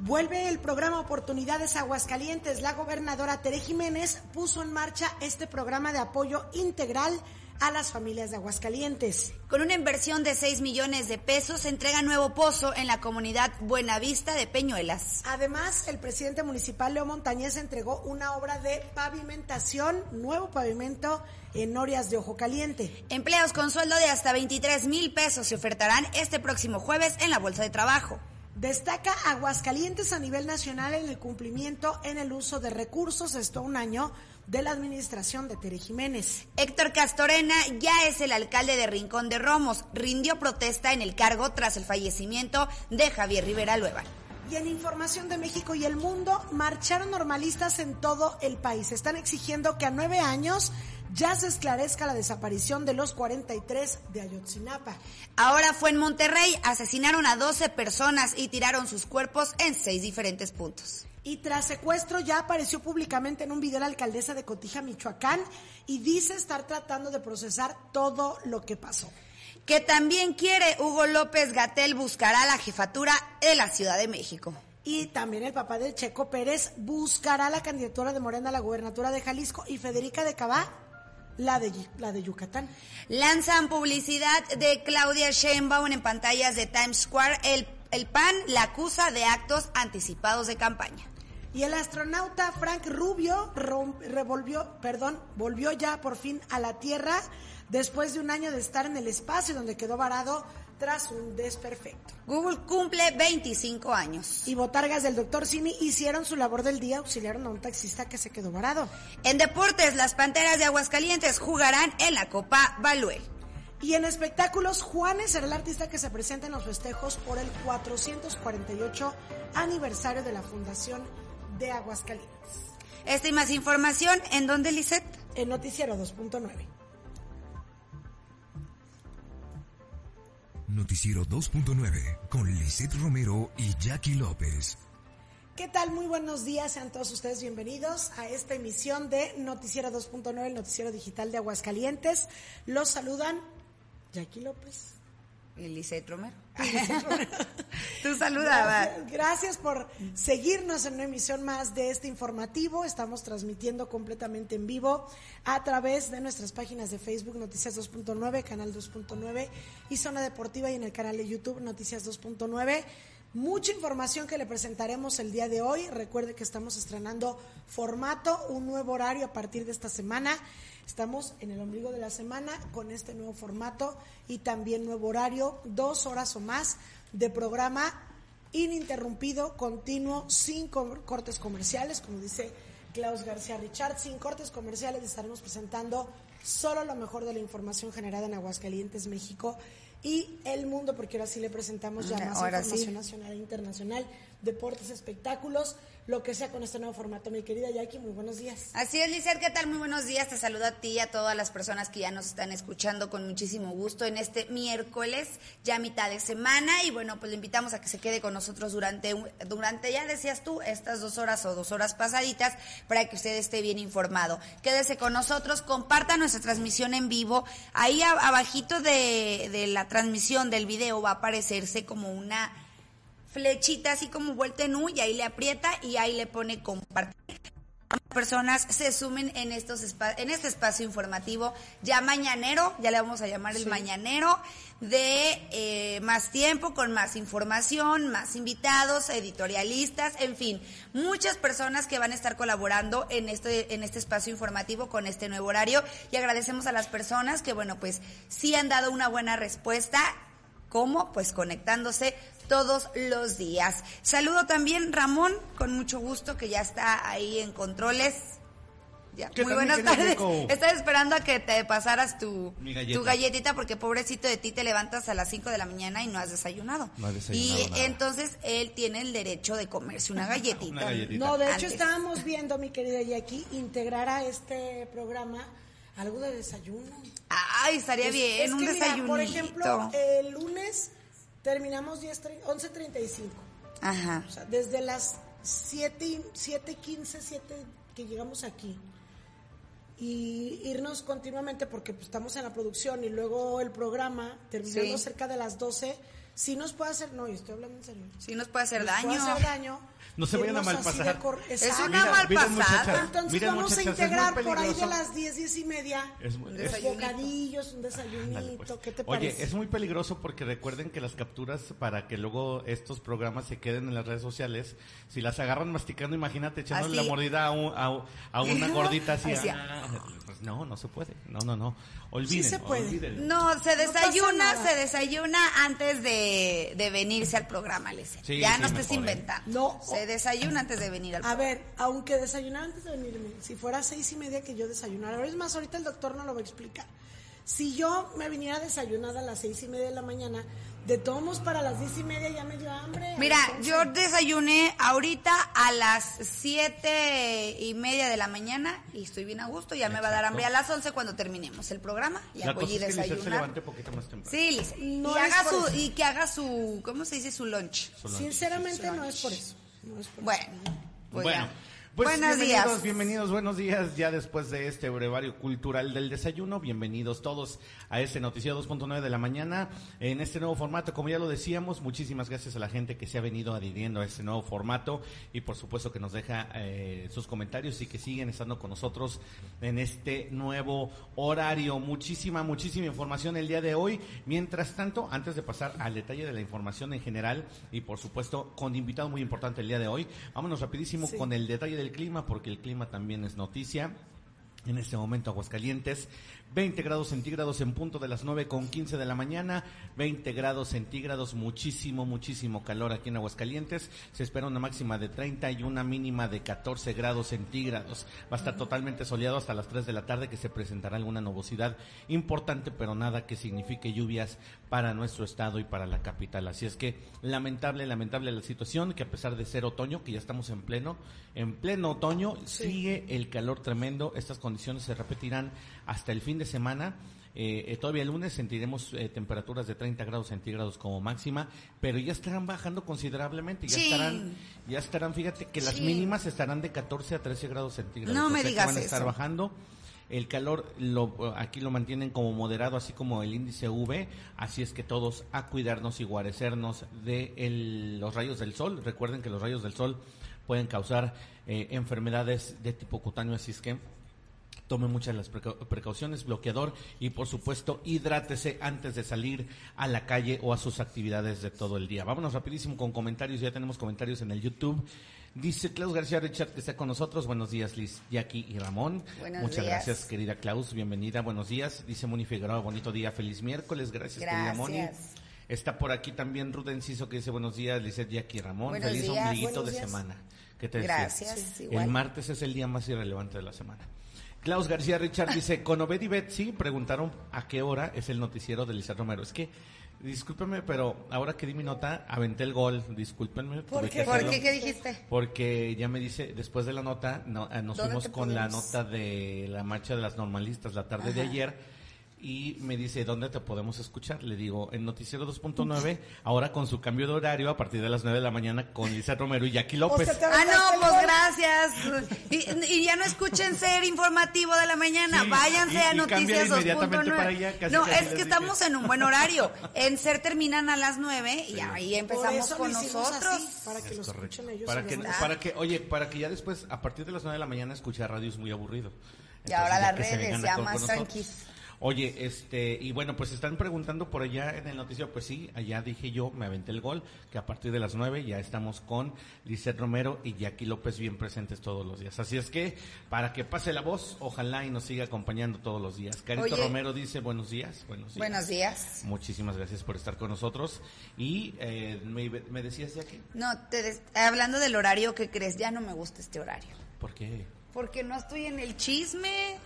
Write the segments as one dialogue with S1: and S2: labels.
S1: Vuelve el programa Oportunidades Aguascalientes. La gobernadora Tere Jiménez puso en marcha este programa de apoyo integral a las familias de Aguascalientes.
S2: Con una inversión de 6 millones de pesos, se entrega nuevo pozo en la comunidad Buenavista de Peñuelas.
S1: Además, el presidente municipal Leo Montañez entregó una obra de pavimentación, nuevo pavimento en Norias de Ojo Caliente.
S2: Empleos con sueldo de hasta 23 mil pesos se ofertarán este próximo jueves en la Bolsa de Trabajo.
S1: Destaca Aguascalientes a nivel nacional en el cumplimiento en el uso de recursos, esto un año de la administración de Tere Jiménez.
S2: Héctor Castorena ya es el alcalde de Rincón de Romos. Rindió protesta en el cargo tras el fallecimiento de Javier Rivera Lueva.
S1: Y en información de México y el mundo, marcharon normalistas en todo el país. Están exigiendo que a nueve años ya se esclarezca la desaparición de los 43 de Ayotzinapa.
S2: Ahora fue en Monterrey, asesinaron a 12 personas y tiraron sus cuerpos en seis diferentes puntos.
S1: Y tras secuestro ya apareció públicamente en un video la alcaldesa de Cotija, Michoacán, y dice estar tratando de procesar todo lo que pasó.
S2: Que también quiere Hugo López Gatel buscará la jefatura de la Ciudad de México.
S1: Y también el papá de Checo Pérez buscará la candidatura de Morena a la gubernatura de Jalisco y Federica de Cabá la de, la de Yucatán.
S2: Lanzan publicidad de Claudia Sheinbaum en pantallas de Times Square. El, el PAN la acusa de actos anticipados de campaña.
S1: Y el astronauta Frank Rubio revolvió, perdón, volvió ya por fin a la Tierra después de un año de estar en el espacio donde quedó varado tras un desperfecto.
S2: Google cumple 25 años.
S1: Y botargas del doctor Simi hicieron su labor del día, auxiliaron a un taxista que se quedó varado.
S2: En deportes, las Panteras de Aguascalientes jugarán en la Copa Baluel.
S1: Y en espectáculos, Juanes será el artista que se presenta en los festejos por el 448 aniversario de la Fundación de Aguascalientes.
S2: Esta y más información, ¿en dónde, Lisette?
S1: En Noticiero 2.9.
S3: Noticiero 2.9 con Lisette Romero y Jackie López.
S1: ¿Qué tal? Muy buenos días, sean todos ustedes bienvenidos a esta emisión de Noticiero 2.9, el noticiero digital de Aguascalientes. Los saludan Jackie López.
S2: Lisette Romero. Tú saludabas.
S1: Gracias, gracias, por seguirnos en una emisión más de este informativo. Estamos transmitiendo completamente en vivo a través de nuestras páginas de Facebook Noticias 2.9, Canal 2.9 y Zona Deportiva y en el canal de YouTube Noticias 2.9. Mucha información que le presentaremos el día de hoy. Recuerde que estamos estrenando formato, un nuevo horario a partir de esta semana. Estamos en el ombligo de la semana con este nuevo formato y también nuevo horario, dos horas o más de programa ininterrumpido, continuo, sin cortes comerciales, como dice Klaus García Richard, sin cortes comerciales estaremos presentando solo lo mejor de la información generada en Aguascalientes, México y el mundo, porque ahora sí le presentamos ya más información nacional e internacional, deportes, espectáculos lo que sea con este nuevo formato. Mi querida Jackie, muy buenos días.
S2: Así es, Lizeth, ¿qué tal? Muy buenos días. Te saludo a ti y a todas las personas que ya nos están escuchando con muchísimo gusto en este miércoles, ya mitad de semana. Y bueno, pues le invitamos a que se quede con nosotros durante, durante ya decías tú, estas dos horas o dos horas pasaditas para que usted esté bien informado. Quédese con nosotros, comparta nuestra transmisión en vivo. Ahí abajito de, de la transmisión del video va a aparecerse como una flechita así como vuelta en U y ahí le aprieta y ahí le pone compartir. Personas se sumen en estos en este espacio informativo ya mañanero, ya le vamos a llamar el mañanero, de eh, más tiempo, con más información, más invitados, editorialistas, en fin, muchas personas que van a estar colaborando en este, en este espacio informativo con este nuevo horario. Y agradecemos a las personas que, bueno, pues sí han dado una buena respuesta. ¿Cómo? Pues conectándose todos los días. Saludo también Ramón, con mucho gusto, que ya está ahí en controles. Muy buenas tardes. Estaba esperando a que te pasaras tu, tu galletita porque pobrecito de ti te levantas a las 5 de la mañana y no has desayunado. y entonces él tiene el derecho de comerse una galletita.
S1: No, de hecho estábamos viendo, mi querida Jackie, integrar a este programa algo de desayuno.
S2: Ay, estaría bien, un desayuno.
S1: Por ejemplo, el lunes terminamos 11.35.
S2: Ajá.
S1: O sea, desde las 7, 7.15, 7 que llegamos aquí. Y irnos continuamente porque pues, estamos en la producción y luego el programa, terminando cerca de las 12, sí nos puede hacer, no, yo estoy hablando en serio.
S2: Sí nos puede hacer
S1: Nos
S2: daño.
S1: Puede hacer daño.
S4: No se vayan a malpasar.
S2: Es una malpasada.
S4: muchachas,
S1: Entonces vamos a integrar por ahí de las 10, 10 y media.
S4: Es muy-
S2: Un desayunito.
S1: Bocadillos, un desayunito,
S4: pues.
S1: ¿qué te
S4: Oye,
S1: parece?
S4: es muy peligroso porque recuerden que las capturas para que luego estos programas se queden en las redes sociales, si las agarran masticando, imagínate echándole
S2: Así.
S4: la mordida a, un- a, a una gordita así.
S2: Así.
S4: ah, pues no, no se puede. No, no, no. Olviden,
S1: se puede.
S4: olviden.
S2: No, se desayuna, se desayuna antes de, de venirse al programa.
S4: Sí,
S2: ya
S4: sí,
S2: no estés
S4: ¿eh?
S2: inventando.
S1: No.
S2: Se desayuna antes de venir al
S1: A
S2: programa.
S1: ver, aunque desayunar antes de venirme, si fuera seis y media que yo desayunara, ahora es más, ahorita el doctor no lo va a explicar. Si yo me viniera desayunada a las seis y media de la mañana, de todos modos para las diez y media ya me dio hambre.
S2: Mira, yo desayuné ahorita a las siete y media de la mañana y estoy bien a gusto. Ya me va a dar hambre a las once cuando terminemos el programa. Ya
S4: La
S2: voy
S4: cosa
S2: a
S4: es que Lisette se
S2: desayunar.
S4: levante un poquito más temprano.
S2: Sí.
S1: No
S2: y,
S1: es
S2: haga
S1: por
S2: su,
S1: eso.
S2: y que haga su, ¿cómo se dice? Su lunch.
S1: Sinceramente no es por eso.
S2: Bueno, pues
S4: bueno,
S2: ya.
S4: Pues
S2: buenos
S4: bienvenidos,
S2: días.
S4: bienvenidos, buenos días. Ya después de este brevario cultural del desayuno, bienvenidos todos a este noticiero 2.9 de la mañana en este nuevo formato. Como ya lo decíamos, muchísimas gracias a la gente que se ha venido adhiriendo a este nuevo formato y por supuesto que nos deja eh, sus comentarios y que siguen estando con nosotros en este nuevo horario. Muchísima, muchísima información el día de hoy. Mientras tanto, antes de pasar al detalle de la información en general y por supuesto con invitado muy importante el día de hoy, vámonos rapidísimo
S1: Sí.
S4: con el detalle del clima porque el clima también es noticia. En este momento Aguascalientes, 20 grados centígrados en punto de las 9 con 15 de la mañana, 20 grados centígrados, muchísimo, muchísimo calor aquí en Aguascalientes. Se espera una máxima de 30 y una mínima de 14 grados centígrados. Va a estar totalmente soleado hasta las 3 de la tarde que se presentará alguna nubosidad importante, pero nada que signifique lluvias para nuestro estado y para la capital. Así es que lamentable, lamentable la situación, que a pesar de ser otoño, que ya estamos en pleno, en pleno otoño, sigue el calor tremendo. Estas condiciones se repetirán hasta el fin de semana. Eh, eh, todavía el lunes sentiremos eh, temperaturas de 30 grados centígrados como máxima, pero ya estarán bajando considerablemente, ya
S2: Sí.
S4: estarán, ya estarán, fíjate que las
S2: Sí.
S4: mínimas estarán de 14 a 13 grados centígrados.
S2: No
S4: o
S2: me
S4: sea que
S2: digas
S4: van a estar
S2: eso.
S4: bajando. El calor lo, aquí lo mantienen como moderado, así como el índice V, así es que todos a cuidarnos y guarecernos de el- los rayos del sol. Recuerden que los rayos del sol pueden causar eh, enfermedades de tipo cutáneo, así es que tome muchas las precau- precauciones, bloqueador y por supuesto hidrátese antes de salir a la calle o a sus actividades de todo el día. Vámonos rapidísimo con comentarios, ya tenemos comentarios en el YouTube. Dice Klaus García Richard que está con nosotros. Buenos días, Liz, Jackie y Ramón.
S2: Buenos
S4: Muchas
S2: días.
S4: gracias, querida Klaus. Bienvenida, buenos días. Dice Moni Figueroa, bonito día, feliz miércoles. Gracias, querida Moni.
S2: Gracias.
S4: Está por aquí también Ruth Enciso que dice buenos días, Lizeth, Jackie y Ramón.
S2: Buenos
S4: feliz
S2: días.
S4: ombliguito de
S1: días.
S4: semana. ¿Qué te decía?
S2: Gracias,
S4: Sí. El martes es el día más irrelevante de la semana. Klaus García Richard dice, con Obed y Betsy preguntaron a qué hora es el noticiero de Lizeth Romero. Es que, discúlpenme, pero ahora que di mi nota, aventé el gol, discúlpenme.
S1: ¿Por qué?
S4: que
S2: ¿Por
S4: hacerlo.
S2: qué? ¿Qué dijiste?
S4: Porque ya me dice, después de la nota, no, eh, nos
S2: ¿Dónde
S4: fuimos con la nota de la marcha de las normalistas la tarde de ayer y me dice, ¿dónde te podemos escuchar? Le digo, en Noticiero 2.9, ahora con su cambio de horario a partir de las 9 de la mañana con Lisa Romero y Jackie
S1: O
S4: López.
S1: sea,
S2: Ah, no, pues gracias. Y, y ya no escuchen ser informativo de la mañana.
S4: Sí,
S2: Váyanse
S4: y-
S2: a
S4: y
S2: Noticias
S4: inmediatamente para
S2: 2.9.
S4: allá, casi,
S2: No,
S4: casi
S2: es que
S4: dije.
S2: estamos en un buen horario. En ser terminan a las 9 y ahí empezamos con nosotros.
S1: así, para que
S4: Es
S1: lo
S4: correcto.
S1: escuchen ellos.
S4: Para que,
S1: los
S4: para que, oye, para que ya después, a partir de las 9 de la mañana, escuchar radio es muy aburrido.
S2: Y ahora las redes, ya más tranquis.
S4: Oye, este, y bueno, pues están preguntando por allá en el noticiero, pues sí, allá dije yo, me aventé el gol, que a partir de las 9 ya estamos con Lizeth Romero y Jackie López bien presentes todos los días. Así es que, para que pase la voz, ojalá y nos siga acompañando todos los días. Carito
S2: Oye.
S4: Romero dice buenos días, buenos días.
S2: Buenos días.
S4: Muchísimas gracias por estar con nosotros. Y eh, me, me decías, Jackie,
S2: No, te des- hablando del horario, ¿qué crees? Ya no me gusta este horario.
S4: ¿por qué?
S2: Porque no estoy en el chisme.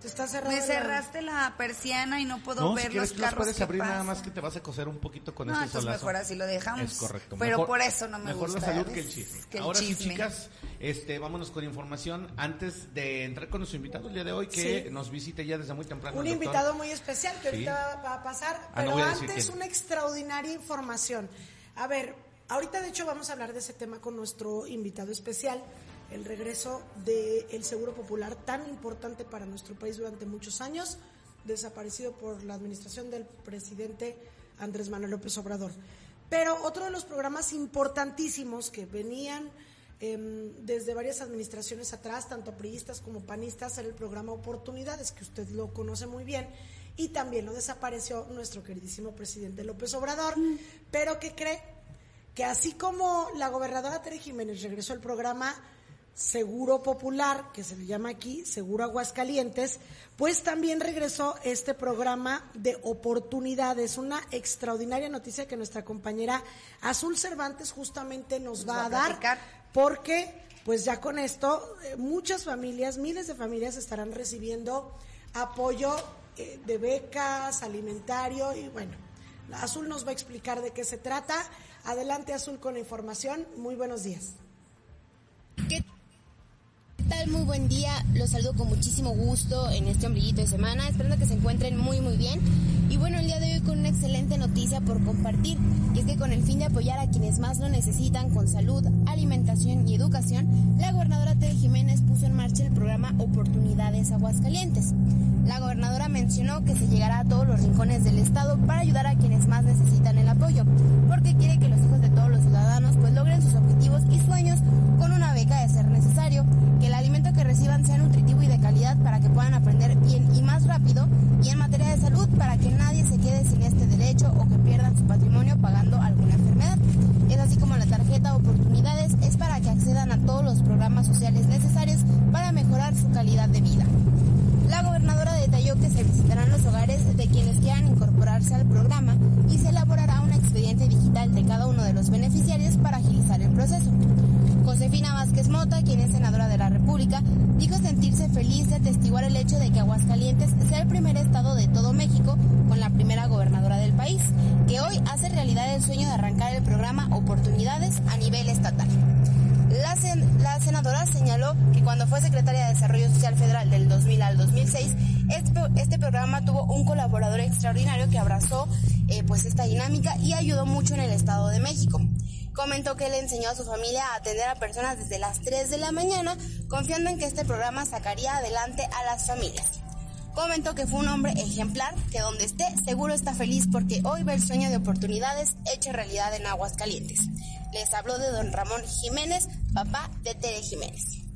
S1: Te está cerrado
S2: Me cerraste la persiana y no puedo
S4: No,
S2: ver
S4: si quieres
S2: los carros
S4: puedes
S2: que
S4: abrir nada más que te vas a coser un poquito con
S2: No,
S4: ese
S2: entonces
S4: solazo.
S2: mejor así lo dejamos.
S4: Es correcto.
S2: Pero
S4: Mejor-
S2: por eso no me
S4: mejor
S2: gusta.
S4: la salud que el chisme.
S2: Que el
S4: Ahora sí, chicas, este, vámonos con información. Antes de entrar con nuestro invitado el día de hoy, que
S1: Sí.
S4: nos visite ya desde muy temprano.
S1: Un invitado muy especial que
S4: Sí.
S1: ahorita va a pasar,
S4: Ah, no
S1: pero antes
S4: quién.
S1: una extraordinaria información. A ver, ahorita de hecho vamos a hablar de ese tema con nuestro invitado especial, el regreso del Seguro Popular tan importante para nuestro país durante muchos años, desaparecido por la administración del presidente Andrés Manuel López Obrador. Pero otro de los programas importantísimos que venían em, desde varias administraciones atrás, tanto priistas como panistas, era el programa Oportunidades, que usted lo conoce muy bien, y también lo desapareció nuestro queridísimo presidente López Obrador, pero que cree que así como la gobernadora Tere Jiménez regresó al programa Seguro Popular, que se le llama aquí Seguro Aguascalientes, pues también regresó este programa de oportunidades. Una extraordinaria noticia que nuestra compañera Azul Cervantes justamente nos, va, a, dar, porque pues ya con esto eh, muchas familias, miles de familias estarán recibiendo apoyo eh, de becas, alimentario y bueno, Azul nos va a explicar de qué se trata. Adelante Azul con la información. Muy buenos días.
S5: ¿Qué tal? Muy buen día. Los saludo con muchísimo gusto en este ombliguito de semana, esperando que se encuentren muy muy bien. Y bueno, el día de hoy con una excelente noticia por compartir, y es que con el fin de apoyar a quienes más lo necesitan con salud, alimentación y educación, la gobernadora Tere Jiménez puso en marcha el programa Oportunidades Aguascalientes. La gobernadora mencionó que se llegará a todos los rincones del estado para ayudar a quienes más necesitan el apoyo, porque quiere que los hijos de todos los ciudadanos pues logren sus objetivos y sueños con una beca de ser necesario, que el alimento que reciban sea nutritivo y de calidad para que puedan aprender bien y más rápido, y en materia de salud para que nadie se quede sin este derecho o que pierdan su patrimonio pagando alguna enfermedad. Es así como la tarjeta Oportunidades es para que accedan a todos los programas sociales necesarios para mejorar su calidad de vida. La gobernadora detalló que se visitarán los hogares de quienes quieran incorporarse al programa y se elaborará un expediente digital de cada uno de los beneficiarios para agilizar el proceso. Josefina Vázquez Mota, quien es senadora de la República, dijo sentirse feliz de atestiguar el hecho de que Aguascalientes sea el primer estado de todo México con la primera gobernadora del país, que hoy hace realidad el sueño de arrancar el programa Oportunidades a nivel estatal. La, senadora señaló que cuando fue secretaria de Desarrollo Social Federal del 2000 al 2006, este, este programa tuvo un colaborador extraordinario que abrazó eh, pues esta dinámica y ayudó mucho en el Estado de México. Comentó que le enseñó a su familia a atender a personas desde las 3 de la mañana, confiando en que este programa sacaría adelante a las familias. Comentó que fue un hombre ejemplar, que donde esté seguro está feliz porque hoy ve el sueño de oportunidades hecho realidad en Aguascalientes. Les habló de don Ramón Jiménez, papá de Tere Jiménez.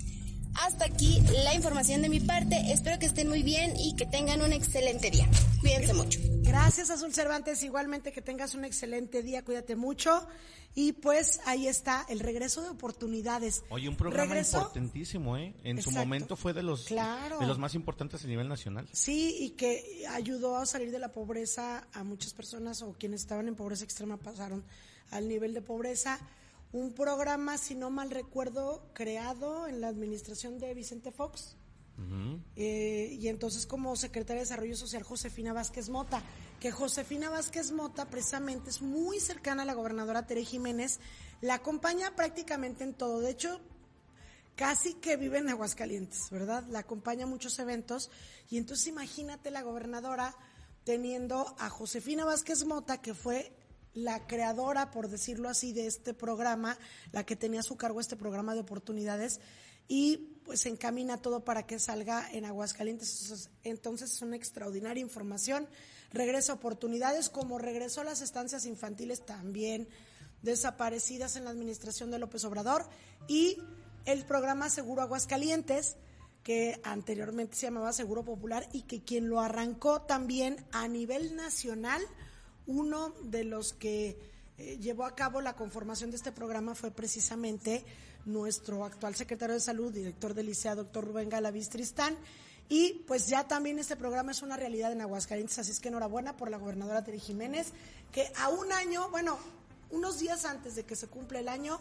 S5: Hasta aquí la información de mi parte. Espero que estén muy bien y que tengan un excelente día. Cuídense mucho.
S1: Gracias, Azul Cervantes. Igualmente que tengas un excelente día. Cuídate mucho. Y pues ahí está el regreso de oportunidades.
S4: Oye, un programa importantísimo, ¿eh? En su momento fue de los, de los más importantes a nivel nacional.
S1: Sí, y que ayudó a salir de la pobreza a muchas personas o quienes estaban en pobreza extrema pasaron al nivel de pobreza un programa, si no mal recuerdo, creado en la administración de Vicente Fox. Eh, y entonces como secretaria de Desarrollo Social Josefina Vázquez Mota, que Josefina Vázquez Mota precisamente es muy cercana a la gobernadora Tere Jiménez, la acompaña prácticamente en todo, de hecho casi que vive en Aguascalientes, ¿verdad? La acompaña a muchos eventos y entonces imagínate la gobernadora teniendo a Josefina Vázquez Mota, que fue la creadora, por decirlo así, de este programa, la que tenía a su cargo este programa de oportunidades, y pues encamina todo para que salga en Aguascalientes. Entonces es una extraordinaria información. Regreso a oportunidades, como regresó las estancias infantiles también desaparecidas en la administración de López Obrador, y el programa Seguro Aguascalientes, que anteriormente se llamaba Seguro Popular y que quien lo arrancó también a nivel nacional uno de los que eh, llevó a cabo la conformación de este programa fue precisamente nuestro actual secretario de Salud, director del ICEA, doctor Rubén Galaviz Tristán. Y pues ya también este programa es una realidad en Aguascalientes, así es que enhorabuena por la gobernadora Teri Jiménez, que a un año, bueno, unos días antes de que se cumpla el año,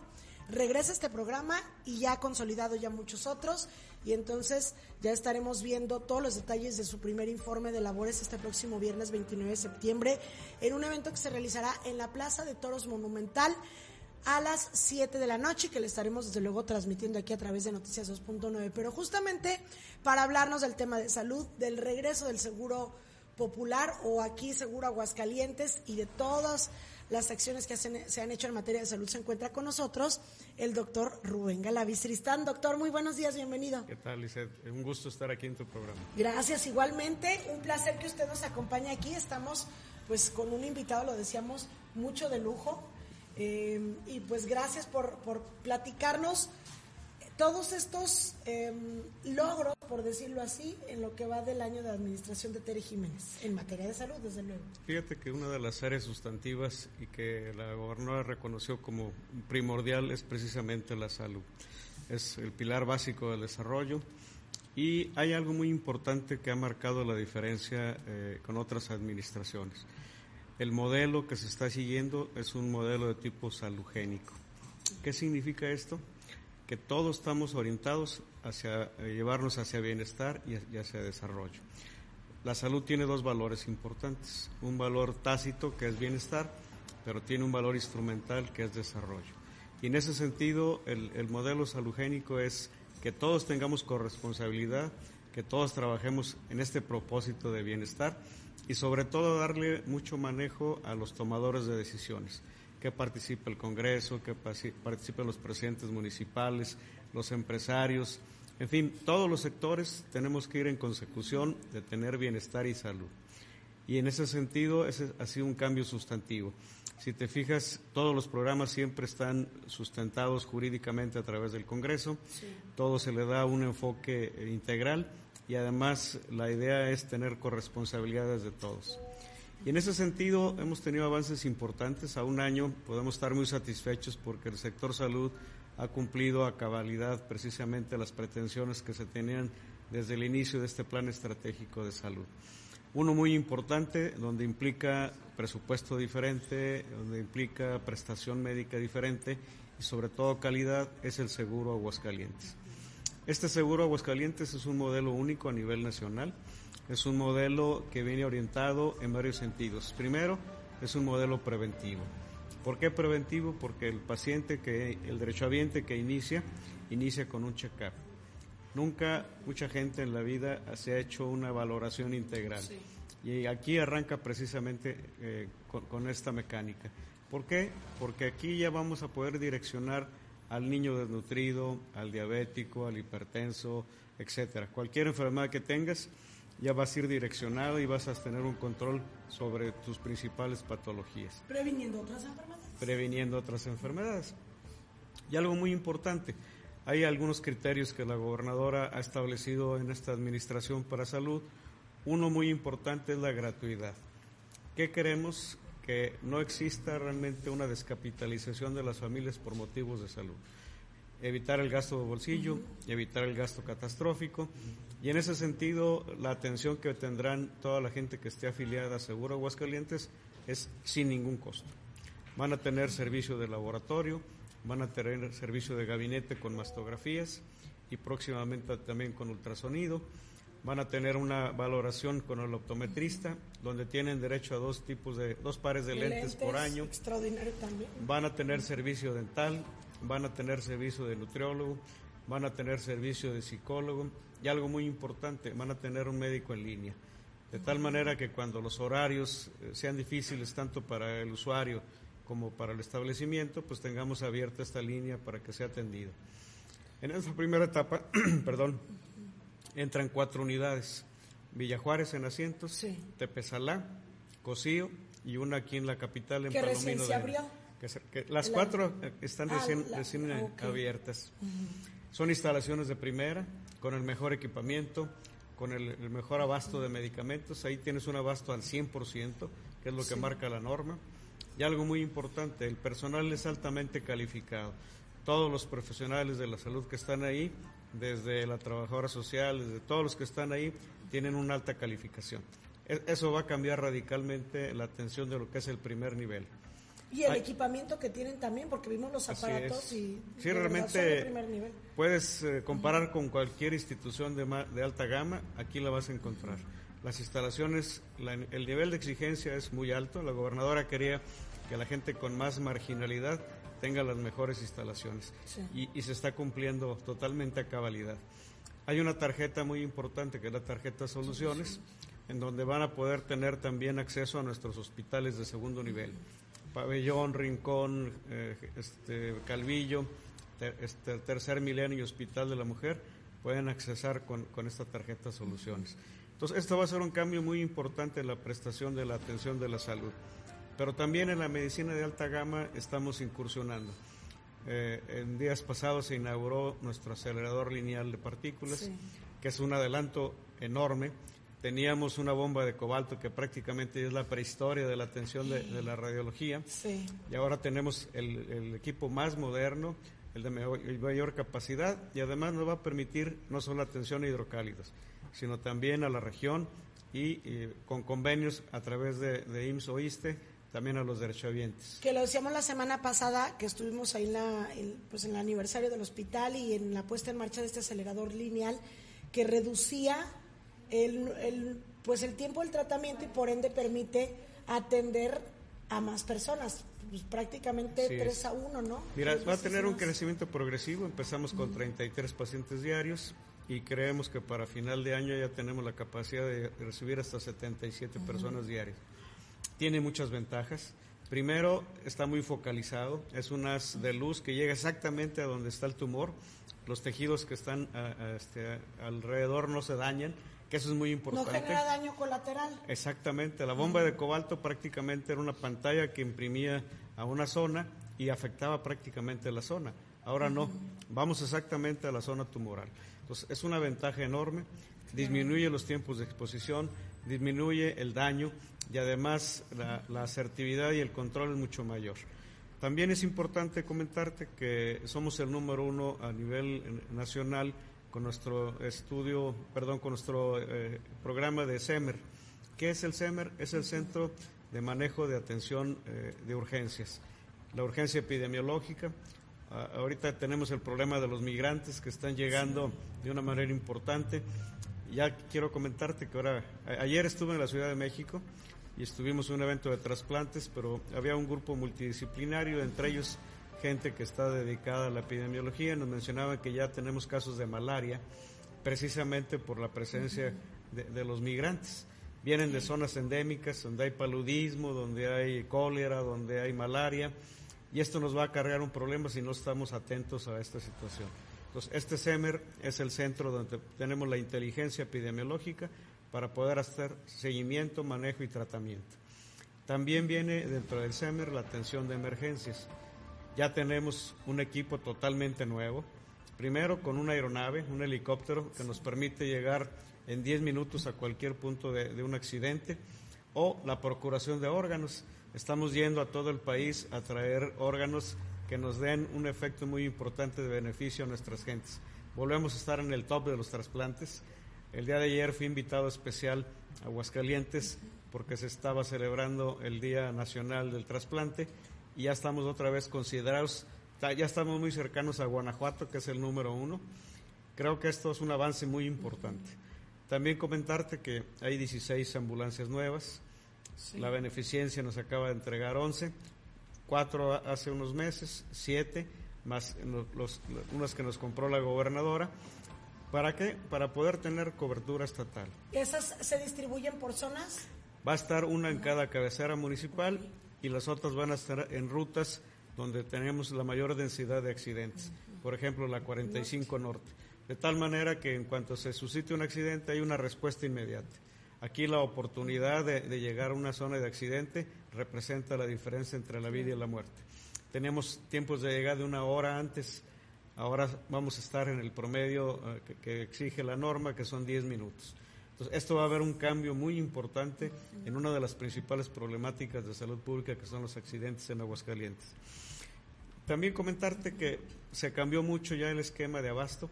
S1: regresa este programa y ya ha consolidado ya muchos otros y entonces ya estaremos viendo todos los detalles de su primer informe de labores este próximo viernes 29 de septiembre en un evento que se realizará en la Plaza de Toros Monumental a las 7 de la noche que le estaremos desde luego transmitiendo aquí a través de Noticias 2.9. Pero justamente para hablarnos del tema de salud, del regreso del seguro popular o aquí seguro Aguascalientes y de todas las acciones que se han hecho en materia de salud, se encuentra con nosotros el doctor Rubén Galaviz Tristán. Doctor, muy buenos días, bienvenido.
S6: ¿Qué tal, Lizeth? Un gusto estar aquí en tu programa.
S1: Gracias, igualmente. Un placer que usted nos acompañe aquí. Estamos pues con un invitado, lo decíamos, mucho de lujo. Eh, y pues gracias por, por platicarnos todos estos em, logros, por decirlo así, en lo que va del año de administración de Tere Jiménez, en materia de salud, desde luego.
S6: Fíjate que una de las áreas sustantivas y que la gobernadora reconoció como primordial es precisamente la salud. Es el pilar básico del desarrollo y hay algo muy importante que ha marcado la diferencia eh, con otras administraciones. El modelo que se está siguiendo es un modelo de tipo salugénico. ¿Qué significa esto? Que todos estamos orientados hacia eh, llevarnos hacia bienestar y, hacia desarrollo. La salud tiene dos valores importantes, un valor tácito que es bienestar, pero tiene un valor instrumental que es desarrollo. Y en ese sentido, el, el modelo salugénico es que todos tengamos corresponsabilidad, que todos trabajemos en este propósito de bienestar y sobre todo darle mucho manejo a los tomadores de decisiones que participe el Congreso, que participen los presidentes municipales, los empresarios, en fin, todos los sectores tenemos que ir en consecución de tener bienestar y salud. Y en ese sentido, ese ha sido un cambio sustantivo. Si te fijas, todos los programas siempre están sustentados jurídicamente a través del Congreso, todo se le da un enfoque integral y además la idea es tener corresponsabilidades de todos. Y en ese sentido hemos tenido avances importantes. A un año podemos estar muy satisfechos porque el sector salud ha cumplido a cabalidad precisamente las pretensiones que se tenían desde el inicio de este plan estratégico de salud. Uno muy importante, donde implica presupuesto diferente, donde implica prestación médica diferente y sobre todo calidad, es el seguro Aguascalientes. Este seguro Aguascalientes es un modelo único a nivel nacional es un modelo que viene orientado en varios sentidos. Primero, es un modelo preventivo. ¿Por qué preventivo? Porque el paciente, que el derechohabiente que inicia, inicia con un check-up. Nunca mucha gente en la vida se ha hecho una valoración integral. Y aquí arranca precisamente eh, con, con, esta mecánica. ¿Por qué? Porque aquí ya vamos a poder direccionar al niño desnutrido, al diabético, al hipertenso, etcétera. Cualquier enfermedad que tengas, ya vas a ir direccionado y vas a tener un control sobre tus principales patologías.
S1: Previniendo otras enfermedades.
S6: Previniendo otras enfermedades. Y algo muy importante, hay algunos criterios que la gobernadora ha establecido en esta administración para salud. Uno muy importante es la gratuidad. ¿Qué queremos? Que no exista realmente una descapitalización de las familias por motivos de salud evitar el gasto de bolsillo, evitar el gasto catastrófico. Y en ese sentido, la atención que tendrán toda la gente que esté afiliada a Seguro Aguascalientes es sin ningún costo. Van a tener servicio de laboratorio, van a tener servicio de gabinete con mastografías y próximamente también con ultrasonido. Van a tener una valoración con el optometrista, donde tienen derecho a dos tipos de dos pares de lentes, lentes por año.
S1: Extraordinario también.
S6: Van a tener servicio dental, van a tener servicio de nutriólogo, van a tener servicio de psicólogo y algo muy importante, van a tener un médico en línea. De tal manera que cuando los horarios eh, sean difíciles tanto para el usuario como para el establecimiento, pues tengamos abierta esta línea para que sea atendido. En esta primera etapa, perdón, entran cuatro unidades. Villajuárez en asientos, sí. Tepezalá, Cocío y una aquí en la capital en
S1: que Recién se abrió
S6: las cuatro están ah, recién, abiertas. Son instalaciones de primera, con el mejor equipamiento, con el, mejor abasto de medicamentos. Ahí tienes un abasto al 100%, que es lo que marca la norma. Y algo muy importante, el personal es altamente calificado. Todos los profesionales de la salud que están ahí, desde la trabajadora social, desde todos los que están ahí, tienen una alta calificación. E, eso va a cambiar radicalmente la atención de lo que es el primer nivel.
S1: Y el equipamiento que tienen también, porque vimos los aparatos y...
S6: Sí, realmente puedes eh, comparar con cualquier institución de, de, alta gama, aquí la vas a encontrar. Las instalaciones, el nivel de exigencia es muy alto, la gobernadora quería que la gente con más marginalidad tenga las mejores instalaciones. Y, y, se está cumpliendo totalmente a cabalidad. Hay una tarjeta muy importante que es la tarjeta Soluciones, en donde van a poder tener también acceso a nuestros hospitales de segundo nivel. Pabellón, Rincón, eh, este, Calvillo, este, Tercer Milenio y Hospital de la Mujer pueden accesar con, esta tarjeta Soluciones. Entonces, esto va a ser un cambio muy importante en la prestación de la atención de la salud. Pero también en la medicina de alta gama estamos incursionando. Eh, en días pasados se inauguró nuestro acelerador lineal de partículas, que es un adelanto enorme. Teníamos una bomba de cobalto que prácticamente es la prehistoria de la atención de, la radiología. Y ahora tenemos el, equipo más moderno, el de mayor, capacidad, y además nos va a permitir no solo atención a hidrocálidos, sino también a la región y, con convenios a través de, de IMSS o ISTE también a los derechohabientes.
S1: Que lo decíamos la semana pasada, que estuvimos ahí en, la, pues en el aniversario del hospital y en la puesta en marcha de este acelerador lineal, que reducía el, pues el tiempo del tratamiento y por ende permite atender a más personas, pues prácticamente 3 a 1, ¿no?
S6: Mira, va a tener un crecimiento progresivo, empezamos con 33 pacientes diarios y creemos que para final de año ya tenemos la capacidad de recibir hasta 77 personas diarias tiene muchas ventajas. Primero, está muy focalizado, es un haz de luz que llega exactamente a donde está el tumor. Los tejidos que están este, alrededor no se dañan, que eso es muy importante.
S1: No genera daño colateral.
S6: Exactamente, la bomba de cobalto prácticamente era una pantalla que imprimía a una zona y afectaba prácticamente la zona. Ahora no, vamos exactamente a la zona tumoral. Entonces, es una ventaja enorme, disminuye los tiempos de exposición, disminuye el daño y además la, asertividad y el control es mucho mayor. También es importante comentarte que somos el número uno a nivel nacional con nuestro estudio, perdón, con nuestro eh, programa de CEMER. ¿Qué es el CEMER? Es el Centro de Manejo de Atención eh, de Urgencias. La urgencia epidemiológica. ahorita tenemos el problema de los migrantes que están llegando de una manera importante. Ya quiero comentarte que ahora, ayer estuve en la Ciudad de México y estuvimos en un evento de trasplantes, pero había un grupo multidisciplinario, entre ellos gente que está dedicada a la epidemiología. Nos mencionaban que ya tenemos casos de malaria, precisamente por la presencia de, los migrantes. Vienen de zonas endémicas donde hay paludismo, donde hay cólera, donde hay malaria, y esto nos va a cargar un problema si no estamos atentos a esta situación. Entonces, este CEMER es el centro donde tenemos la inteligencia epidemiológica, para poder hacer seguimiento, manejo y tratamiento. También viene dentro del SEMER la atención de emergencias. Ya tenemos un equipo totalmente nuevo. Primero con una aeronave, un helicóptero que nos permite llegar en 10 minutos a cualquier punto de, de un accidente o la procuración de órganos. Estamos yendo a todo el país a traer órganos que nos den un efecto muy importante de beneficio a nuestras gentes. Volvemos a estar en el top de los trasplantes el día de ayer fui invitado especial a Aguascalientes porque se estaba celebrando el Día Nacional del Trasplante y ya estamos otra vez considerados, ya estamos muy cercanos a Guanajuato, que es el número uno. Creo que esto es un avance muy importante. También comentarte que hay 16 ambulancias nuevas, la beneficencia nos acaba de entregar 11, cuatro hace unos meses, siete, más los, unas que nos compró la gobernadora ¿Para qué? Para poder tener cobertura estatal.
S1: ¿Esas se distribuyen por zonas?
S6: Va a estar una en cada cabecera municipal y las otras van a estar en rutas donde tenemos la mayor densidad de accidentes. Por ejemplo, la 45 Norte. De tal manera que en cuanto se suscite un accidente hay una respuesta inmediata. Aquí la oportunidad de, llegar a una zona de accidente representa la diferencia entre la vida y la muerte. Tenemos tiempos de llegada de una hora antes Ahora vamos a estar en el promedio eh, que, exige la norma, que son 10 minutos. Entonces, esto va a haber un cambio muy importante en una de las principales problemáticas de salud pública, que son los accidentes en Aguascalientes. También comentarte que se cambió mucho ya el esquema de abasto.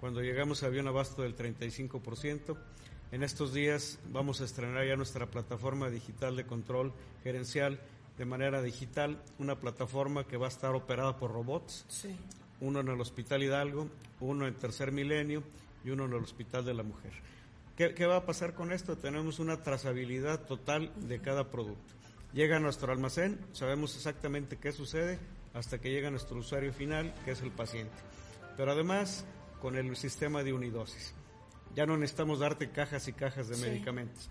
S6: Cuando llegamos había un abasto del 35%. En estos días vamos a estrenar ya nuestra plataforma digital de control gerencial de manera digital, una plataforma que va a estar operada por robots. Sí uno en el Hospital Hidalgo, uno en Tercer Milenio y uno en el Hospital de la Mujer. ¿Qué, va a pasar con esto? Tenemos una trazabilidad total de cada producto. Llega a nuestro almacén, sabemos exactamente qué sucede hasta que llega a nuestro usuario final, que es el paciente. Pero además, con el sistema de unidosis. Ya no necesitamos darte cajas y cajas de medicamentos.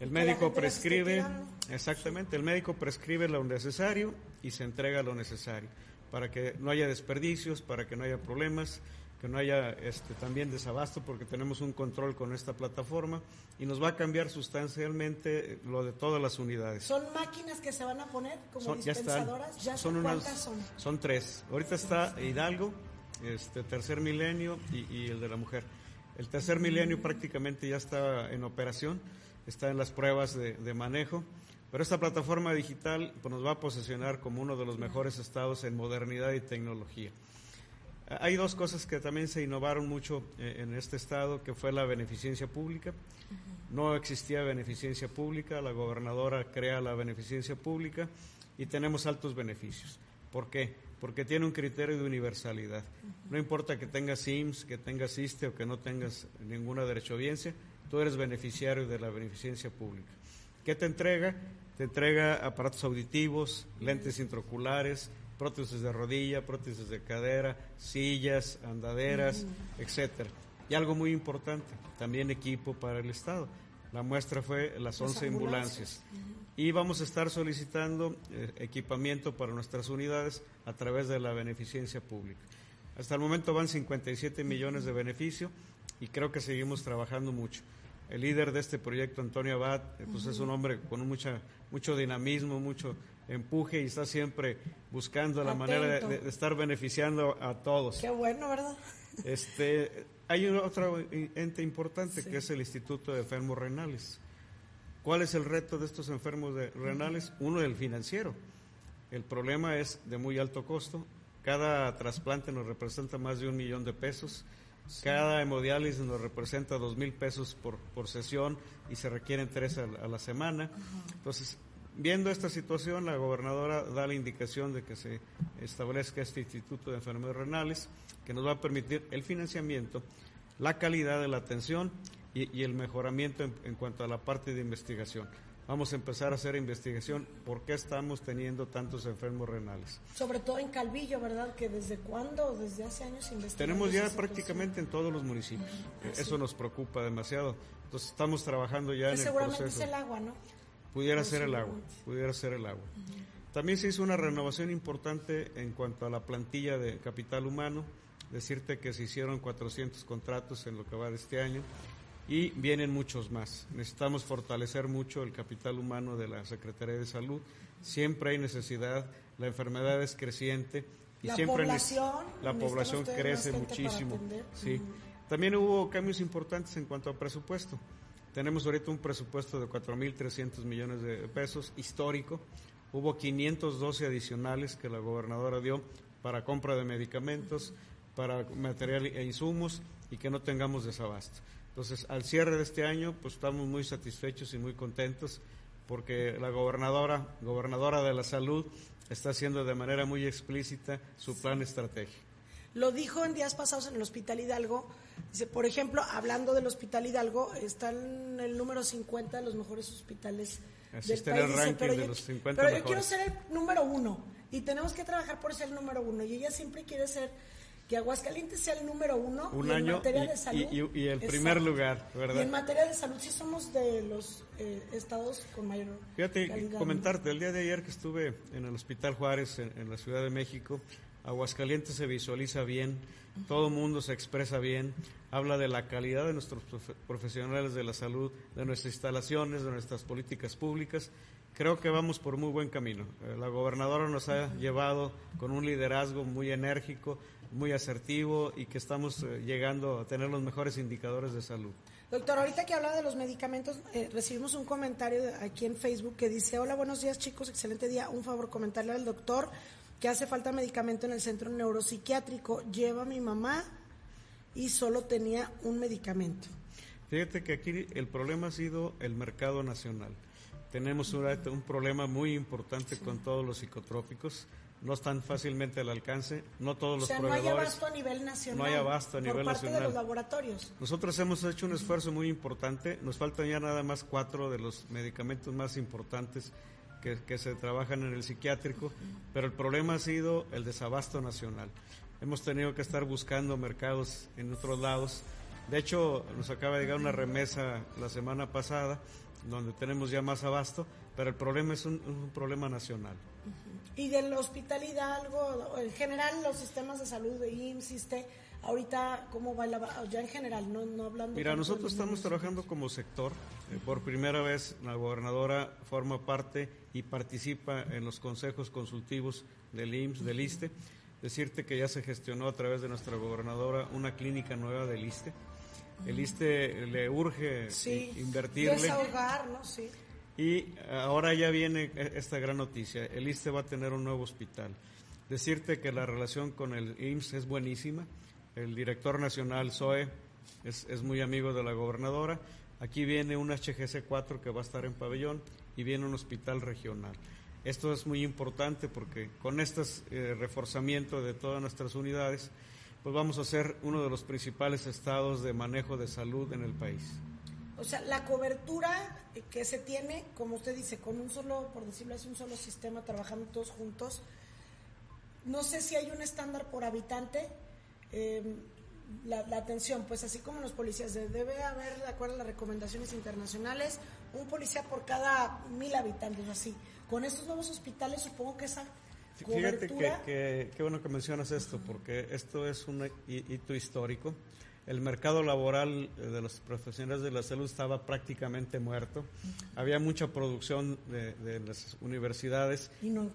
S6: El médico prescribe, exactamente, el médico prescribe lo necesario y se entrega lo necesario para que no haya desperdicios, para que no haya problemas. Que no haya este, también desabasto porque tenemos un control con esta plataforma y nos va a cambiar sustancialmente lo de todas las unidades.
S1: ¿Son máquinas que se van a poner como
S6: Son- ya están.
S1: dispensadoras? ¿Ya
S6: son
S1: son,
S6: unas-
S1: cuántas son?
S6: son tres. Ahorita está Hidalgo, este tercer milenio y, y el de la mujer. El tercer milenio prácticamente ya está en operación, está en las pruebas de, de manejo, pero esta plataforma digital pues, nos va a posicionar como uno de los mejores estados en modernidad y tecnología. Hay dos cosas que también se innovaron mucho eh, en este estado, que fue la beneficencia pública. No existía beneficencia pública, la gobernadora crea la beneficencia pública y tenemos altos beneficios. ¿Por qué? Porque tiene un criterio de universalidad. No importa que tengas IMSS, que tengas ISTE o que no tengas ninguna derechohabiencia, tú eres beneficiario de la beneficencia pública. ¿Qué te entrega? Te entrega aparatos auditivos, lentes intraoculares, prótesis de rodilla, prótesis de cadera, sillas, andaderas, etcétera. Y algo muy importante, también equipo para el Estado. La muestra fue las 11 ambulancias. Y vamos a estar solicitando eh, equipamiento para nuestras unidades a través de la beneficencia pública. Hasta el momento van 57 millones de beneficio y creo que seguimos trabajando mucho. El líder de este proyecto, Antonio Abad, eh, pues es un hombre con mucha, mucho dinamismo, mucho empuje y está siempre buscando la manera de, estar beneficiando a todos.
S1: Qué bueno, ¿verdad?
S6: Este, hay un otro ente importante que es el Instituto de Enfermos Renales. ¿Cuál es el reto de estos enfermos de- renales? Uno, el financiero. El problema es de muy alto costo. Cada trasplante nos representa más de un millón de pesos. Cada hemodiálisis nos representa dos mil pesos por, por sesión y se requieren tres a la semana. Entonces, viendo esta situación, la gobernadora da la indicación de que se establezca este Instituto de Enfermedades Renales, que nos va a permitir el financiamiento, la calidad de la atención y, y el mejoramiento en, en cuanto a la parte de investigación. Vamos a empezar a hacer investigación por qué estamos teniendo tantos enfermos renales.
S1: Sobre todo en Calvillo, ¿verdad? Que desde cuándo, desde hace años investigamos.
S6: Tenemos ya prácticamente en todos los municipios. Eso nos preocupa demasiado. Entonces estamos trabajando ya en el
S1: seguramente
S6: proceso.
S1: es el agua, ¿no?
S6: Pudiera ser el agua, pudiera ser el agua. También se hizo una renovación importante en cuanto a la plantilla de capital humano. Decirte que se hicieron 400 contratos en lo que va de este año y vienen muchos más. Necesitamos fortalecer mucho el capital humano de la Secretaría de Salud. Siempre hay necesidad, la enfermedad es creciente y
S1: La
S6: siempre
S1: población,
S6: la población crece muchísimo. Sí. También hubo cambios importantes en cuanto a presupuesto. Tenemos ahorita un presupuesto de 4.300 millones de pesos, histórico. Hubo 512 adicionales que la gobernadora dio para compra de medicamentos, para material e insumos y que no tengamos desabasto. Entonces, al cierre de este año, pues estamos muy satisfechos y muy contentos porque la gobernadora, gobernadora de la salud, está haciendo de manera muy explícita su plan estratégico.
S1: Lo dijo en días pasados en el Hospital Hidalgo. Dice, por ejemplo, hablando del Hospital Hidalgo, está en el número 50 de los mejores hospitales
S6: Así
S1: del
S6: el
S1: país. Dice,
S6: ranking
S1: pero
S6: de
S1: yo,
S6: los 50
S1: pero yo quiero ser el número uno y tenemos que trabajar por ser el número uno. Y ella siempre quiere ser que Aguascalientes sea el número uno
S6: Un
S1: y en
S6: año
S1: materia
S6: y-
S1: de salud.
S6: y- y- y el
S1: Exacto.
S6: primer lugar, ¿verdad?
S1: Y en materia de salud sí somos de los eh, estados con mayor
S6: Fíjate, comentarte, el día de ayer que estuve en el Hospital Juárez, en, en la Ciudad de México, Aguascalientes se visualiza bien, todo el mundo se expresa bien, habla de la calidad de nuestros profe- profesionales de la salud, de nuestras instalaciones, de nuestras políticas públicas. Creo que vamos por muy buen camino. Eh, La gobernadora nos ha llevado con un liderazgo muy enérgico, muy asertivo y que estamos eh, llegando a tener los mejores indicadores de salud.
S1: Doctor, ahorita que habla de los medicamentos, eh, recibimos un comentario aquí en Facebook que dice, hola, buenos días chicos, excelente día, un favor comentarle al doctor que hace falta medicamento en el centro neuropsiquiátrico, lleva a mi mamá y solo tenía un medicamento.
S6: Fíjate que aquí el problema ha sido el mercado nacional. Tenemos un, un problema muy importante con todos los psicotrópicos. No están fácilmente al alcance. No todos
S1: O
S6: los
S1: sea, no hay
S6: proveedores.
S1: abasto a nivel nacional.
S6: No hay abasto a nivel
S1: Por parte
S6: nacional.
S1: de los laboratorios.
S6: Nosotros hemos hecho un esfuerzo muy importante. Nos faltan ya nada más cuatro de los medicamentos más importantes que, que se trabajan en el psiquiátrico, pero el problema ha sido el desabasto nacional. Hemos tenido que estar buscando mercados en otros lados. De hecho, nos acaba de llegar una remesa la semana pasada, donde tenemos ya más abasto, pero el problema es un, un problema nacional.
S1: Y del Hospital Hidalgo, en general los sistemas de salud de IMSS, ahorita cómo va la, ya en general, no, no hablando.
S6: Mira, nosotros estamos trabajando como sector. Eh, por primera vez la gobernadora forma parte y participa en los consejos consultivos del IMSS, del ISTE. Decirte que ya se gestionó a través de nuestra gobernadora una clínica nueva del ISTE. El ISTE le urge
S1: sí,
S6: invertirle.
S1: Desahogar, ¿no? Sí.
S6: Y ahora ya viene esta gran noticia. El ISTE va a tener un nuevo hospital. Decirte que la relación con el IMSS es buenísima. El director nacional, Zoe, es, muy amigo de la gobernadora. Aquí viene un HGC4 que va a estar en pabellón y viene un hospital regional. Esto es muy importante porque con este reforzamiento de todas nuestras unidades, pues vamos a ser uno de los principales estados de manejo de salud en el país.
S1: O sea, la cobertura que se tiene, como usted dice, con un solo, por decirlo así, un solo sistema, trabajando todos juntos, no sé si hay un estándar por habitante. Eh, la, atención, pues así como los policías, debe haber, de acuerdo a las recomendaciones internacionales, un policía por cada mil habitantes, así. Con estos nuevos hospitales, supongo que esa
S6: Fíjate que, qué bueno que mencionas esto, porque esto es un hito histórico. El mercado laboral eh, de los profesionales de la salud estaba prácticamente muerto. Había mucha producción de, las universidades
S1: y no,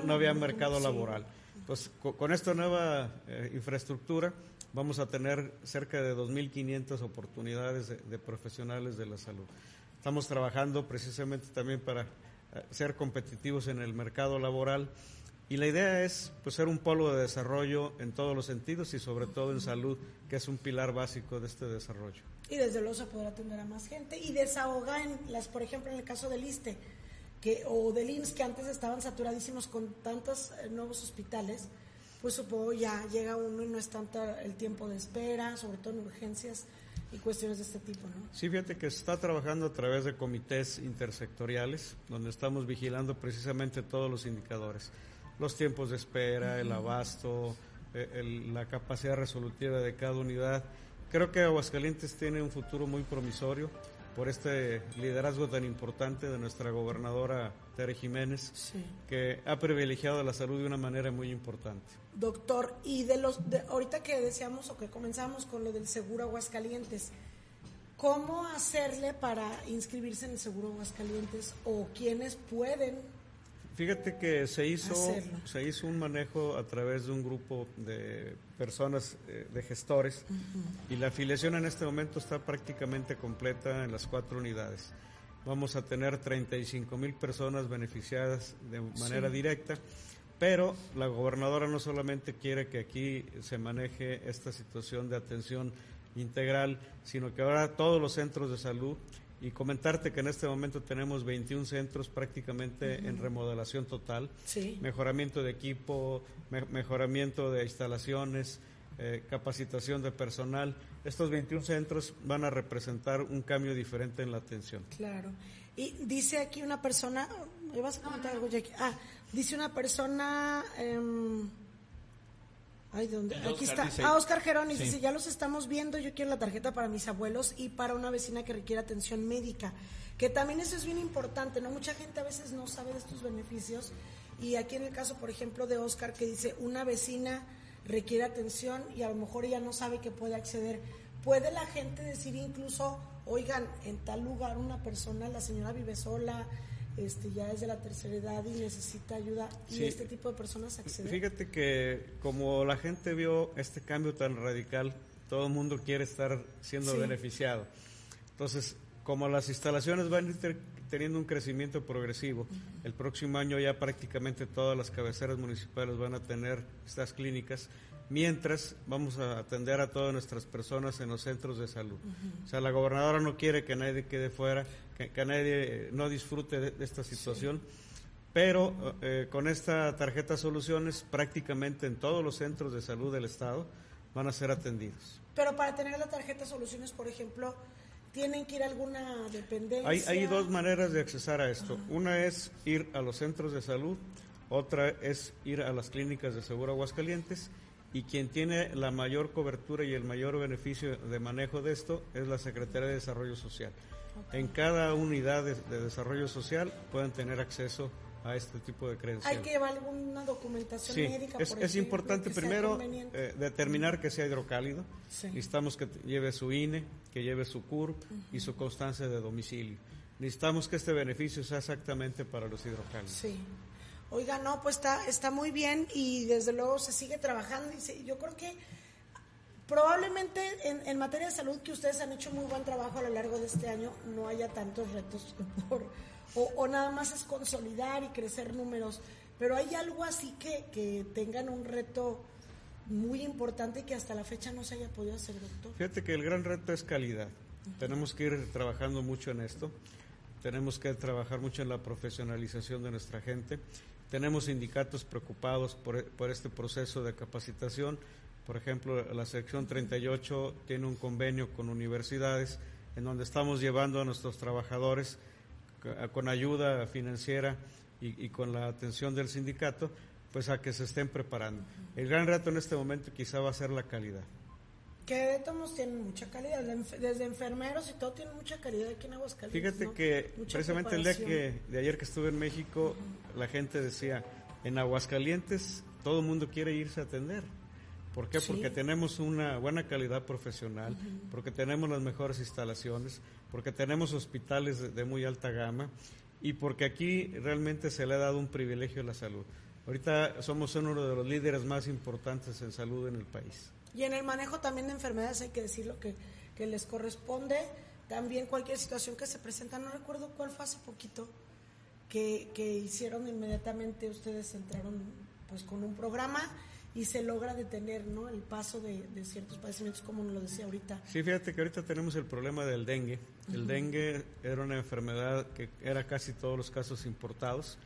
S6: no, había mercado laboral. Entonces, con, esta nueva eh, infraestructura, vamos a tener cerca de 2.500 oportunidades de, profesionales de la salud. Estamos trabajando precisamente también para eh, ser competitivos en el mercado laboral y la idea es pues, ser un polo de desarrollo en todos los sentidos y sobre todo en salud, que es un pilar básico de este desarrollo.
S1: Y desde luego se podrá atender a más gente y desahogar, en las, por ejemplo, en el caso del ISTE que, o del IMSS, que antes estaban saturadísimos con tantos eh, nuevos hospitales, pues supongo ya llega uno y no es tanto el tiempo de espera, sobre todo en urgencias y cuestiones de este tipo, ¿no?
S6: Sí, fíjate que se está trabajando a través de comités intersectoriales, donde estamos vigilando precisamente todos los indicadores, los tiempos de espera, el abasto, eh, la capacidad resolutiva de cada unidad. Creo que Aguascalientes tiene un futuro muy promisorio por este liderazgo tan importante de nuestra gobernadora Tere Jiménez, que ha privilegiado la salud de una manera muy importante.
S1: Doctor, y de los de, ahorita que decíamos o que comenzamos con lo del seguro Aguascalientes, ¿cómo hacerle para inscribirse en el seguro Aguascalientes o quiénes pueden
S6: Fíjate que se hizo, se hizo un manejo a través de un grupo de personas, eh, de gestores, y la afiliación en este momento está prácticamente completa en las cuatro unidades. Vamos a tener 35 mil personas beneficiadas de manera directa, pero la gobernadora no solamente quiere que aquí se maneje esta situación de atención integral, sino que ahora todos los centros de salud y comentarte que en este momento tenemos 21 centros prácticamente en remodelación total, mejoramiento de equipo, mejoramiento de instalaciones, eh, capacitación de personal. Estos 21 centros van a representar un cambio diferente en la atención.
S1: Claro. Y dice aquí una persona, ¿me vas a comentar algo, Jackie? Ah, dice una persona... Eh, Ay, ¿dónde? Aquí está. ah, Oscar Geronis dice, ya los estamos viendo, yo quiero la tarjeta para mis abuelos y para una vecina que requiere atención médica. Que también eso es bien importante, ¿no? Mucha gente a veces no sabe de estos beneficios. Y aquí en el caso, por ejemplo, de Oscar, que dice, una vecina requiere atención y a lo mejor ella no sabe que puede acceder. ¿Puede la gente decir incluso, oigan, en tal lugar una persona, la señora vive sola, este, ya es de la tercera edad y necesita ayuda y este tipo de personas acceden.
S6: Fíjate que como la gente vio este cambio tan radical, todo el mundo quiere estar siendo beneficiado. Entonces, como las instalaciones van teniendo un crecimiento progresivo, el próximo año ya prácticamente todas las cabeceras municipales van a tener estas clínicas mientras vamos a atender a todas nuestras personas en los centros de salud. O sea, la gobernadora no quiere que nadie quede fuera, que, nadie no disfrute de, esta situación, pero eh, con esta tarjeta soluciones prácticamente en todos los centros de salud del Estado van a ser atendidos.
S1: Pero para tener la tarjeta soluciones, por ejemplo, ¿tienen que ir a alguna dependencia?
S6: Hay, hay dos maneras de accesar a esto. Una es ir a los centros de salud, otra es ir a las clínicas de Seguro Aguascalientes y quien tiene la mayor cobertura y el mayor beneficio de manejo de esto es la Secretaría de Desarrollo Social. en cada unidad de, de desarrollo social puedan tener acceso a este tipo de credencial.
S1: Hay que llevar alguna documentación
S6: Sí,
S1: médica.
S6: es,
S1: por
S6: es
S1: ejemplo,
S6: importante primero eh, determinar que sea hidrocálido.
S1: Sí.
S6: Necesitamos que lleve su INE, que lleve su CURP y su constancia de domicilio. Necesitamos que este beneficio sea exactamente para los hidrocálidos.
S1: Sí. Oiga, no, pues está, está muy bien y desde luego se sigue trabajando y se- yo creo que probablemente en, en materia de salud que ustedes han hecho muy buen trabajo a lo largo de este año no haya tantos retos por, o, o nada más es consolidar y crecer números, pero hay algo así que, que tengan un reto muy importante que hasta la fecha no se haya podido hacer, doctor.
S6: Fíjate que el gran reto es calidad. Tenemos que ir trabajando mucho en esto. Tenemos que trabajar mucho en la profesionalización de nuestra gente. Tenemos sindicatos preocupados por, por este proceso de capacitación. Por ejemplo, la sección 38 tiene un convenio con universidades en donde estamos llevando a nuestros trabajadores con ayuda financiera y con la atención del sindicato, pues a que se estén preparando. El gran reto en este momento quizá va a ser la calidad.
S1: Que de todos tienen mucha calidad, desde enfermeros y todo tienen mucha calidad aquí en Aguascalientes.
S6: Fíjate
S1: ¿no?
S6: que
S1: Mucha
S6: precisamente el día que de ayer que estuve en México, la gente decía, en Aguascalientes todo el mundo quiere irse a atender. ¿Por qué?
S1: Sí.
S6: Porque tenemos una buena calidad profesional, porque tenemos las mejores instalaciones, porque tenemos hospitales de, de muy alta gama y porque aquí realmente se le ha dado un privilegio a la salud. Ahorita somos uno de los líderes más importantes en salud en el país.
S1: Y en el manejo también de enfermedades hay que decir lo que, que les corresponde. También cualquier situación que se presenta, no recuerdo cuál fue hace poquito, que, que hicieron inmediatamente, ustedes entraron pues con un programa y se logra detener ¿no? el paso de, de ciertos padecimientos, como nos lo decía ahorita.
S6: Sí, fíjate que ahorita tenemos el problema del dengue. El dengue era una enfermedad que era casi todos los casos importados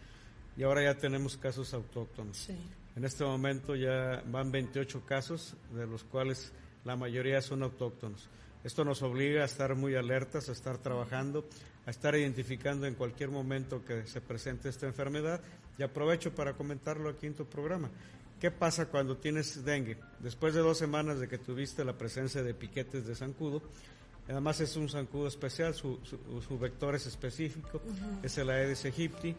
S6: y ahora ya tenemos casos autóctonos.
S1: Sí.
S6: En este momento ya van 28 casos, de los cuales la mayoría son autóctonos. Esto nos obliga a estar muy alertas, a estar trabajando, a estar identificando en cualquier momento que se presente esta enfermedad. Y aprovecho para comentarlo aquí en tu programa. ¿Qué pasa cuando tienes dengue? Después de dos semanas de que tuviste la presencia de piquetes de zancudo, además es un zancudo especial, su, su- su vector es específico, es el Aedes aegypti.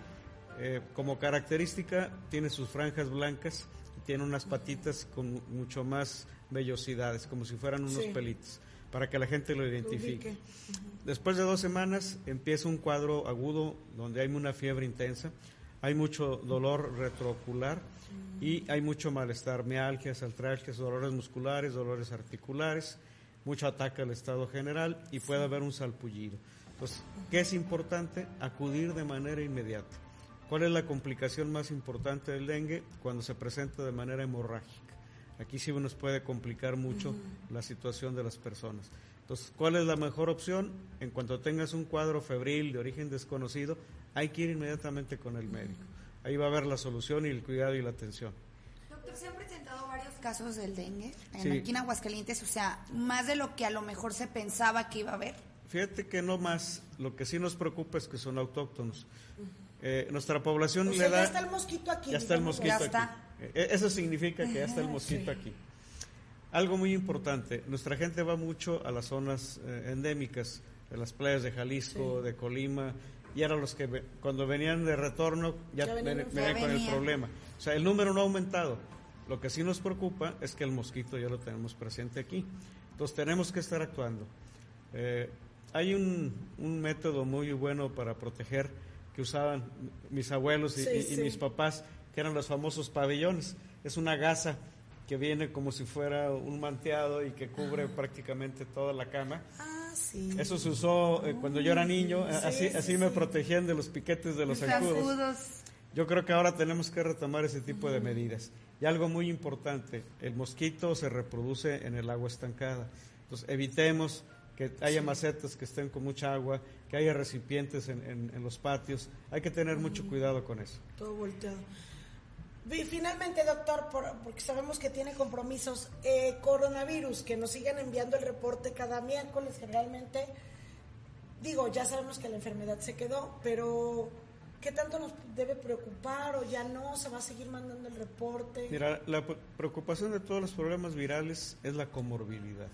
S6: Eh, como característica tiene sus franjas blancas y tiene unas patitas con mucho más vellosidades, como si fueran unos
S1: Sí.
S6: pelitos, para que la gente lo identifique. Después de dos semanas empieza un cuadro agudo donde hay una fiebre intensa, hay mucho dolor retroocular y hay mucho malestar, mialgias, artralgias, dolores musculares, dolores articulares, mucho ataque al estado general y puede haber un salpullido. Entonces, ¿qué es importante? Acudir de manera inmediata. ¿Cuál es la complicación más importante del dengue? Cuando se presenta de manera hemorrágica. Aquí sí nos puede complicar mucho la situación de las personas. Entonces, ¿cuál es la mejor opción? En cuanto tengas un cuadro febril de origen desconocido, hay que ir inmediatamente con el médico. Ahí va a haber la solución y el cuidado y la atención.
S2: Doctor, se han presentado varios casos del dengue en,
S6: Sí.
S2: aquí en Aguascalientes, o sea, más de lo que a lo mejor se pensaba que iba a haber.
S6: Fíjate que no más, lo que sí nos preocupa es que son autóctonos. Eh, nuestra población
S1: O
S6: le
S1: sea,
S6: da...
S1: ya está el mosquito aquí.
S6: Ya está el mosquito
S2: Ya está.
S6: aquí. Eh, Eso significa que ya está el mosquito aquí. Algo muy importante, nuestra gente va mucho a las zonas eh, endémicas, de las playas de Jalisco, de Colima, y eran los que cuando venían de retorno ya,
S1: Ya venían
S6: ven- venían con el problema. O sea, el número no ha aumentado. Lo que sí nos preocupa es que el mosquito ya lo tenemos presente aquí. Entonces tenemos que estar actuando. Eh, hay un, un método muy bueno para proteger que usaban mis abuelos y,
S1: Sí,
S6: y- y
S1: sí.
S6: mis papás, que eran los famosos pabellones. Es una gasa que viene como si fuera un manteado y que cubre prácticamente toda la cama.
S1: Ah, sí.
S6: Eso se usó eh, cuando yo era niño, eh,
S1: Sí,
S6: así,
S1: sí,
S6: así me protegían de los piquetes de los
S2: zancudos.
S6: Yo creo que ahora tenemos que retomar ese tipo de medidas. Y algo muy importante, el mosquito se reproduce en el agua estancada. Entonces, evitemos que haya macetas que estén con mucha agua, que haya recipientes en, en- en los patios. Hay que tener mucho cuidado con eso.
S1: Todo volteado. Y finalmente, doctor, por- porque sabemos que tiene compromisos, eh, coronavirus, que nos sigan enviando el reporte cada miércoles generalmente. Digo, ya sabemos que la enfermedad se quedó, pero ¿qué tanto nos debe preocupar o ya no? ¿Se va a seguir mandando el reporte?
S6: Mira, la pre- preocupación de todos los problemas virales es la comorbilidad.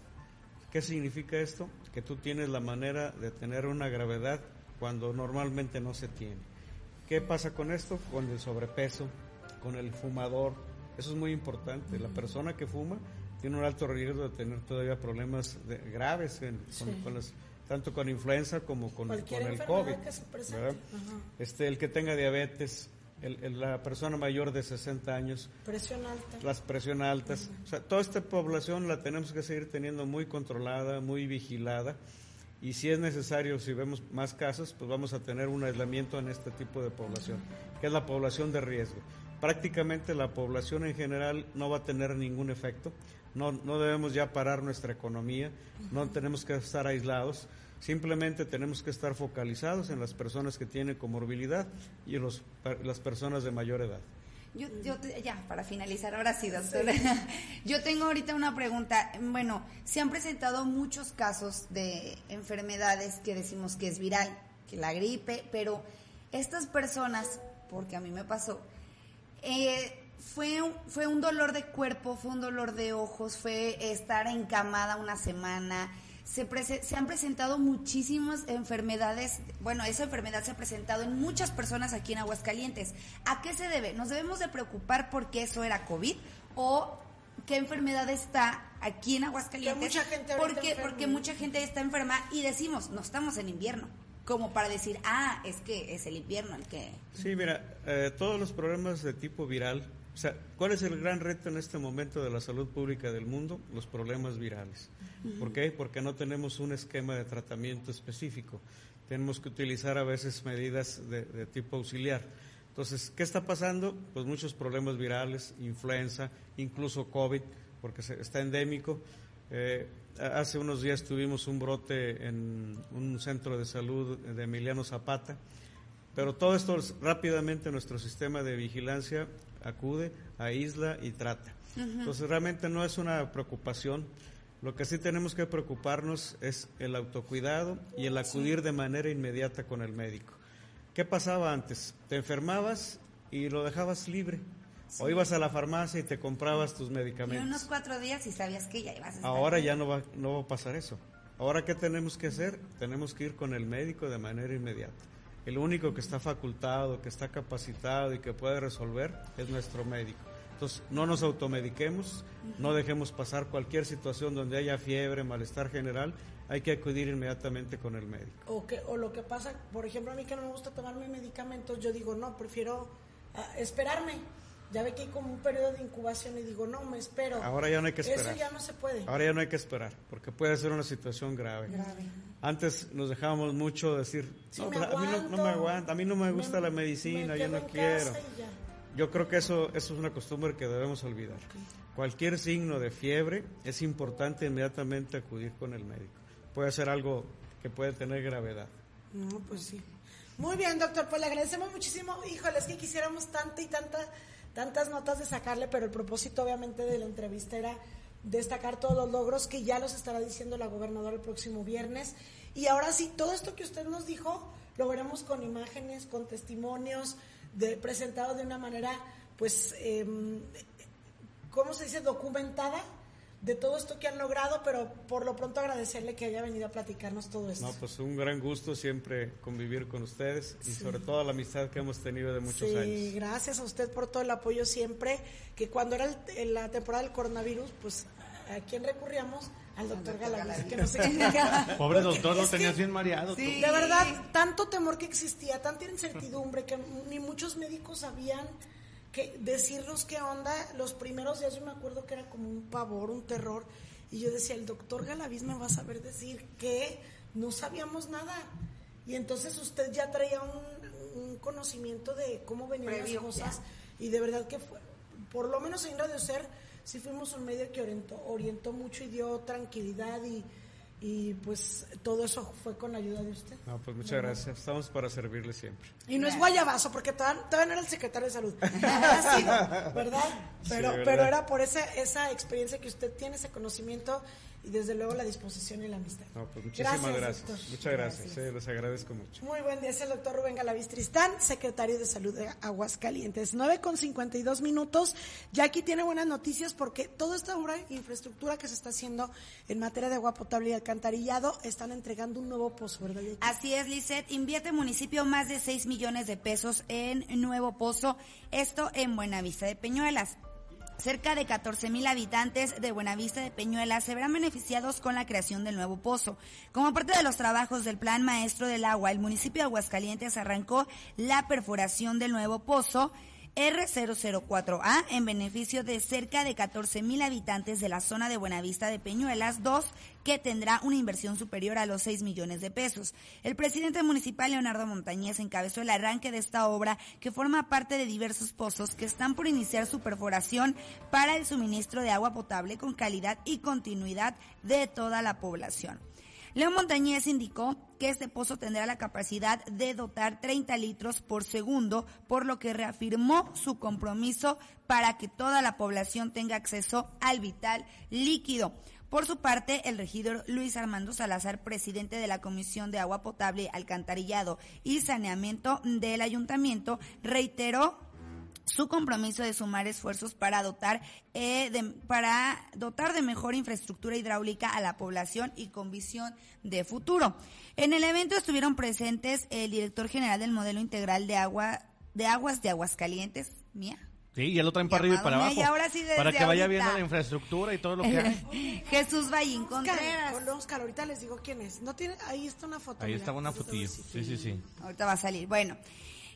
S6: ¿Qué significa esto? Que tú tienes la manera de tener una gravedad cuando normalmente no se tiene. ¿Qué pasa con esto? Con el sobrepeso, con el fumador. Eso es muy importante. La persona que fuma tiene un alto riesgo de tener todavía problemas graves con, tanto con influenza como con, el COVID. este, el que tenga diabetes, la persona mayor de 60 años.
S1: Presión alta.
S6: Las presión altas. O sea, toda esta población la tenemos que seguir teniendo muy controlada, muy vigilada. Y si es necesario, si vemos más casos, pues vamos a tener un aislamiento en este tipo de población, que es la población de riesgo. Prácticamente la población en general no va a tener ningún efecto. No, no debemos ya parar nuestra economía, no tenemos que estar aislados. Simplemente tenemos que estar focalizados en las personas que tienen comorbilidad y los, las personas de mayor edad.
S2: Yo, yo ya, para finalizar, ahora sí, doctora. Yo tengo ahorita una pregunta. Bueno, se han presentado muchos casos de enfermedades que decimos que es viral, que la gripe, pero estas personas, porque a mí me pasó, eh, fue, fue un dolor de cuerpo, fue un dolor de ojos, fue estar encamada una semana, se, se, han presentado muchísimas enfermedades, bueno, esa enfermedad se ha presentado en muchas personas aquí en Aguascalientes. ¿A qué se debe? ¿Nos debemos de preocupar porque eso era COVID o qué enfermedad está aquí en Aguascalientes?
S1: mucha gente
S2: porque, porque mucha gente está enferma y decimos, no estamos en invierno como para decir, ah, es que es el invierno el que...
S6: Sí, mira, eh, todos los problemas de tipo viral, o sea, ¿cuál es el gran reto en este momento de la salud pública del mundo? Los problemas virales. ¿Por qué? Porque no tenemos un esquema de tratamiento específico. Tenemos que utilizar a veces medidas de, tipo auxiliar. Entonces, ¿qué está pasando? Pues muchos problemas virales, influenza, incluso COVID, porque está endémico. Eh, hace unos días tuvimos un brote en un centro de salud de Emiliano Zapata, pero todo esto rápidamente nuestro sistema de vigilancia acude, aísla y trata. Entonces realmente no es una preocupación. Lo que sí tenemos que preocuparnos es el autocuidado y el acudir de manera inmediata con el médico. ¿Qué pasaba antes? Te enfermabas y lo dejabas libre. O ibas a la farmacia y te comprabas tus medicamentos.
S2: Y unos cuatro días y sabías que ya ibas a estar
S6: Ahora ya no va, no va a pasar eso. Ahora, ¿qué tenemos que hacer? Tenemos que ir con el médico de manera inmediata. El único que está facultado, que está capacitado y que puede resolver es nuestro médico. Entonces, no nos automediquemos, no dejemos pasar cualquier situación donde haya fiebre, malestar general, hay que acudir inmediatamente con el médico.
S1: O, que, o lo que pasa, por ejemplo, a mí que no me gusta tomar mis medicamentos, yo digo, no, prefiero ah, esperarme. Ya ve que hay como un periodo de incubación y digo, no, me espero.
S6: Ahora ya no hay que esperar.
S1: Eso ya no se puede.
S6: Ahora ya no hay que esperar, porque puede ser una situación grave. Antes nos dejábamos mucho decir, a mí no, me aguanta, a mí no me gusta la medicina, yo no quiero. Yo creo que eso, eso es una costumbre que debemos olvidar. Cualquier signo de fiebre es importante inmediatamente acudir con el médico. Puede ser algo que puede tener gravedad.
S1: No, pues sí. Muy bien, doctor, pues le agradecemos muchísimo. Híjole, es que quisiéramos tanta y tanta, tantas notas de sacarle, pero el propósito obviamente de la entrevista era destacar todos los logros que ya los estará diciendo la gobernadora el próximo viernes. Y ahora sí, todo esto que usted nos dijo, lo veremos con imágenes, con testimonios, de, presentado de una manera, pues, eh, ¿cómo se dice?, documentada de todo esto que han logrado, pero por lo pronto agradecerle que haya venido a platicarnos todo esto.
S6: No, pues un gran gusto siempre convivir con ustedes y sobre todo la amistad que hemos tenido de muchos
S1: sí,
S6: años.
S1: gracias a usted por todo el apoyo siempre, que cuando era la temporada del coronavirus, pues ¿a quién recurríamos? Al doctor Galaviz, que no sé
S4: Pobre doctor, lo tenías bien mareado.
S1: De verdad, tanto temor que existía, tanta incertidumbre que ni muchos médicos sabían que decirnos qué onda. Los primeros días yo me acuerdo que era como un pavor, un terror. Y yo decía, el doctor Galaviz me va a saber decir que no sabíamos nada. Y entonces usted ya traía un, conocimiento de cómo venían las cosas. Y de verdad que fue, por lo menos en Radio Ser sí fuimos un medio que orientó, orientó mucho y dio tranquilidad y, y pues todo eso fue con la ayuda de usted.
S6: No, pues muchas gracias. Estamos para servirle siempre.
S1: Y no es guayabazo, porque todavía, no era el secretario de salud. ¿verdad? Pero, pero era por esa, esa experiencia que usted tiene, ese conocimiento y desde luego la disposición y la amistad.
S6: No, pues muchísimas gracias.
S1: doctor.
S6: Muchas gracias, eh, les agradezco mucho.
S1: Muy buen día, es el doctor Rubén Galavistristán, secretario de Salud de Aguascalientes. 9 con 52 minutos. Ya aquí tiene buenas noticias porque toda esta obra infraestructura que se está haciendo en materia de agua potable y alcantarillado están entregando un nuevo pozo, ¿verdad?
S2: Así es, Lisset. Invierte municipio más de 6 millones de pesos en nuevo pozo. Esto en Buenavista de Peñuelas. Cerca de 14 mil habitantes de Buenavista de Peñuelas se verán beneficiados con la creación del nuevo pozo. Como parte de los trabajos del Plan Maestro del Agua, el municipio de Aguascalientes arrancó la perforación del nuevo pozo R004A en beneficio de cerca de 14 mil habitantes de la zona de Buenavista de Peñuelas 2, que tendrá una inversión superior a los 6 millones de pesos. El presidente municipal Leonardo Montañez encabezó el arranque de esta obra que forma parte de diversos pozos que están por iniciar su perforación para el suministro de agua potable con calidad y continuidad de toda la población. León Montañez indicó que este pozo tendrá la capacidad de dotar 30 litros por segundo, por lo que reafirmó su compromiso para que toda la población tenga acceso al vital líquido. Por su parte, el regidor Luis Armando Salazar, presidente de la Comisión de Agua Potable, Alcantarillado y Saneamiento del Ayuntamiento, reiteró su compromiso de sumar esfuerzos para dotar eh, de, para dotar de mejor infraestructura hidráulica a la población y con visión de futuro. En el evento estuvieron presentes el director general del modelo integral de agua de aguas de Aguascalientes, mía.
S4: Sí, ya lo traen para arriba y para abajo.
S2: Y ahora sí desde
S4: para que vaya
S2: ahorita.
S4: viendo la infraestructura y todo lo que hay.
S2: Jesús
S1: Oscar,
S2: Contreras.
S1: hola, Oscar, ahorita les digo quién es. No tiene, ahí está una foto.
S4: Ahí
S1: mira.
S4: estaba una fotillo. Sí, sí, sí.
S2: Ahorita va a salir. Bueno.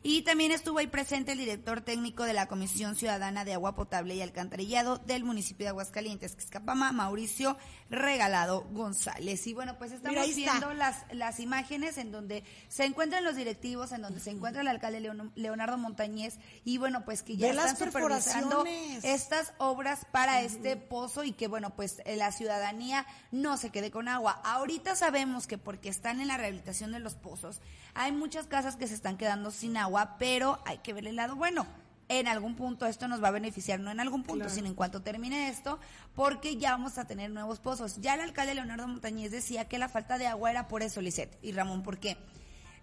S2: Y también estuvo ahí presente el director técnico de la Comisión Ciudadana de Agua Potable y Alcantarillado del municipio de Aguascalientes, Quiscapama, Mauricio Regalado González. Y bueno, pues estamos
S1: Mira,
S2: viendo las, las imágenes en donde se encuentran los directivos, en donde se encuentra el alcalde Leon- Leonardo Montañez y bueno, pues que ya
S1: las
S2: están supervisando estas obras para este pozo y que bueno, pues eh, la ciudadanía no se quede con agua. Ahorita sabemos que porque están en la rehabilitación de los pozos, hay muchas casas que se están quedando sin agua, pero hay que ver el lado bueno. En algún punto esto nos va a beneficiar, no en algún punto,
S1: Claro.
S2: sino en cuanto termine esto, porque ya vamos a tener nuevos pozos. Ya el alcalde Leonardo Montañez decía que la falta de agua era por eso, Lisette y Ramón, ¿por qué?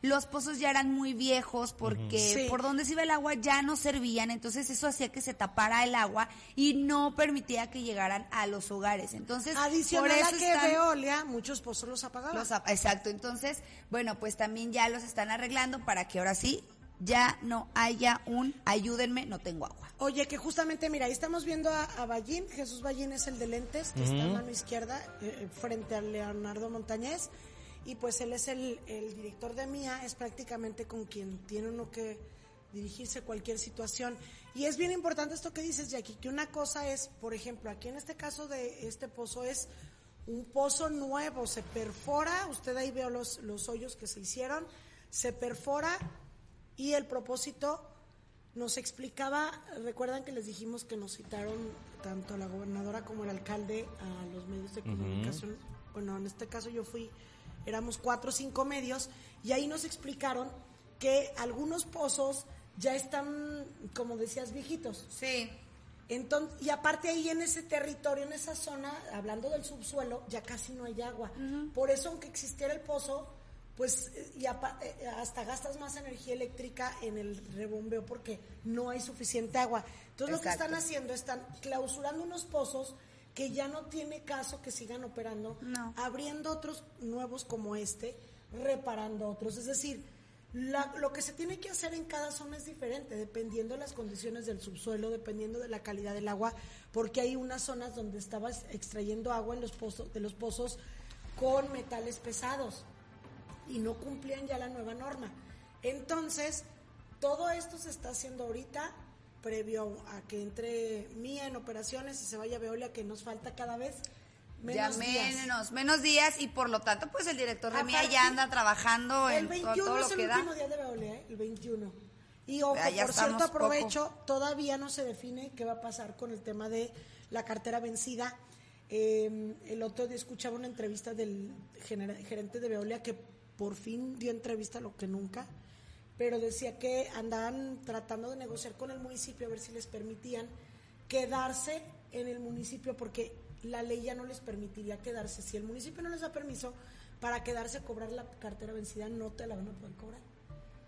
S2: Los pozos ya eran muy viejos porque
S1: Sí.
S2: por donde se iba el agua ya no servían, entonces eso hacía que se tapara el agua y no permitía que llegaran a los hogares. Entonces,
S1: Adicional
S2: por
S1: a que
S2: están-
S1: Veolia, muchos pozos los apagaban.
S2: los exacto, entonces, bueno, pues también ya los están arreglando para que ahora sí ya no haya un ayúdenme, no tengo agua.
S1: Oye, que justamente, mira, ahí estamos viendo a, a Ballín, Jesús Ballín es el de lentes, que está a mano izquierda, eh, frente a Leonardo Montañez, y pues él es el, el director de MIA, es prácticamente con quien tiene uno que dirigirse a cualquier situación. Y es bien importante esto que dices, Jackie, que una cosa es, por ejemplo, aquí en este caso de este pozo es un pozo nuevo, se perfora, usted ahí veo los, los hoyos que se hicieron, se perfora y el propósito nos explicaba, recuerdan que les dijimos que nos citaron tanto la gobernadora como el alcalde a los medios de comunicación. Bueno, en este caso yo fui, éramos cuatro o cinco medios, y ahí nos explicaron que algunos pozos ya están, como decías, viejitos.
S2: Sí.
S1: Entonces, y aparte ahí en ese territorio, en esa zona, hablando del subsuelo, ya casi no hay agua. Por eso, aunque existiera el pozo, pues eh, y apa- eh, hasta gastas más energía eléctrica en el rebombeo porque no hay suficiente agua. Entonces lo que están haciendo, están clausurando unos pozos que ya no tiene caso que sigan operando,
S2: No.
S1: abriendo otros nuevos como este, reparando otros. Es decir, la- lo que se tiene que hacer en cada zona es diferente, dependiendo de las condiciones del subsuelo, dependiendo de la calidad del agua, porque hay unas zonas donde estabas extrayendo agua en los pozos, de los pozos con metales pesados y no cumplían ya la nueva norma. Entonces, todo esto se está haciendo ahorita, previo a que entre Mía en operaciones y se vaya Veolia, que nos falta cada vez menos
S2: ya
S1: días.
S2: menos, menos días y por lo tanto, pues el director de
S1: A
S2: MIA
S1: partir-
S2: ya anda trabajando
S1: El
S2: en to-
S1: 21
S2: todo
S1: es
S2: lo
S1: el
S2: que da.
S1: último día de Veolia, ¿eh? el 21. Y ojo,
S2: ya
S1: por cierto, aprovecho, todavía no se define qué va a pasar con el tema de la cartera vencida. Eh, el otro día escuchaba una entrevista del gerente de Veolia que por fin dio entrevista, lo que nunca, pero decía que andaban tratando de negociar con el municipio a ver si les permitían quedarse en el municipio porque la ley ya no les permitiría quedarse. Si el municipio no les da permiso para quedarse a cobrar la cartera vencida, no te la van a poder cobrar.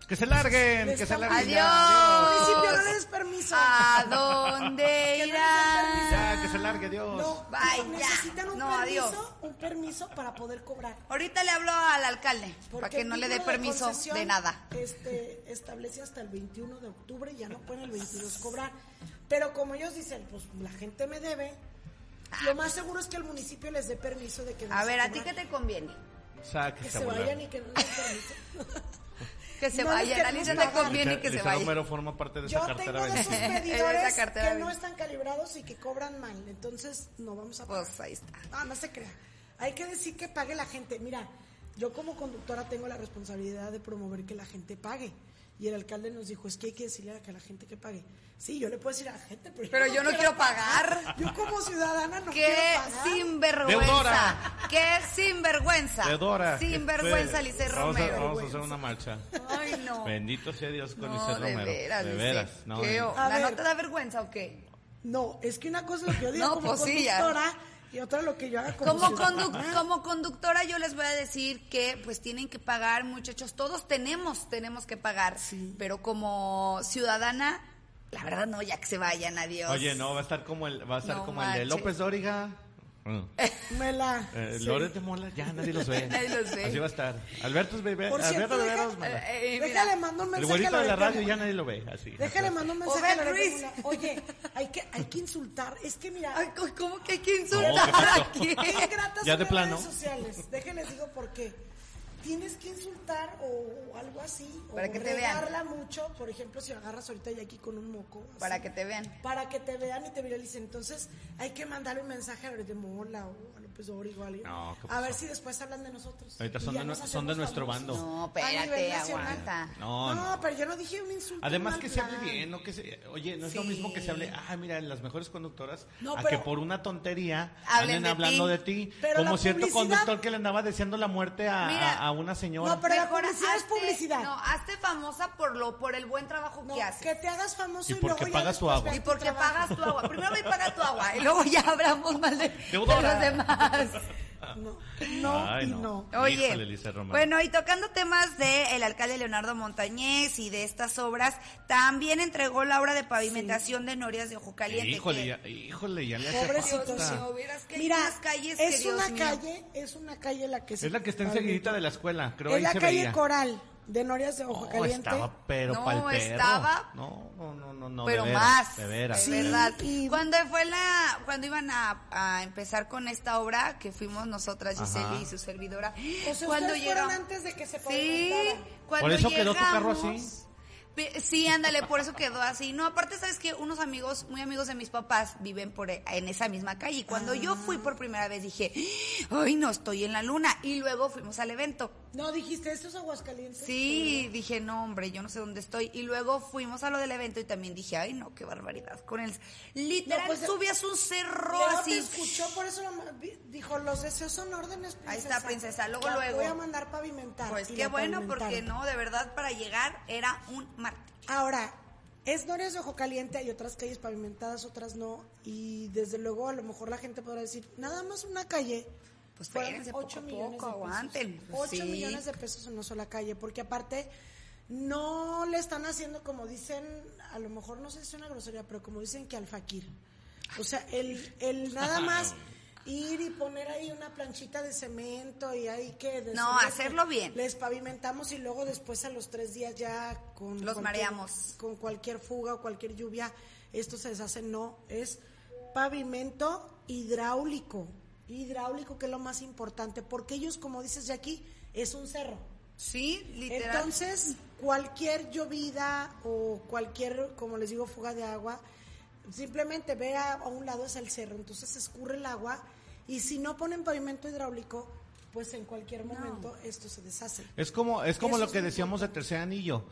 S4: Que se larguen,
S1: Les
S4: que se larguen.
S2: Adiós.
S1: El municipio no les des permiso.
S2: ¿A dónde
S1: Que
S2: irán?
S4: Ya, que se largue, Dios.
S1: No,
S2: Bye, ya.
S1: necesitan un
S2: No,
S1: permiso,
S2: adiós.
S1: un permiso para poder cobrar.
S2: Ahorita le hablo al alcalde para que no le dé
S1: de
S2: permiso de nada.
S1: Este, establece hasta el 21 de octubre, ya no pueden el 22 cobrar. Pero como ellos dicen, pues la gente me debe, lo más seguro es que el municipio les dé permiso de que
S2: A ver, ¿a ti qué te conviene?
S1: Que
S4: Sáquese
S1: se
S4: volar.
S1: vayan y que no les den permiso.
S2: Que se
S1: No
S2: vayan, a te
S1: pagar.
S2: conviene que se
S4: Liceo
S2: vaya.
S4: Romero forma parte de
S1: Yo
S4: esa
S1: tengo
S4: cartera
S1: de esos
S2: cartera
S1: que no están calibrados y que cobran mal. Entonces, no vamos a pagar.
S2: Pues ahí está.
S1: Ah, no se crea. Hay que decir que pague la gente. Mira, yo como conductora tengo la responsabilidad de promover que la gente pague. Y el alcalde nos dijo, es que hay que decirle a que la gente que pague. Sí, yo le puedo decir a la gente, pero,
S2: Pero yo no quiero pagar.
S1: Yo como ciudadana no
S2: ¡Qué
S1: quiero pagar.
S2: sinvergüenza!
S4: Deudora.
S2: ¡Qué sinvergüenza!
S4: Teodora. que
S2: Sinvergüenza, Lice
S4: vamos a-
S2: Romero.
S4: Vamos a hacer una marcha.
S2: Ay, no.
S4: Bendito sea Dios con
S2: No,
S4: Lice
S2: de
S4: Romero.
S2: veras,
S4: de veras. No,
S2: ¿Qué ¿La
S1: ver.
S2: no te da vergüenza o qué?
S1: No, es que una cosa es lo que yo digo
S2: No,
S1: como
S2: pues sí,
S1: conductora y otra lo que yo haga como,
S2: Como, como conductora yo les voy a decir que pues tienen que pagar, muchachos, todos tenemos, tenemos que pagar, pero como ciudadana, la verdad no, ya que se vayan, adiós.
S4: Oye, no, va a estar como el, va a estar
S2: No
S4: como el de
S2: manches.
S4: López Dóriga. Mm.
S1: Me la...
S4: Eh,
S1: sí.
S4: Lórez de Mola, ya nadie los ve.
S2: Nadie los ve.
S4: Así va a estar. Alberto Bebe,
S1: Por cierto,
S4: Alberto
S1: deja-.
S2: Eh, eh.
S1: Déjale mando un
S4: El
S1: mensaje a
S4: güerito de la radio ya nadie lo ve. Así.
S1: Déjale, mando un mensaje a
S2: Ruiz.
S1: Oye, hay que, hay que insultar. Es que mira,
S2: Ay, ¿cómo que hay que
S4: ¿qué
S2: insultar aquí?
S1: qué ingratas
S4: Ya
S1: son
S4: de
S1: las
S4: plano.
S1: redes sociales. Déjenles digo por qué. Tienes que insultar o, algo así.
S2: Para
S1: o
S2: que te vean.
S1: mucho. Por ejemplo, si agarras ahorita ya aquí con un moco. así,
S2: Para que te vean.
S1: Para que te vean y te viralicen. Entonces, hay que mandarle un mensaje a Loreta Mola o López Dóriga o a alguien.
S4: No, ¿qué
S1: a ver si después hablan de nosotros.
S4: Ahorita
S1: Y
S4: son de son de nuestro
S1: famosos.
S4: bando.
S2: No, espérate, aguanta.
S4: No,
S1: No,
S4: no.
S1: pero yo no dije un insulto.
S4: Además que se hable bien, no que se, oye, no es
S2: Sí.
S4: lo mismo que se hable, ah, mira, las mejores conductoras,
S1: No,
S4: a
S1: pero-
S4: que por una tontería
S2: Hablen
S4: anden
S2: de
S4: hablando
S2: ti.
S4: de ti,
S1: Pero
S4: como
S1: la
S4: cierto conductor que le andaba deseando la muerte a,
S2: Mira.
S4: a- a una señora.
S1: No, pero la
S2: Mejor
S1: publicidad es publicidad.
S2: No, hazte famosa por lo por el buen trabajo que haces.
S1: que te hagas famoso
S4: Y
S1: y,
S4: porque
S1: luego
S4: pagas tu agua.
S2: Y porque pagas tu agua. Primero ve y paga tu agua y luego ya hablamos mal de, de los demás.
S1: No, no
S4: Ay,
S1: y
S4: no.
S1: no.
S2: Oye,
S4: Híjole,
S2: bueno, y tocando temas del el alcalde Leonardo Montañez y de estas obras, también entregó la obra de pavimentación de Norias de Ojo Caliente.
S4: híjole,
S2: que-
S4: ya, híjole, ya le hace
S2: hay
S1: Mira,
S2: calles que,
S1: es
S2: Dios
S1: una
S2: mío.
S1: calle, es una calle la que se
S4: Es la que está enseguidita de la escuela, creo
S1: Es
S4: ahí
S1: la
S4: se
S1: calle
S4: veía.
S1: Coral de Norias de Ojo
S4: No,
S1: Caliente.
S4: estaba pero
S2: No,
S4: pa'l perro.
S2: estaba-
S4: No, no, no, no, no,
S2: pero
S4: de veras,
S2: más,
S4: de veras.
S1: Sí,
S2: de verdad.
S1: y-
S2: Cuando fue la, cuando iban a, a empezar con esta obra, que fuimos nosotras, Giseli
S4: Ajá.
S2: y su servidora,
S1: O sea,
S2: cuando llegamos-
S1: antes de que se
S2: Sí, cuando
S4: ¿Por eso quedó tu carro
S2: llegamos-
S4: así?
S2: Sí, ándale, por eso quedó así. No, aparte, sabes que unos amigos, muy amigos de mis papás, viven por e- en esa misma calle. Y cuando yo fui por primera vez dije, ay, no estoy en la luna. Y luego fuimos al evento.
S1: No, dijiste, esto es Aguascalientes.
S2: Sí, dije, no, hombre, yo no sé dónde estoy. Y luego fuimos a lo del evento y también dije, ay, no, qué barbaridad. Con el. Literal,
S1: No, pues,
S2: subías un cerro
S1: Leo
S2: así.
S1: te escuchó, por eso lo dijo, los deseos son órdenes, princesa.
S2: Ahí está, princesa. Luego, luego.
S1: voy a mandar pavimentar.
S2: Pues qué bueno, porque no, de verdad, para llegar era un
S1: Ahora, es Norias de Ojo Caliente, hay otras calles pavimentadas, otras no, y desde luego a lo mejor la gente podrá decir, nada más una calle,
S2: Pues
S1: fueron
S2: espérense,
S1: ocho
S2: poco a
S1: millones
S2: poco,
S1: de pesos.
S2: aguanten.
S1: Ocho
S2: Sí.
S1: millones de pesos en una sola calle, porque aparte no le están haciendo como dicen, a lo mejor no sé si es una grosería, pero como dicen que al fakir. O sea, el, el nada más ir y poner ahí una planchita de cemento y hay que... decirles
S2: hacerlo bien.
S1: Les pavimentamos y luego después a los tres días ya con...
S2: Los mareamos.
S1: Con cualquier fuga o cualquier lluvia, esto se deshace. No, es pavimento hidráulico. Hidráulico, que es lo más importante, porque ellos, como dices Jackie, es un cerro.
S2: Sí, literal.
S1: Entonces, cualquier llovida o cualquier, como les digo, fuga de agua, simplemente ve a, a un lado es el cerro, entonces escurre el agua y si no ponen pavimento hidráulico, pues en cualquier momento esto se deshace.
S4: Es como, es como
S1: Eso
S4: lo que decíamos de tercer anillo,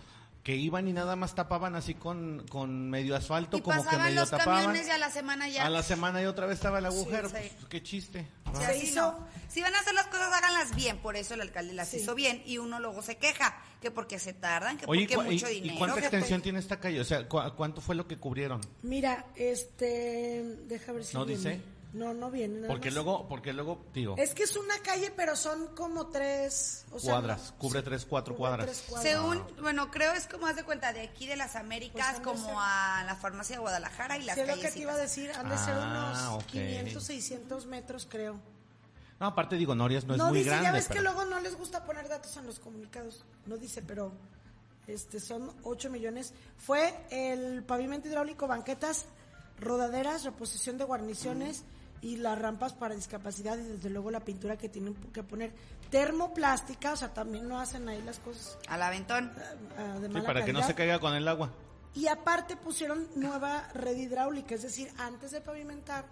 S4: que iban y nada más tapaban así con, con medio asfalto,
S2: y
S4: como que medio
S2: los
S4: tapaban.
S2: camiones y a la semana ya.
S4: A la semana y otra vez estaba el agujero,
S2: sí.
S4: pues, qué chiste.
S2: Sí,
S1: Se
S2: así
S1: hizo-
S2: no. Si van a hacer las cosas, háganlas bien. Por eso el alcalde las
S1: Sí.
S2: hizo bien y uno luego se queja. Que porque se tardan, que
S4: Oye, ¿y,
S2: porque
S4: y-
S2: mucho
S4: y
S2: dinero.
S4: cuánta
S1: que
S4: extensión
S1: pues-
S4: tiene esta calle? O sea, ¿cu- ¿cuánto fue lo que cubrieron?
S1: Mira, este, deja ver si
S4: ¿No
S1: viene.
S4: dice?
S1: No, no viene. nada
S4: Porque
S1: más.
S4: luego, porque luego, digo,
S1: Es que es una calle, pero son como tres... O sea,
S4: Cuadras,
S1: no-
S4: cubre tres, cuatro
S1: cubre
S4: cuadras.
S1: tres cuadras.
S2: Según, bueno, creo es como haz de cuenta de aquí de las Américas
S1: Pues de
S2: como
S1: ser-
S2: a la farmacia de Guadalajara y las
S1: Sí, es lo
S2: calles.
S1: que te iba a decir, han de ser
S4: Ah,
S1: unos
S4: ok.
S1: 500, 600 metros, creo.
S4: no, aparte digo, Norias no es muy
S1: dice,
S4: grande.
S1: ya ves
S4: pero-
S1: que luego no les gusta poner datos en los comunicados. No dice, pero este son 8 millones. Fue el pavimento hidráulico, banquetas, rodaderas, reposición de guarniciones y las rampas para discapacidad y desde luego la pintura que tienen que poner termoplástica, o sea, también no hacen ahí las cosas
S2: Al aventón.
S1: ah, de
S4: Sí,
S1: mala
S4: para que no se caiga con el agua.
S1: Y aparte pusieron nueva red hidráulica, es decir, antes de pavimentar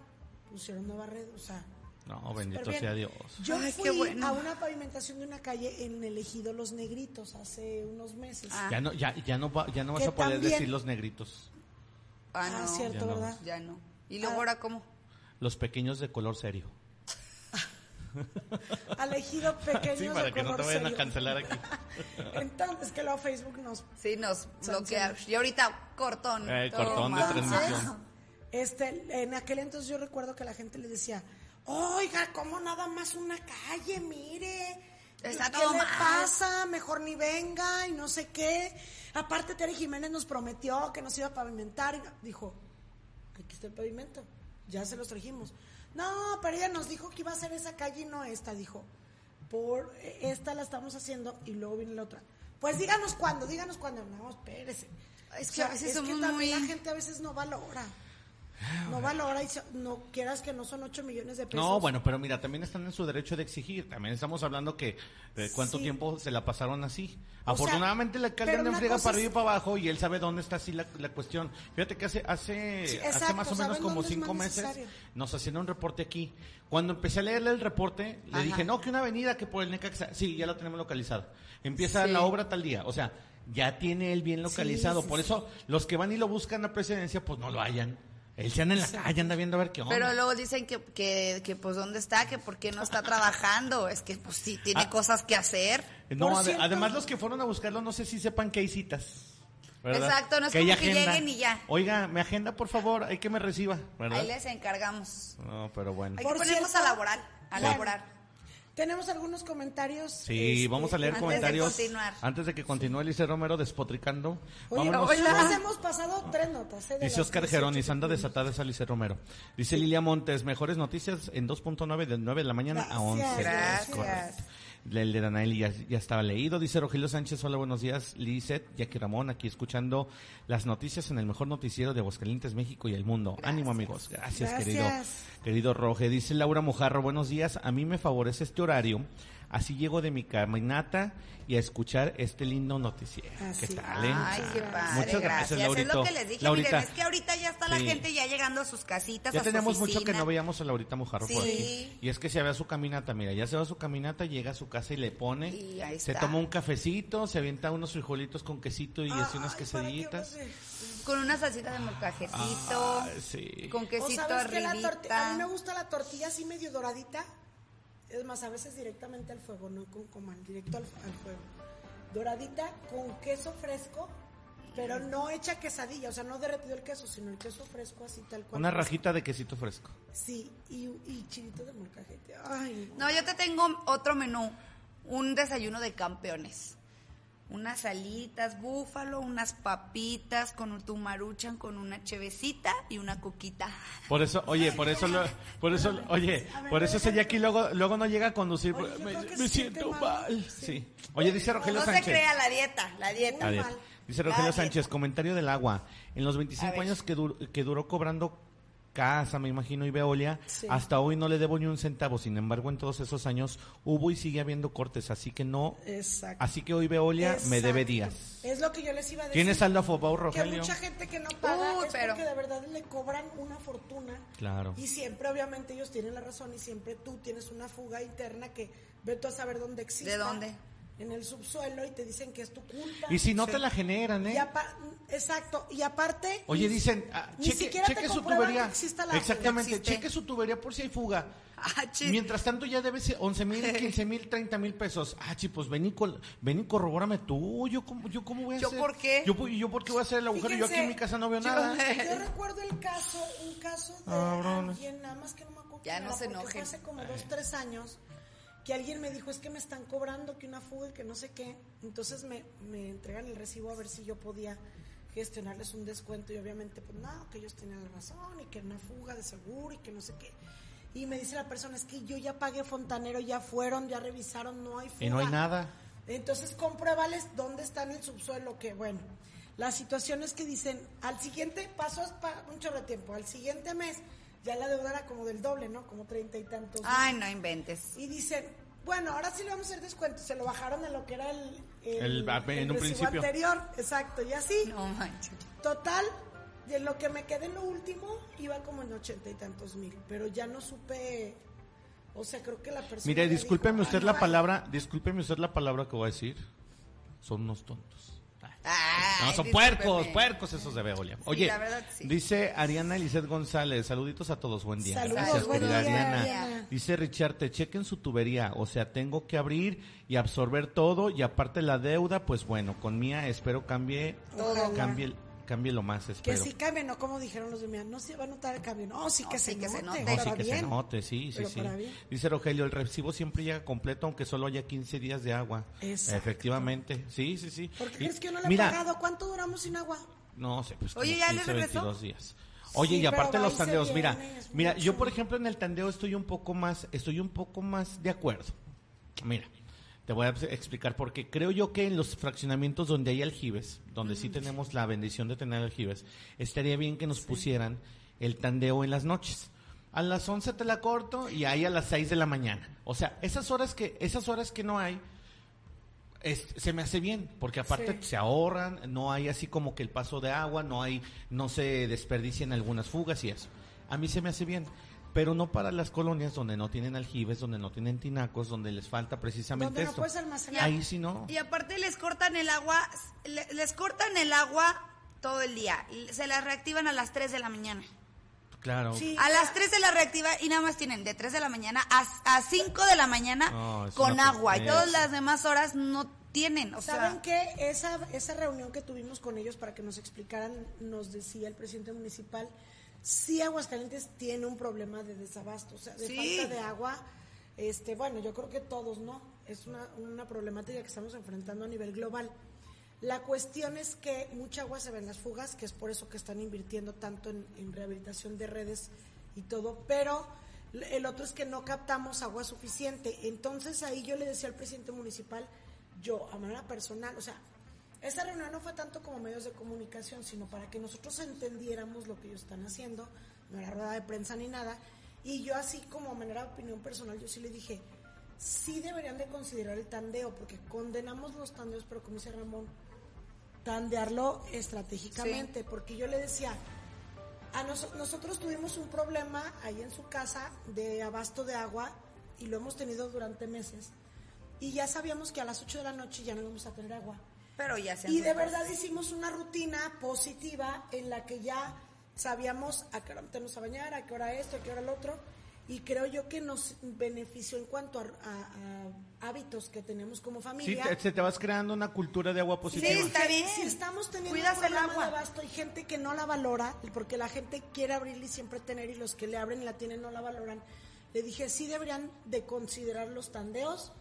S1: pusieron nueva red, o sea,
S4: No, bendito sea Dios.
S1: Yo
S2: Ay,
S1: fui
S2: bueno.
S1: a una pavimentación de una calle en el ejido Los Negritos hace unos meses.
S2: Ah.
S4: Ya no, ya, ya no, va- ya no vas
S1: Que
S4: a poder
S1: también-
S4: decir los negritos.
S2: Ah,
S1: Ah,
S2: no.
S1: cierto,
S4: Ya no.
S1: ¿verdad?
S2: Ya no. ¿Y luego
S1: Ah.
S2: ahora cómo?
S4: Los pequeños de color serio.
S1: Al ejido pequeño
S4: Sí,
S1: de
S4: para que no te vayan a cancelar aquí.
S1: Entonces, que luego Facebook nos...
S2: Sí, nos bloquea. Y ahorita cortón.
S4: Eh, cortón de transmisión.
S1: Este, en aquel entonces yo recuerdo que la gente le decía, oiga, ¿cómo nada más una calle? Mire,
S2: Está
S1: ¿qué
S2: todo
S1: le
S2: mal".
S1: pasa? Mejor ni venga y no sé qué. Aparte, Tere Jiménez nos prometió que nos iba a pavimentar y dijo, aquí está el pavimento, ya se los trajimos. No, pero ella nos dijo que iba a hacer esa calle y no esta, dijo. Por esta la estamos haciendo y luego viene la otra. Pues díganos cuándo, díganos cuándo. No, espérese.
S2: Es
S1: O
S2: que a veces
S1: es que también
S2: muy-
S1: la gente a veces no valora. No valora y no quieras que no son 8 millones de pesos.
S4: No, bueno, pero mira, también están en su derecho de exigir. También estamos hablando que eh, cuánto
S1: Sí.
S4: tiempo se la pasaron así.
S1: O
S4: Afortunadamente el alcalde
S1: pero
S4: anda friega para arriba y para abajo y él sabe dónde está así la, la cuestión. Fíjate que hace hace,
S1: Sí,
S4: hace más o menos como cinco meses
S1: necesario.
S4: nos hacían un reporte aquí. Cuando empecé a leerle el reporte, le dije, no, que una avenida que por el Necaxa. Sí, ya la tenemos localizada. Empieza
S2: Sí.
S4: la obra tal día. O sea, ya tiene él bien localizado. por eso, los que van y lo buscan a presidencia, pues no lo hayan. Él se anda en la calle, anda viendo a ver qué onda.
S2: Pero luego dicen que, que, que pues dónde está, que por qué no está trabajando. Es que pues sí, tiene
S4: Ah.
S2: cosas que hacer.
S4: No,
S1: Por
S4: ade-
S1: cierto-
S4: además los que fueron a buscarlo no sé si sepan que hay citas. ¿verdad?
S2: Exacto, no es
S4: hay
S2: como que lleguen y ya.
S4: Oiga, me agenda por favor, hay que me reciba, ¿verdad?
S2: Ahí les encargamos.
S4: No, pero bueno.
S2: Hay
S1: Por
S2: que ponernos
S1: cierto-
S2: a laborar, a laborar.
S1: Tenemos algunos comentarios.
S4: Sí,
S1: este,
S4: vamos a leer
S2: antes de
S4: comentarios.
S2: continuar.
S4: Antes de que continúe Elice Romero despotricando.
S1: Oye,
S4: vámonos
S1: hoy hemos pasado tres notas. ¿eh? de
S4: Dice Oscar
S1: 18
S4: Geronis, anda desatada esa Alice Romero. Dice Lilia Montes, mejores noticias en 2.9 de 9 de la mañana a 11.
S1: Gracias.
S4: Correcto. El de Danaeli ya, ya estaba leído. Dice Rogelio Sánchez, hola, buenos días. Lizeth, Jackie Ramón, aquí escuchando las noticias en el mejor noticiero de Aguascalientes, México y el mundo. Ánimo, amigos. Gracias,
S1: Gracias.
S4: querido. Querido Roge. Dice Laura Mojarro, buenos días. A mí me favorece este horario. Así llego de mi caminata y a escuchar este lindo noticiero.
S1: Así.
S4: ¿Qué tal? eh?
S2: Ay, qué padre,
S4: Muchas gracias,
S2: Es
S4: Laurito.
S2: lo que les dije,
S4: Laurita.
S2: miren, es que ahorita ya está la
S4: Sí.
S2: gente ya llegando a sus casitas,
S4: Ya
S2: a su
S4: tenemos mucho que no veíamos a Laurita Mojarro por
S2: Sí.
S4: aquí. Y es que se va a su caminata, mira, ya se va a su caminata, llega a su casa y le pone,
S2: Y ahí
S4: se
S2: está.
S4: toma un cafecito, se avienta unos frijolitos con quesito y así unas
S1: Ay, ¿para qué
S4: quesadillitas.
S1: vas a-
S2: Con una salsita de molcajetito,
S4: Ay, sí.
S2: con
S1: O
S2: quesito
S1: sabes que la torti- a mí me gusta la tortilla así medio doradita. Es más, a veces directamente al fuego, no con comal, directo al, al fuego. Doradita con queso fresco, pero no hecha quesadilla, o sea, no derretido el queso, sino el queso fresco así tal cual.
S4: Una rajita de quesito fresco.
S1: Sí, y, y chilito de molcajete. Ay,
S2: No, yo te tengo otro menú, un desayuno de campeones. Unas alitas búfalo, unas papitas con tu maruchan con una chevecita y una coquita.
S4: Por eso, oye, por eso, lo- por eso, oye, por eso ese Jackie luego, luego no llega a conducir.
S1: Oye,
S4: me
S1: se
S4: siento
S1: mal.
S4: mal. Sí. Oye, dice Rogelio
S2: No se
S4: Sánchez.
S2: crea la dieta, la dieta.
S4: A ver,
S1: mal.
S4: dice Rogelio. Sánchez, comentario del agua. En los
S2: A
S4: 25
S2: ver.
S4: años que, dur- que duró cobrando casa, me imagino, y Veolia,
S1: Sí.
S4: hasta hoy no le debo ni un centavo. Sin embargo, en todos esos años hubo y sigue habiendo cortes, así que no.
S1: exacto.
S4: Así que hoy Veolia me debe días.
S1: Es lo que yo les iba a decir.
S4: ¿Tienes saldo a favor,
S1: Que
S4: Rogelio?
S1: mucha gente que no paga
S2: Uy,
S1: es
S2: pero-
S1: porque de verdad le cobran una fortuna.
S4: Claro.
S1: Y siempre, obviamente, ellos tienen la razón y siempre tú tienes una fuga interna que ve tú a saber dónde existe.
S2: ¿De dónde?
S1: En el subsuelo y te dicen que es tu culpa.
S4: Y si no te la generan, ¿eh?
S1: exacto, y aparte...
S4: Oye, dicen, ah,
S1: ni
S4: cheque,
S1: siquiera te
S4: cheque su tubería.
S1: que exista la-
S4: Exactamente, cheque su tubería por si hay fuga.
S2: Ah.
S4: Mientras tanto ya debes 11 mil, 15 mil, 30 mil pesos. Ah, chi, pues ven y, col- ven y corrobórame tú. ¿Yo cómo, yo cómo voy a
S2: ¿Yo
S4: hacer?
S2: por qué?
S4: Yo, ¿Yo por qué voy a hacer el agujero? yo aquí en mi casa no veo
S2: Yo-
S4: nada.
S1: Yo recuerdo el caso, un caso de alguien, nada más que no me acuerdo.
S2: Ya no se enojen.
S1: Fue hace como dos, tres años que alguien me dijo, es que me están cobrando que una fuga y que no sé qué. Entonces me, me entregan el recibo a ver si yo podía gestionarles un descuento y obviamente pues no, que ellos tenían razón y que una fuga de seguro y que no sé qué. Y me dice la persona, es que yo ya pagué fontanero, ya fueron, ya revisaron, no hay fuga.
S4: Y no hay nada.
S1: Entonces compruébales dónde está en el subsuelo, que bueno, la situación es que dicen, al siguiente, pasó pa- un chorro de tiempo, al siguiente mes ya la deuda era como del doble, ¿no? Como treinta y tantos.
S2: Ay, no inventes.
S1: Y dicen, bueno, ahora sí le vamos a hacer descuento. Se lo bajaron a lo que era el,
S4: El- en un principio.
S1: anterior, exacto, y así.
S2: No manches.
S1: Total, de lo que me quedé en lo último, iba como en ochenta y tantos mil, pero ya no supe, o sea, creo que la persona...
S4: Mire,
S1: me
S4: discúlpeme
S1: dijo,
S4: usted
S1: "Ay,
S4: la palabra, discúlpeme usted la palabra que voy a decir. Son unos tontos.
S2: Ay,
S4: No, son puercos, puercos esos de Veolia. Oye,
S2: la verdad, sí.
S4: dice Ariana Elizeth González, saluditos a todos, buen día.
S1: Saludos,
S4: Gracias,
S2: buen
S4: querida
S2: día,
S4: Ariana.
S2: Ariana.
S4: Dice Richard, te chequen su tubería, o sea, tengo que abrir y absorber todo y aparte la deuda, pues bueno, con mía espero cambie, cambie, cambie lo más,
S1: Que
S4: espero.
S1: sí cambie, no como dijeron los de mí, no se va a notar el cambio. No, sí que,
S2: No,
S1: se,
S2: sí que se
S1: note.
S4: No, sí que se note, sí, sí, sí. Dice Rogelio, el recibo siempre llega completo aunque solo haya 15 días de agua.
S1: Exacto.
S4: Efectivamente, sí, sí, sí.
S1: ¿Por qué crees que yo no le he
S4: mira,
S1: pagado? ¿Cuánto duramos sin agua?
S4: No sé, pues
S2: Oye,
S4: como
S2: ¿ya le
S4: 15,
S2: regresó?
S4: 22 días. Oye,
S1: Sí,
S4: y aparte los tandeos, mira, mira, yo por ejemplo en el tandeo estoy un poco más, estoy un poco más de acuerdo. Mira, te voy a explicar porque creo yo que en los fraccionamientos donde hay aljibes, donde sí tenemos la bendición de tener aljibes, estaría bien que nos pusieran el tandeo en las noches. A las 11 te la corto y ahí a las 6 de la mañana. O sea, esas horas que esas horas que no hay es- se me hace bien, porque aparte
S1: Sí.
S4: se ahorran, no hay así como que el paso de agua, no hay, no se desperdician algunas fugas y eso. A mí se me hace bien, pero no para las colonias donde no tienen aljibes, donde no tienen tinacos, donde les falta precisamente
S1: Donde no
S4: esto.
S1: puedes almacenar.
S4: Ahí sí no.
S2: Y aparte les cortan el agua, le- les cortan el agua todo el día. Se la reactivan a las 3 de la mañana.
S4: Claro.
S1: Sí.
S2: A las 3 de la reactiva y nada más tienen de 3 de la mañana a, a 5 de la mañana
S4: No,
S2: con agua. Y todas las demás horas no tienen. O
S1: ¿Saben
S2: sea,
S1: qué? Esa, esa reunión que tuvimos con ellos para que nos explicaran, nos decía el presidente municipal, sí Aguascalientes tiene un problema de desabasto, o sea, de
S2: Sí.
S1: falta de agua. Este, bueno, yo creo que todos, ¿no? Es una, una problemática que estamos enfrentando a nivel global. La cuestión es que mucha agua se ve en las fugas, que es por eso que están invirtiendo tanto en, en rehabilitación de redes y todo, pero el otro es que no captamos agua suficiente. Entonces ahí yo le decía al presidente municipal, yo a manera personal, o sea, esa reunión no fue tanto como medios de comunicación, sino para que nosotros entendiéramos lo que ellos están haciendo, no era rueda de prensa ni nada, y yo así como manera de opinión personal, yo sí le dije, sí deberían de considerar el tandeo, porque condenamos los tandeos, pero como dice Ramón, tandearlo estratégicamente, porque yo le decía, a nos- nosotros tuvimos un problema ahí en su casa de abasto de agua y lo hemos tenido durante meses. Y ya sabíamos que a las 8 de la noche ya no íbamos a tener agua.
S2: Pero ya se
S1: Y de verdad hicimos una rutina positiva en la que ya sabíamos a qué hora meternos a bañar, a qué hora esto, a qué hora el otro. Y creo yo que nos benefició en cuanto a, a- a hábitos que tenemos como
S4: Sí,
S1: familia.
S4: te, se te vas creando una cultura de agua positiva.
S2: Sí, está bien.
S1: Si estamos teniendo
S2: Cuidas
S1: un
S2: el agua.
S1: de abasto y gente que no la valora, porque la gente quiere abrirle y siempre tener y los que le abren y la tienen no la valoran, le dije, sí deberían de considerar los tandeos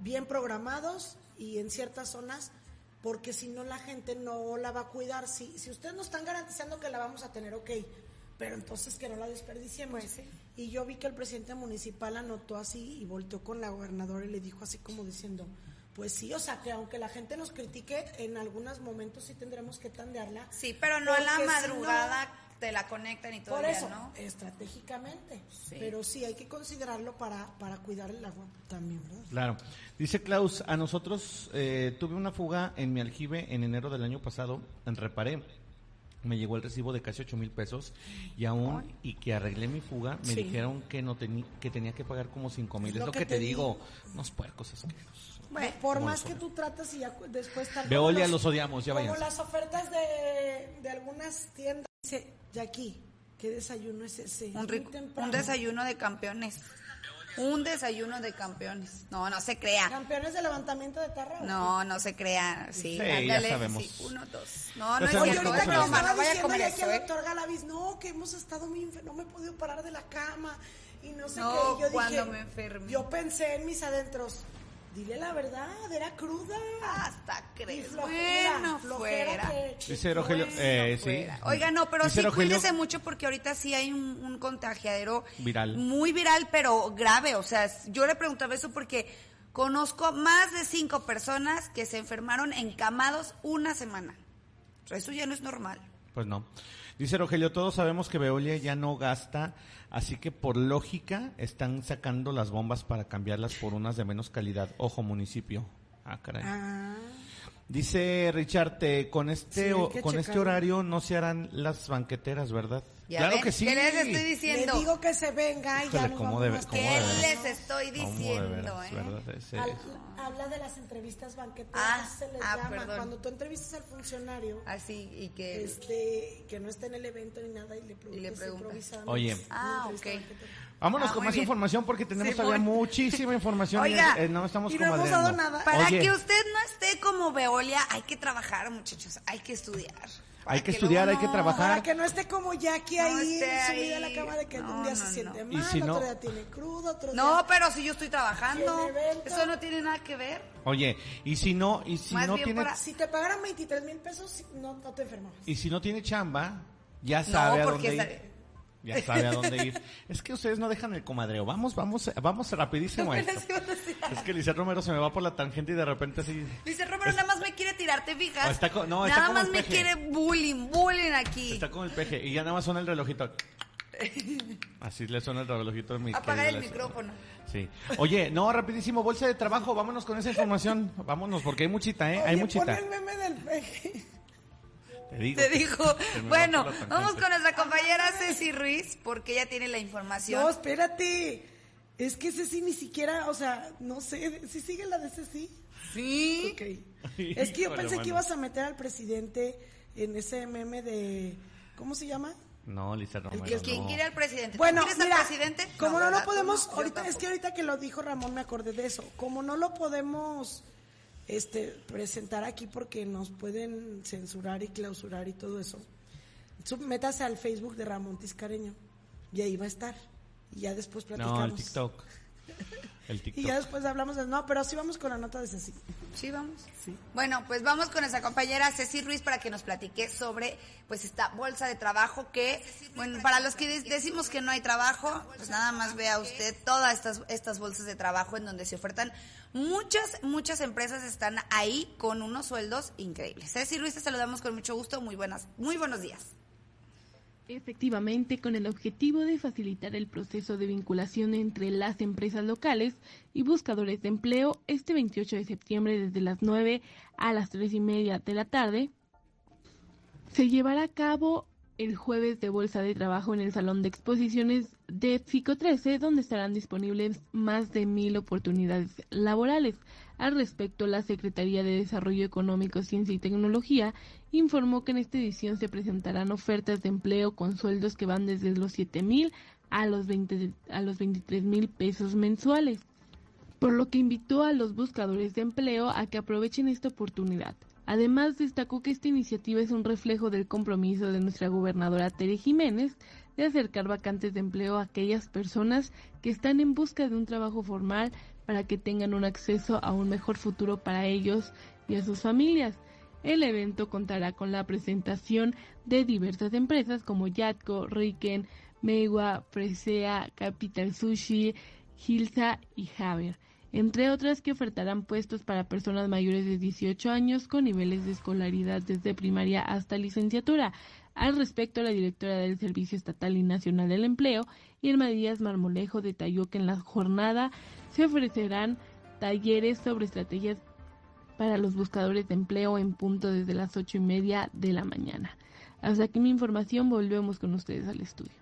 S1: bien programados y en ciertas zonas, porque si no la gente no la va a cuidar. Si, si ustedes nos están garantizando que la vamos a tener, ok, pero entonces que no la desperdiciemos.
S2: Pues sí.
S1: Y yo vi que el presidente municipal anotó así y volteó con la gobernadora y le dijo así como diciendo, pues sí, o sea que aunque la gente nos critique, en algunos momentos sí tendremos que tandearla.
S2: Sí, pero no a la
S1: si
S2: madrugada te la conectan y todo
S1: por
S2: el día,
S1: eso,
S2: ¿no?
S1: estratégicamente.
S2: Sí.
S1: Pero sí hay que considerarlo para, para cuidar el agua también, ¿verdad?
S4: Claro. Dice Klaus, a nosotros eh, tuve una fuga en mi aljibe en enero del año pasado, en reparé. me llegó el recibo de casi ocho mil pesos y aún y que arreglé mi fuga me
S1: Sí.
S4: dijeron que no tenía que tenía que pagar como cinco mil
S1: Es
S4: es
S1: lo que
S4: que,
S1: te
S4: te digo unos puercos asquerosos
S1: Bueno, por más que tú tratas y ya después tal
S4: Veolia los odiamos ya
S1: Como
S4: vayan
S1: las ofertas de, de algunas tiendas. Dice, Jackie, ¿qué desayuno es ese?
S2: Un, rico, un desayuno de campeones. Un desayuno de campeones. No, no se crea.
S1: ¿Campeones de levantamiento de tarra?
S2: No, no se crea. Sí,
S4: Sí, ya
S2: ándale,
S4: sabemos.
S2: sí, uno, dos. No, no
S4: Ya
S2: es cierto,
S1: ahorita que estaba
S2: no vaya a comer
S1: ya aquí
S2: eso,
S1: al
S2: ¿eh?
S1: doctor Galaviz, no, que hemos estado muy no me he podido parar de la cama y no sé
S2: No,
S1: qué. Y yo
S2: cuando
S1: dije,
S2: me enfermé.
S1: Yo pensé en mis adentros, dile la verdad, era cruda.
S2: Hasta crees.
S1: flojera,
S2: Bueno,
S1: flojera
S2: fuera.
S1: que-
S4: dice Rogelio
S2: Bueno,
S4: eh, sí
S2: fuera. Oiga, no, pero sí
S4: Rogelio-
S2: cuídese mucho porque ahorita sí hay un, un contagiadero
S4: Viral.
S2: muy viral, pero grave. O sea, yo le preguntaba eso porque conozco más de cinco personas que se enfermaron encamados una semana. O sea, eso ya no es normal.
S4: Pues no. Dice Rogelio, todos sabemos que Veolia ya no gasta, así que por lógica están sacando las bombas para cambiarlas por unas de menos calidad. Ojo, municipio. Ah, caray.
S1: Ah,
S4: Dice Richard, te- con este
S1: Sí,
S4: o- con este horario no se harán las banqueteras, ¿verdad?
S2: ¿Ya
S4: claro
S2: ven?
S4: que sí.
S2: ¿Qué les estoy
S1: le
S2: diciendo?
S1: digo que se venga y ya
S4: Híjole, cómo
S1: vamos
S4: debe- cómo
S2: ¿Qué
S4: de
S2: les estoy
S4: ¿Cómo de
S2: diciendo,
S4: veras,
S2: eh?
S1: Al-
S4: es-
S1: habla de las entrevistas banqueteras,
S2: Ah,
S1: se les
S2: ah,
S1: llama.
S2: perdón.
S1: Cuando tú entrevistas al funcionario,
S2: Así, y que...
S1: este, que no está en el evento ni nada y le preguntas.
S2: Y le preguntas.
S1: improvisando,
S4: Oye.
S1: pues,
S2: Ah, ok.
S4: Vámonos
S2: Ah,
S4: con más
S2: bien.
S4: información porque tenemos
S2: Sí,
S4: todavía muchísima información y
S2: Oiga,
S4: eh, no estamos
S1: y no hemos dado nada.
S2: Para
S4: Oye,
S2: que usted no esté como Veolia, hay que trabajar, muchachos, hay que estudiar.
S4: Hay que
S2: luego
S4: estudiar, hay
S2: no-
S4: que trabajar.
S1: Para que no esté como Jackie
S2: No
S1: ahí, subida a la cama de que
S2: No,
S1: un día
S2: no,
S1: se
S2: no.
S1: siente mal,
S4: si no-
S1: otro día tiene crudo, otro
S2: No,
S1: día...
S2: pero si yo estoy trabajando, eso no tiene nada que ver.
S4: Oye, y si no, y si
S2: Más
S4: no tiene,
S2: para-
S1: Si te pagaran 23 mil pesos, no, no te enfermabas.
S4: y si no tiene chamba, ya sabe a dónde ir. Ya sabe a dónde ir. Es que ustedes no dejan el comadreo. Vamos, vamos, vamos rapidísimo a esto. Es que Lizeth Romero se me va por la tangente y de repente así.
S2: Dice Romero, nada más me quiere tirar, ¿te fijas?
S4: Está co- no, está
S2: nada más me quiere bullying, bullying aquí.
S4: Está con el peje y ya nada más suena el relojito. Así le suena el relojito a mi
S2: Apagar el
S4: Lizeth.
S2: micrófono.
S4: Sí. Oye, no, rapidísimo, bolsa de trabajo. Vámonos con esa información. Vámonos, porque hay muchita, ¿eh? hay muchita.
S1: pon el meme del peje.
S4: Te digo.
S2: Te dijo. Bueno, vamos con nuestra compañera Ceci Ruiz, porque ella tiene la información.
S1: No, espérate. Es que Ceci ni siquiera, o sea, no sé, si sigue la de Ceci.
S2: Sí.
S1: Ok. Es que yo pensé que ibas a meter al presidente en ese meme de, ¿cómo se llama?
S4: No, Lizeth Romero.
S2: ¿Quién
S4: no.
S2: quiere al presidente? ¿Tú
S1: Bueno,
S2: quieres
S1: mira,
S2: al presidente?
S1: como no, lo podemos,
S2: no,
S1: ahorita, es que ahorita que lo dijo Ramón me acordé de eso, como no lo podemos este, presentar aquí porque nos pueden censurar y clausurar y todo eso, métase al Facebook de Ramón Tiscareño y ahí va a estar. Y ya después platicamos.
S4: No, el TikTok. El
S1: Y
S4: TikTok.
S1: ya después hablamos de... No, pero sí vamos con la nota de Ceci.
S2: Sí, vamos. Bueno, pues vamos con nuestra compañera Ceci Ruiz para que nos platique sobre pues esta bolsa de trabajo que, bueno, para los que de- decimos que no hay trabajo, pues nada más vea usted todas estas, estas bolsas de trabajo en donde se ofertan muchas, muchas empresas están ahí con unos sueldos increíbles. Ceci Ruiz, te saludamos con mucho gusto. Muy buenas, muy buenos días.
S7: Efectivamente, con el objetivo de facilitar el proceso de vinculación entre las empresas locales y buscadores de empleo, este 28 de septiembre desde las 9 a las 3 y media de la tarde, se llevará a cabo el jueves de Bolsa de Trabajo en el Salón de Exposiciones de FICO 13, donde estarán disponibles más de mil oportunidades laborales. Al respecto, la Secretaría de Desarrollo Económico, Ciencia y Tecnología informó que en esta edición se presentarán ofertas de empleo con sueldos que van desde los 7 mil a los 20 a los 23 mil pesos mensuales por lo que invitó a los buscadores de empleo a que aprovechen esta oportunidad. Además, destacó que esta iniciativa es un reflejo del compromiso de nuestra gobernadora Tere Jiménez de acercar vacantes de empleo a aquellas personas que están en busca de un trabajo formal para que tengan un acceso a un mejor futuro para ellos y a sus familias. El evento contará con la presentación de diversas empresas como Yatco, Riken, Meiwa, Presea, Capital Sushi, Gilsa y Javier, entre otras que ofertarán puestos para personas mayores de 18 años con niveles de escolaridad desde primaria hasta licenciatura. Al respecto, la directora del Servicio Estatal y Nacional del Empleo, Irma Díaz Marmolejo, detalló que en la jornada se ofrecerán talleres sobre estrategias para los buscadores de empleo en punto desde las ocho y media de la mañana. Hasta aquí mi información, volvemos con ustedes al estudio.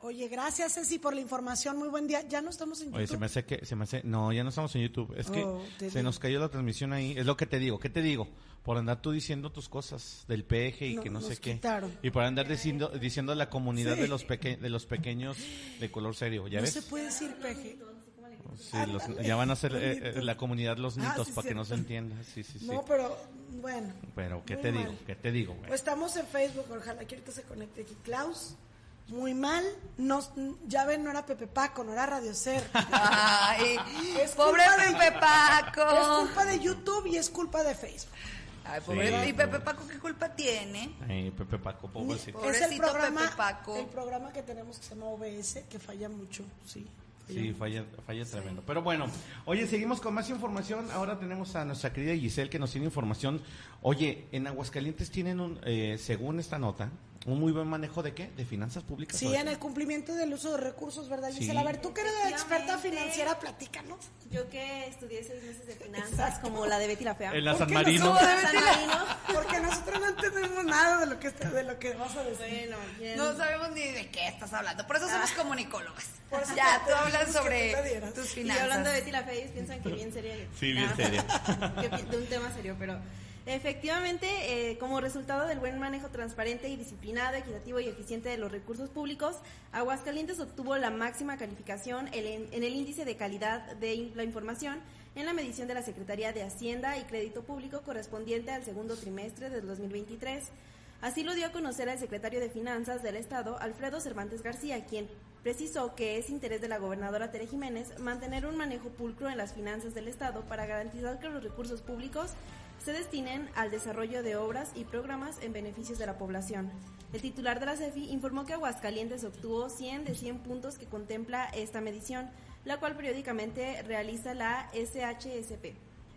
S1: Oye, gracias Ceci por la información, muy buen día. Ya no estamos en YouTube.
S4: Oye, se me hace que, se me hace, no, ya no estamos en YouTube. Es que
S1: Oh,
S4: se nos cayó la transmisión ahí. Es lo que te digo. ¿Qué te digo? Por andar tú diciendo tus cosas del peje y
S1: No,
S4: que no sé
S1: nos
S4: qué.
S1: quitaron.
S4: Y por andar diciendo, diciendo a la comunidad
S1: Sí.
S4: de los peque, de los pequeños de color serio. ¿Ya
S1: no
S4: ves?
S1: se puede decir peje.
S4: Sí, los- ya van a ser eh, eh, la comunidad los
S1: Ah,
S4: nitos
S1: sí,
S4: para que no se entienda. Sí, sí, sí.
S1: No, pero bueno.
S4: Pero, ¿qué te
S1: mal.
S4: digo? ¿Qué te digo, güey?
S1: Pues estamos en Facebook, ojalá que ahorita se conecte aquí. Klaus, muy mal. No, ya ven, no era Pepe Paco, no era Radio Ser.
S2: Ay,
S1: Es
S2: pobre
S1: de-
S2: Pepe
S1: Es
S2: Paco.
S1: culpa de YouTube y es culpa de Facebook.
S2: Ay, pobre.
S4: Sí.
S2: ¿Y Pepe Paco qué culpa tiene?
S4: Ay, Pepe Paco, pobrecito.
S2: Pobrecito
S1: es el programa,
S2: Pepe Paco.
S1: el programa que tenemos que se llama OBS, que falla mucho, sí.
S4: Sí, falla, falla tremendo. Pero bueno, oye, seguimos con más información. Ahora tenemos a nuestra querida Giselle que nos tiene información. Oye, en Aguascalientes tienen, un, eh, según esta nota, un muy buen manejo de qué? De finanzas públicas.
S1: Sí,
S4: ¿o de
S1: en
S4: qué?
S1: el cumplimiento del uso de recursos, ¿verdad,
S4: Sí.
S1: Gisela? A ver, tú que eres experta financiera, platícanos.
S8: Yo que estudié seis meses de finanzas, como la de Betty la Fea.
S4: En la
S1: ¿Por
S4: San Marino.
S1: no
S8: San Marino.
S1: Porque nosotros no entendemos nada de lo que, está- de lo que vas a decir.
S8: Bueno, bien.
S2: No sabemos ni de qué estás hablando. Por eso somos comunicólogas.
S1: Por eso
S2: Ya, tú hablas sobre tus
S8: Y
S2: finanzas.
S8: hablando de Betty la Fea, ellos piensan que bien seria.
S4: Sí, bien
S8: Ah,
S4: seria.
S8: de un tema serio, pero efectivamente, eh, como resultado del buen manejo transparente y disciplinado, equitativo y eficiente de los recursos públicos, Aguascalientes obtuvo la máxima calificación en, el índice de calidad de la información en la medición de la Secretaría de Hacienda y Crédito Público correspondiente al segundo trimestre del 2023. Así lo dio a conocer el secretario de Finanzas del Estado, Alfredo Cervantes García, quien precisó que es interés de la gobernadora Tere Jiménez mantener un manejo pulcro en las finanzas del Estado para garantizar que los recursos públicos se destinen al desarrollo de obras y programas en beneficios de la población. El titular de la CEFI informó que Aguascalientes obtuvo 100 de 100 puntos que contempla esta medición, la cual periódicamente realiza la SHSP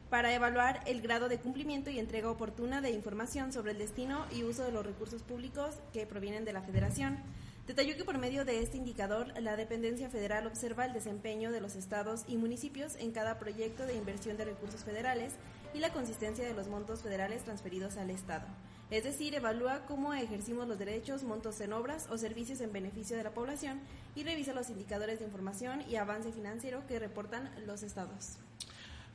S8: para evaluar el grado de cumplimiento y entrega oportuna de información sobre el destino y uso de los recursos públicos que provienen de la Federación. Detalló que por medio de este indicador, la dependencia federal observa el desempeño de los estados y municipios en cada proyecto de inversión de recursos federales y la consistencia de los montos federales transferidos al Estado. Es decir, evalúa cómo ejercimos los derechos, montos en obras o servicios en beneficio de la población y revisa los indicadores de información y avance financiero que reportan los estados.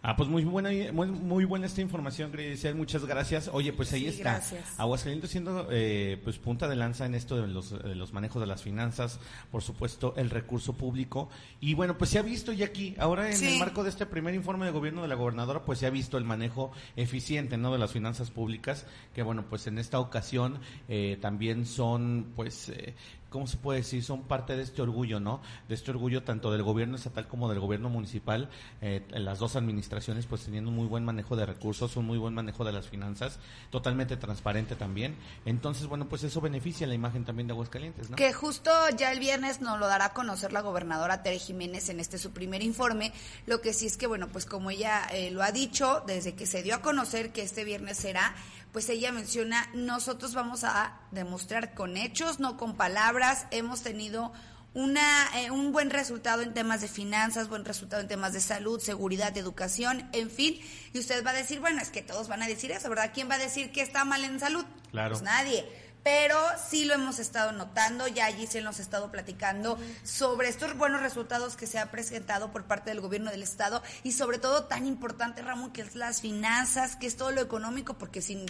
S4: Ah, pues muy buena, muy, muy buena esta información, Giselle, muchas gracias. Oye, pues ahí
S2: Sí,
S4: está.
S2: gracias.
S4: Aguascalientes siendo eh, pues punta de lanza en esto de los, de los manejos de las finanzas, por supuesto, el recurso público. Y bueno, pues se ha visto ya aquí, ahora en
S2: Sí.
S4: el marco de este primer informe de gobierno de la gobernadora, pues se ha visto el manejo eficiente, ¿no? De las finanzas públicas, que bueno, pues en esta ocasión eh, también son, pues, eh, ¿cómo se puede decir? Son parte de este orgullo, ¿no? De este orgullo tanto del gobierno estatal como del gobierno municipal, eh, las dos administraciones pues teniendo un muy buen manejo de recursos, un muy buen manejo de las finanzas, totalmente transparente también. Entonces, bueno, pues eso beneficia la imagen también de Aguascalientes, ¿no?
S2: Que justo ya el viernes nos lo dará a conocer la gobernadora Tere Jiménez en este su primer informe. Lo que sí es que, bueno, pues como ella eh, lo ha dicho, desde que se dio a conocer que este viernes será, pues ella menciona, nosotros vamos a demostrar con hechos, no con palabras. Hemos tenido una, eh, un buen resultado en temas de finanzas, buen resultado en temas de salud, seguridad, educación, en fin. Y usted va a decir, bueno, es que todos van a decir eso, ¿verdad? ¿Quién va a decir que está mal en salud?
S4: Claro.
S2: Pues nadie. Pero sí lo hemos estado notando, ya allí se nos ha estado platicando sobre estos buenos resultados que se ha presentado por parte del gobierno del estado y sobre todo tan importante, Ramón, que es las finanzas, que es todo lo económico, porque sin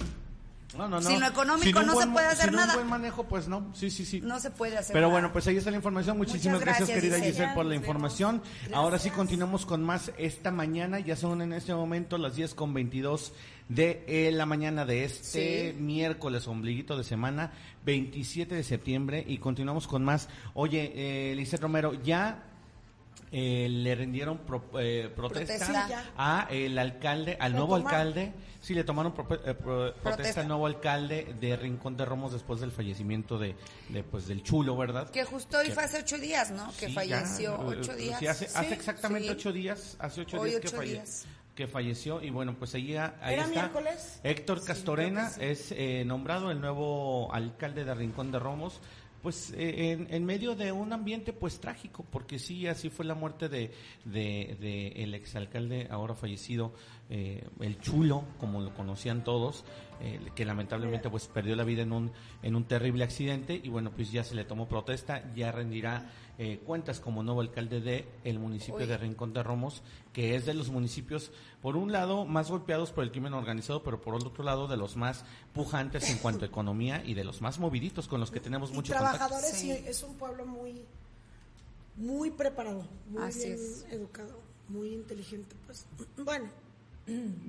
S4: No, no, no.
S2: Sin lo económico no se puede hacer
S4: sin
S2: nada.
S4: un buen manejo, pues no. Sí, sí, sí.
S2: no se puede hacer
S4: Pero
S2: nada.
S4: bueno, pues ahí está la información. Muchísimas gracias,
S2: gracias,
S4: querida
S2: Giselle.
S4: Giselle, por la información. Ahora sí continuamos con más esta mañana. Ya son en este momento las 10 con 22 de eh, la mañana de este
S2: Sí.
S4: miércoles, ombliguito de semana, 27 de septiembre. Y continuamos con más. Oye, eh, Lizeth Romero, ya eh, le rindieron pro- eh, protesta, a el alcalde, al nuevo
S1: tomaron.
S4: alcalde. Sí, le tomaron eh, pro- protesta al nuevo alcalde de Rincón de Romos después del fallecimiento de, de, pues del chulo, ¿verdad?
S2: Que justo hoy
S4: Que-
S2: fue hace ocho días, ¿no? Que falleció
S4: ya,
S2: ocho
S4: eh,
S2: días.
S4: sí, hace, exactamente ocho días, hace ocho
S2: Hoy
S4: días, que,
S2: ocho
S4: falle-
S2: días.
S4: Que falleció y bueno, pues ahí, ahí
S1: ¿Era
S4: está.
S1: miércoles?
S4: Héctor Castorena es eh, nombrado el nuevo alcalde de Rincón de Romos pues eh, en, en medio de un ambiente pues trágico, porque sí, así fue la muerte de, de, de el exalcalde ahora fallecido, eh, el chulo, como lo conocían todos, eh, que lamentablemente pues perdió la vida en un, en un terrible accidente y bueno, pues ya se le tomó protesta, ya rendirá eh, cuentas como nuevo alcalde de el municipio
S2: Uy.
S4: de Rincón de Romos, que es de los municipios, por un lado, más golpeados por el crimen organizado, pero por el otro lado, de los más pujantes en cuanto a economía y de los más moviditos con los que tenemos
S1: y
S4: mucho contacto.
S1: trabajadores
S2: Sí.
S1: y es un pueblo muy muy preparado, muy
S2: Así
S1: bien
S2: es.
S1: educado, muy inteligente, pues. Bueno,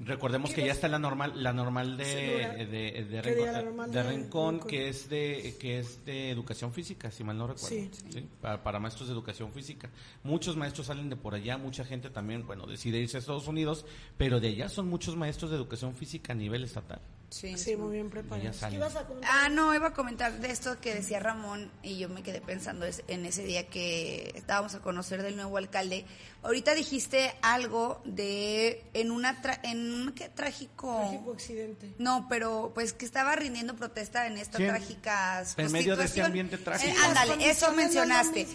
S4: Recordemos que ya está la normal, la normal de,
S1: Segura.
S4: de, de,
S1: ¿Qué
S4: Rincón,
S1: día la normal
S4: de
S1: de
S4: Rincón, que es de que es de educación física, si mal no recuerdo,
S1: Sí.
S4: ¿sí? Para, para maestros de educación física. Muchos maestros salen de por allá, mucha gente también, bueno, decide irse a Estados Unidos, pero de allá son muchos maestros de educación física a nivel estatal.
S2: Sí,
S1: sí, muy bien preparados. ¿Qué ibas a comentar?
S2: Ah, no, iba a comentar de esto que decía Ramón y yo me quedé pensando es- en ese día que estábamos a conocer del nuevo alcalde. Ahorita dijiste algo de en una tra- en un ¿qué? trágico
S1: Trágico accidente.
S2: no, pero pues que estaba rindiendo protesta en estas
S4: Sí,
S2: trágicas
S4: en medio de este
S2: situación.
S4: ambiente trágico.
S2: Eh,
S1: Sí, las
S2: ándale, eso mencionaste.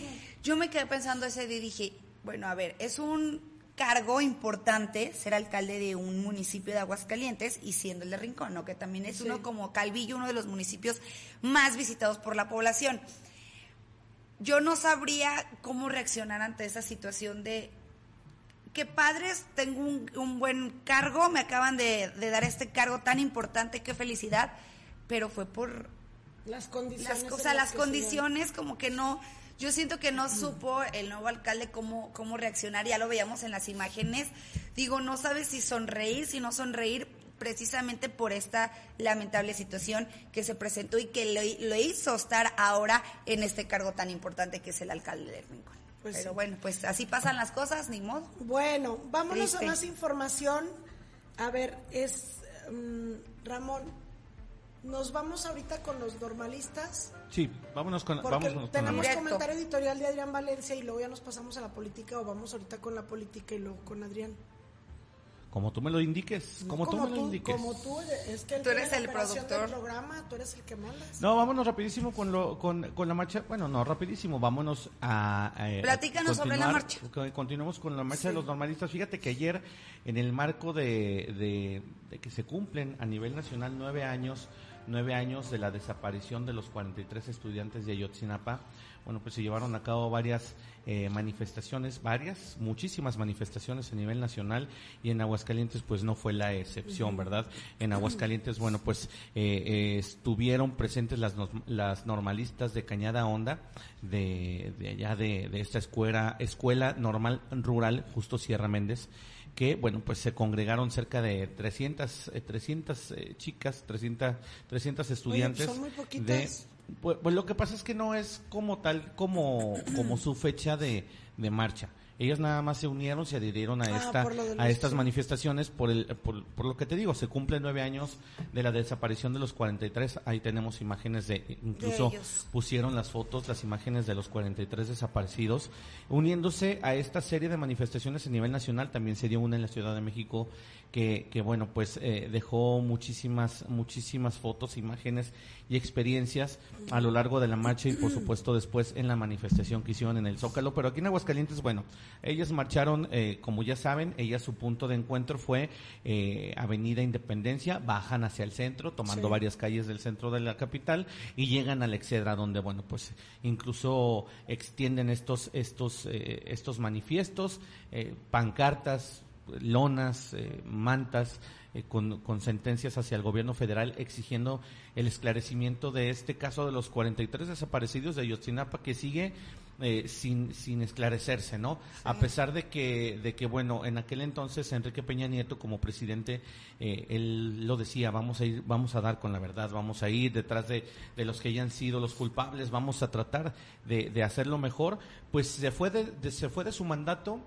S2: Yo me quedé pensando ese día y dije, bueno, a ver, es un cargo importante ser alcalde de un municipio de Aguascalientes y siendo el de Rincón, ¿no? Que también es
S1: Sí.
S2: uno como Calvillo, uno de los municipios más visitados por la población. Yo no sabría cómo reaccionar ante esa situación de que padres, tengo un, un buen cargo, me acaban de, de dar este cargo tan importante, qué felicidad, pero fue por
S1: Las condiciones.
S2: las
S1: en
S2: cosas,
S1: las
S2: condiciones como que no, yo siento que no supo el nuevo alcalde cómo, cómo reaccionar, ya lo veíamos en las imágenes, digo, no sabe si sonreír, si no sonreír, precisamente por esta lamentable situación que se presentó y que lo, lo hizo estar ahora en este cargo tan importante que es el alcalde de Rincón.
S1: Pues
S2: Pero
S1: sí.
S2: bueno, pues así pasan las cosas, ni modo.
S1: Bueno, vámonos
S2: Triste.
S1: a más información. A ver, es mm, Ramón. Nos vamos ahorita con los normalistas.
S4: Sí, vámonos con,
S1: Porque
S4: vámonos
S1: tenemos
S2: Directo.
S1: comentario editorial de Adrián Valencia y luego ya nos pasamos a la política o vamos ahorita con la política y luego con Adrián.
S4: Como tú me lo indiques, como, tú me lo indiques.
S1: Como tú, es que
S2: Tú eres el productor.
S1: del programa, tú eres el que mandas.
S4: No, vámonos rapidísimo con, lo, con, con la marcha. Bueno, no, rapidísimo. Vámonos a. a- a
S2: Platícanos sobre la marcha.
S4: co- Continuemos con la marcha de los normalistas. Fíjate que ayer, en el marco de, de, de que se cumplen a nivel nacional nueve años, nueve años de la desaparición de los 43 estudiantes de Ayotzinapa, bueno, pues se llevaron a cabo varias eh, manifestaciones, varias, muchísimas manifestaciones a nivel nacional y en Aguascalientes pues no fue la excepción, ¿verdad? En Aguascalientes, bueno, pues eh, eh, estuvieron presentes las, las normalistas de Cañada Honda, de, de allá de, de esta escuela, escuela normal rural Justo Sierra Méndez, que, bueno, pues se congregaron cerca de 300, eh, 300 eh, chicas, 300, 300 estudiantes.
S1: son muy
S4: de,
S1: poquitas.
S4: pues, pues lo que pasa es que no es como tal, como, como su fecha de, de marcha. Ellas nada más se unieron, se adhirieron a
S1: Ah,
S4: esta, a estas manifestaciones por el, por, por lo que te digo, se cumplen nueve años de la desaparición de los 43. Ahí tenemos imágenes de, incluso
S2: ellos.
S4: pusieron las fotos, las imágenes de los 43 desaparecidos, uniéndose a esta serie de manifestaciones a nivel nacional. También se dio una en la Ciudad de México que, que bueno, pues eh, dejó muchísimas, muchísimas fotos, imágenes y experiencias a lo largo de la marcha y por supuesto después en la manifestación que hicieron en el Zócalo. Pero aquí en Aguascalientes, bueno, ellas marcharon, eh, como ya saben, ellas su punto de encuentro fue eh, Avenida Independencia, bajan hacia el centro, tomando
S1: Sí.
S4: varias calles del centro de la capital y llegan a la Excedra, donde, bueno, pues incluso extienden estos, estos, eh, estos manifiestos, eh, pancartas, lonas, eh, mantas, eh, con, con sentencias hacia el gobierno federal exigiendo el esclarecimiento de este caso de los 43 desaparecidos de Ayotzinapa que sigue eh, sin, sin esclarecerse, ¿no? A pesar de que, de que, bueno, en aquel entonces Enrique Peña Nieto como presidente, eh, él lo decía, vamos a ir, vamos a dar con la verdad, vamos a ir detrás de, de los que hayan sido los culpables, vamos a tratar de, de hacerlo mejor, pues se fue de- de- se fue de su mandato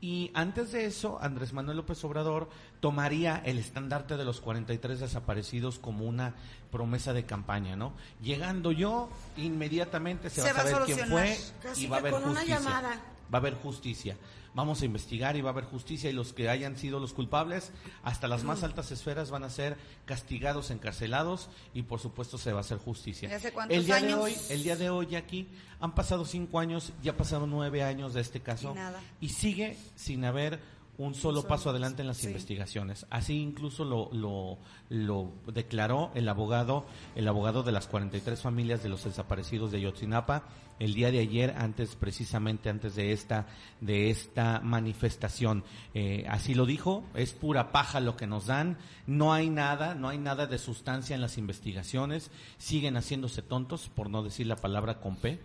S4: y antes de eso, Andrés Manuel López Obrador tomaría el estandarte de los 43 desaparecidos como una promesa de campaña, ¿no? Llegando yo, inmediatamente se,
S2: Se
S4: va a saber quién fue.
S1: Casi
S4: y va a haber justicia.
S1: llamada.
S4: Va a haber justicia. Vamos a investigar y va a haber justicia y los que hayan sido los culpables, hasta las más altas esferas van a ser castigados, encarcelados y por supuesto se va a hacer justicia.
S2: ¿Y hace cuántos
S4: el día de hoy, el día de hoy aquí han pasado cinco años, ya pasaron nueve años de este caso
S2: Y
S4: sigue sin haber un solo paso adelante en las investigaciones. Así incluso lo, lo, lo declaró el abogado, el abogado de las 43 familias de los desaparecidos de Ayotzinapa el día de ayer, antes precisamente antes de esta de esta manifestación. Eh, así lo dijo, es pura paja lo que nos dan, no hay nada, no hay nada de sustancia en las investigaciones, siguen haciéndose tontos, por no decir la palabra con P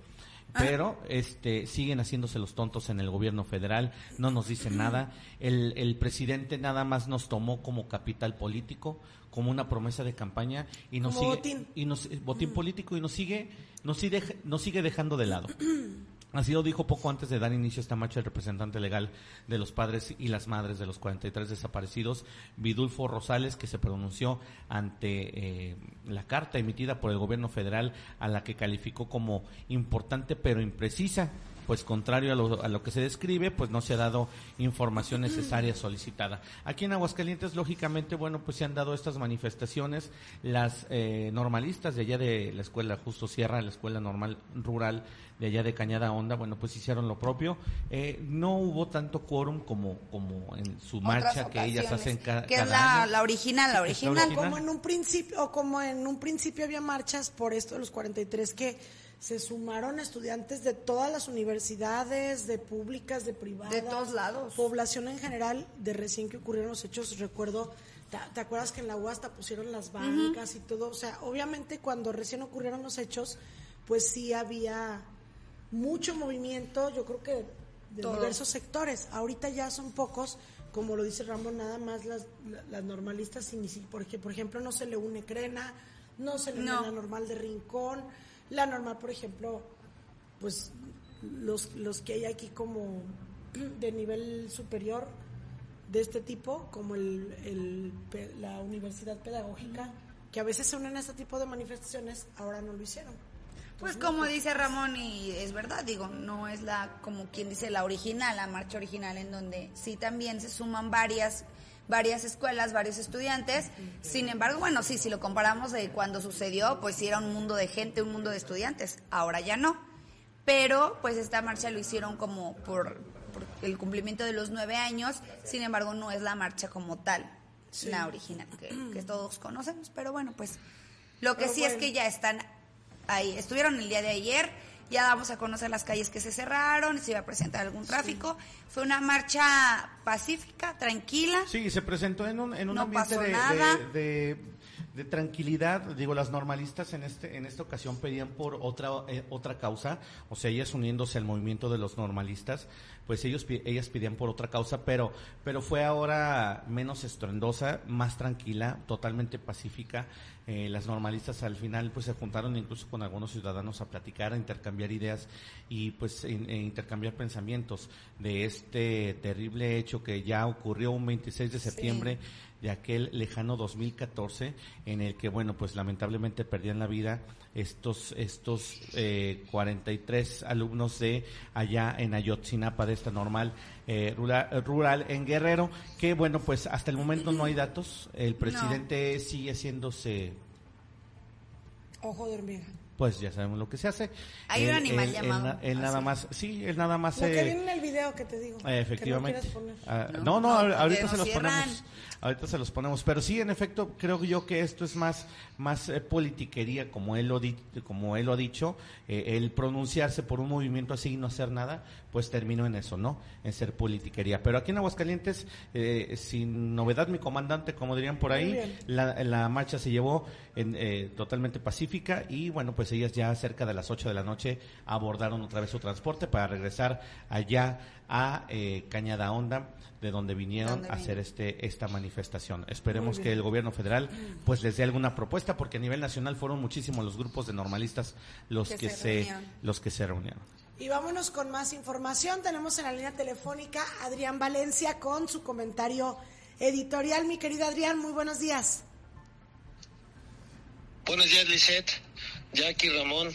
S4: pero este siguen haciéndose los tontos en el gobierno federal, no nos dicen nada. El, el presidente nada más nos tomó como capital político, como una promesa de campaña y nos
S1: Como
S4: sigue
S1: botín.
S4: y nos eh, botín político y nos sigue nos sigue nos sigue dejando de lado. Así lo dijo poco antes de dar inicio a esta marcha el representante legal de los padres y las madres de los 43 desaparecidos, Vidulfo Rosales, que se pronunció ante eh, la carta emitida por el gobierno federal a la que calificó como importante pero imprecisa. Pues contrario a lo, a lo que se describe, pues no se ha dado información necesaria solicitada. Aquí en Aguascalientes, lógicamente, bueno, pues se han dado estas manifestaciones. Las eh, normalistas de allá de la escuela Justo Sierra, la escuela normal rural de allá de Cañada Honda, bueno, pues hicieron lo propio. Eh, no hubo tanto quórum como, como en su marcha que ellas hacen
S2: ocasiones,
S4: ca-
S2: que es
S4: cada
S2: la,
S4: año.
S2: la original, la original.
S4: original.
S1: Como en un principio, o como en un principio había marchas por esto de los 43 que se sumaron estudiantes de todas las universidades, de públicas, de privadas,
S2: De todos lados.
S1: población en general, de recién que ocurrieron los hechos, recuerdo, ¿te, te acuerdas que en la UAS hasta pusieron las bancas y todo? O sea, obviamente cuando recién ocurrieron los hechos, pues sí había mucho movimiento, yo creo que de
S2: Todos.
S1: diversos sectores. Ahorita ya son pocos, como lo dice Ramón, nada más las, la- las normalistas, y ni si- porque por ejemplo no se le une Crena, no se le une
S2: No.
S1: la normal de Rincón, la normal, por ejemplo, pues los, los que hay aquí como de nivel superior de este tipo, como el, el la universidad pedagógica, que a veces se unen a este tipo de manifestaciones, ahora no lo hicieron.
S2: Pues como dice Ramón, y es verdad, digo, no es la, como quien dice, la original, la marcha original, en donde sí también se suman varias varias escuelas, varios estudiantes. Sin embargo, bueno, sí, si lo comparamos de cuando sucedió, pues sí era un mundo de gente, un mundo de estudiantes. Ahora ya no. Pero, pues esta marcha lo hicieron como por, por el cumplimiento de los nueve años. Sin embargo, no es la marcha como tal, la original, que, que todos conocemos. Pero bueno, pues lo que
S1: Pero
S2: sí es que ya están ahí. Estuvieron el día de ayer, ya vamos a conocer las calles que se cerraron, se iba a presentar algún tráfico. Fue una marcha pacífica, tranquila.
S4: Sí, se presentó en un, en un
S2: No
S4: ambiente
S2: pasó
S4: de,
S2: nada.
S4: de- de- de tranquilidad. Digo, las normalistas en este en esta ocasión pedían por otra eh, otra causa, o sea, ellas uniéndose al movimiento de los normalistas, pues ellos ellas pedían por otra causa, pero pero fue ahora menos estruendosa, más tranquila, totalmente pacífica. Eh, las normalistas al final pues se juntaron incluso con algunos ciudadanos a platicar, a intercambiar ideas y pues in- e intercambiar pensamientos de este terrible hecho que ya ocurrió un 26 de septiembre de aquel lejano 2014 en el que bueno pues lamentablemente perdían la vida estos estos eh, 43 alumnos de allá en Ayotzinapa de esta normal eh, rural, rural en Guerrero que bueno pues hasta el momento no hay datos el presidente sigue haciéndose
S1: Ojo de hormiga.
S4: pues ya sabemos lo que se hace
S2: Hay un animal
S4: él-
S2: llamado
S4: él, na- él nada más sí él nada más
S1: Lo que viene en el video que te digo.
S4: Efectivamente.
S1: Que no poner.
S4: Ah,
S2: No,
S4: no, no,
S2: no,
S4: ahorita se los ponemos. Ahorita se los ponemos, pero sí, en efecto, creo yo que esto es más, más eh, politiquería, como él lo, di- como él lo ha dicho, eh, el pronunciarse por un movimiento así y no hacer nada, pues terminó en eso, ¿no? En ser politiquería. Pero aquí en Aguascalientes, eh, sin novedad, mi comandante, como dirían por ahí, la marcha se llevó en, eh, totalmente pacífica y bueno, pues ellas ya cerca de las 8 de la noche abordaron otra vez su transporte para regresar allá a eh, Cañada Honda, de donde vinieron a hacer este esta manifestación. Esperemos que el gobierno federal pues les dé alguna propuesta porque a nivel nacional fueron muchísimos los grupos de normalistas los
S2: Que
S4: que,
S2: se
S4: los que se reunieron.
S1: Y vámonos con más información. Tenemos en la línea telefónica a Adrián Valencia con su comentario editorial. Mi querido Adrián, muy buenos días.
S9: Buenos días, Lisette, Jackie, Ramón.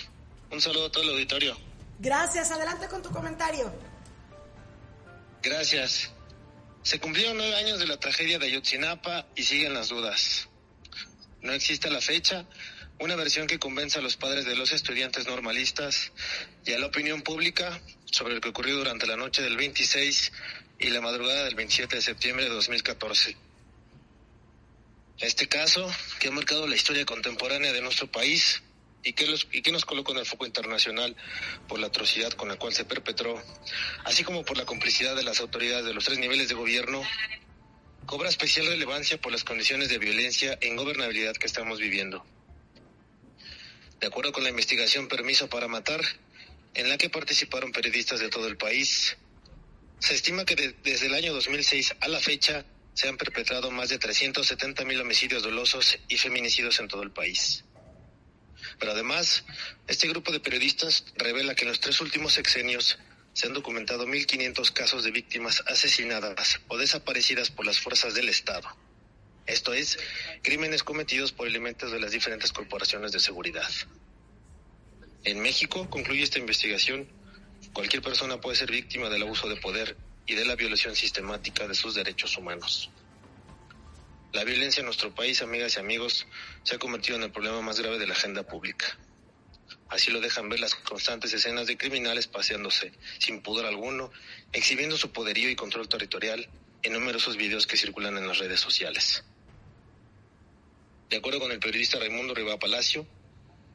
S9: Un saludo a todo el auditorio.
S1: Gracias. Adelante con tu comentario.
S9: Gracias. Se cumplieron nueve años de la tragedia de Ayotzinapa y siguen las dudas. No existe a la fecha una versión que convenza a los padres de los estudiantes normalistas y a la opinión pública sobre lo que ocurrió durante la noche del 26 y la madrugada del 27 de septiembre de 2014. Este caso, que ha marcado la historia contemporánea de nuestro país y que, los, y nos colocó en el foco internacional por la atrocidad con la cual se perpetró, así como por la complicidad de las autoridades de los tres niveles de gobierno, cobra especial relevancia por las condiciones de violencia e ingobernabilidad que estamos viviendo. De acuerdo con la investigación Permiso para Matar, en la que participaron periodistas de todo el país, se estima que de- desde el año 2006 a la fecha se han perpetrado más de 370 mil homicidios dolosos y feminicidios en todo el país. Pero además, este grupo de periodistas revela que en los tres últimos sexenios se han documentado 1.500 casos de víctimas asesinadas o desaparecidas por las fuerzas del Estado. Esto es, crímenes cometidos por elementos de las diferentes corporaciones de seguridad. En México, concluye esta investigación, cualquier persona puede ser víctima del abuso de poder y de la violación sistemática de sus derechos humanos. La violencia en nuestro país, amigas y amigos, se ha convertido en el problema más grave de la agenda pública. Así lo dejan ver las constantes escenas de criminales paseándose, sin pudor alguno, exhibiendo su poderío y control territorial en numerosos videos que circulan en las redes sociales. De acuerdo con el periodista Raimundo Riva Palacio,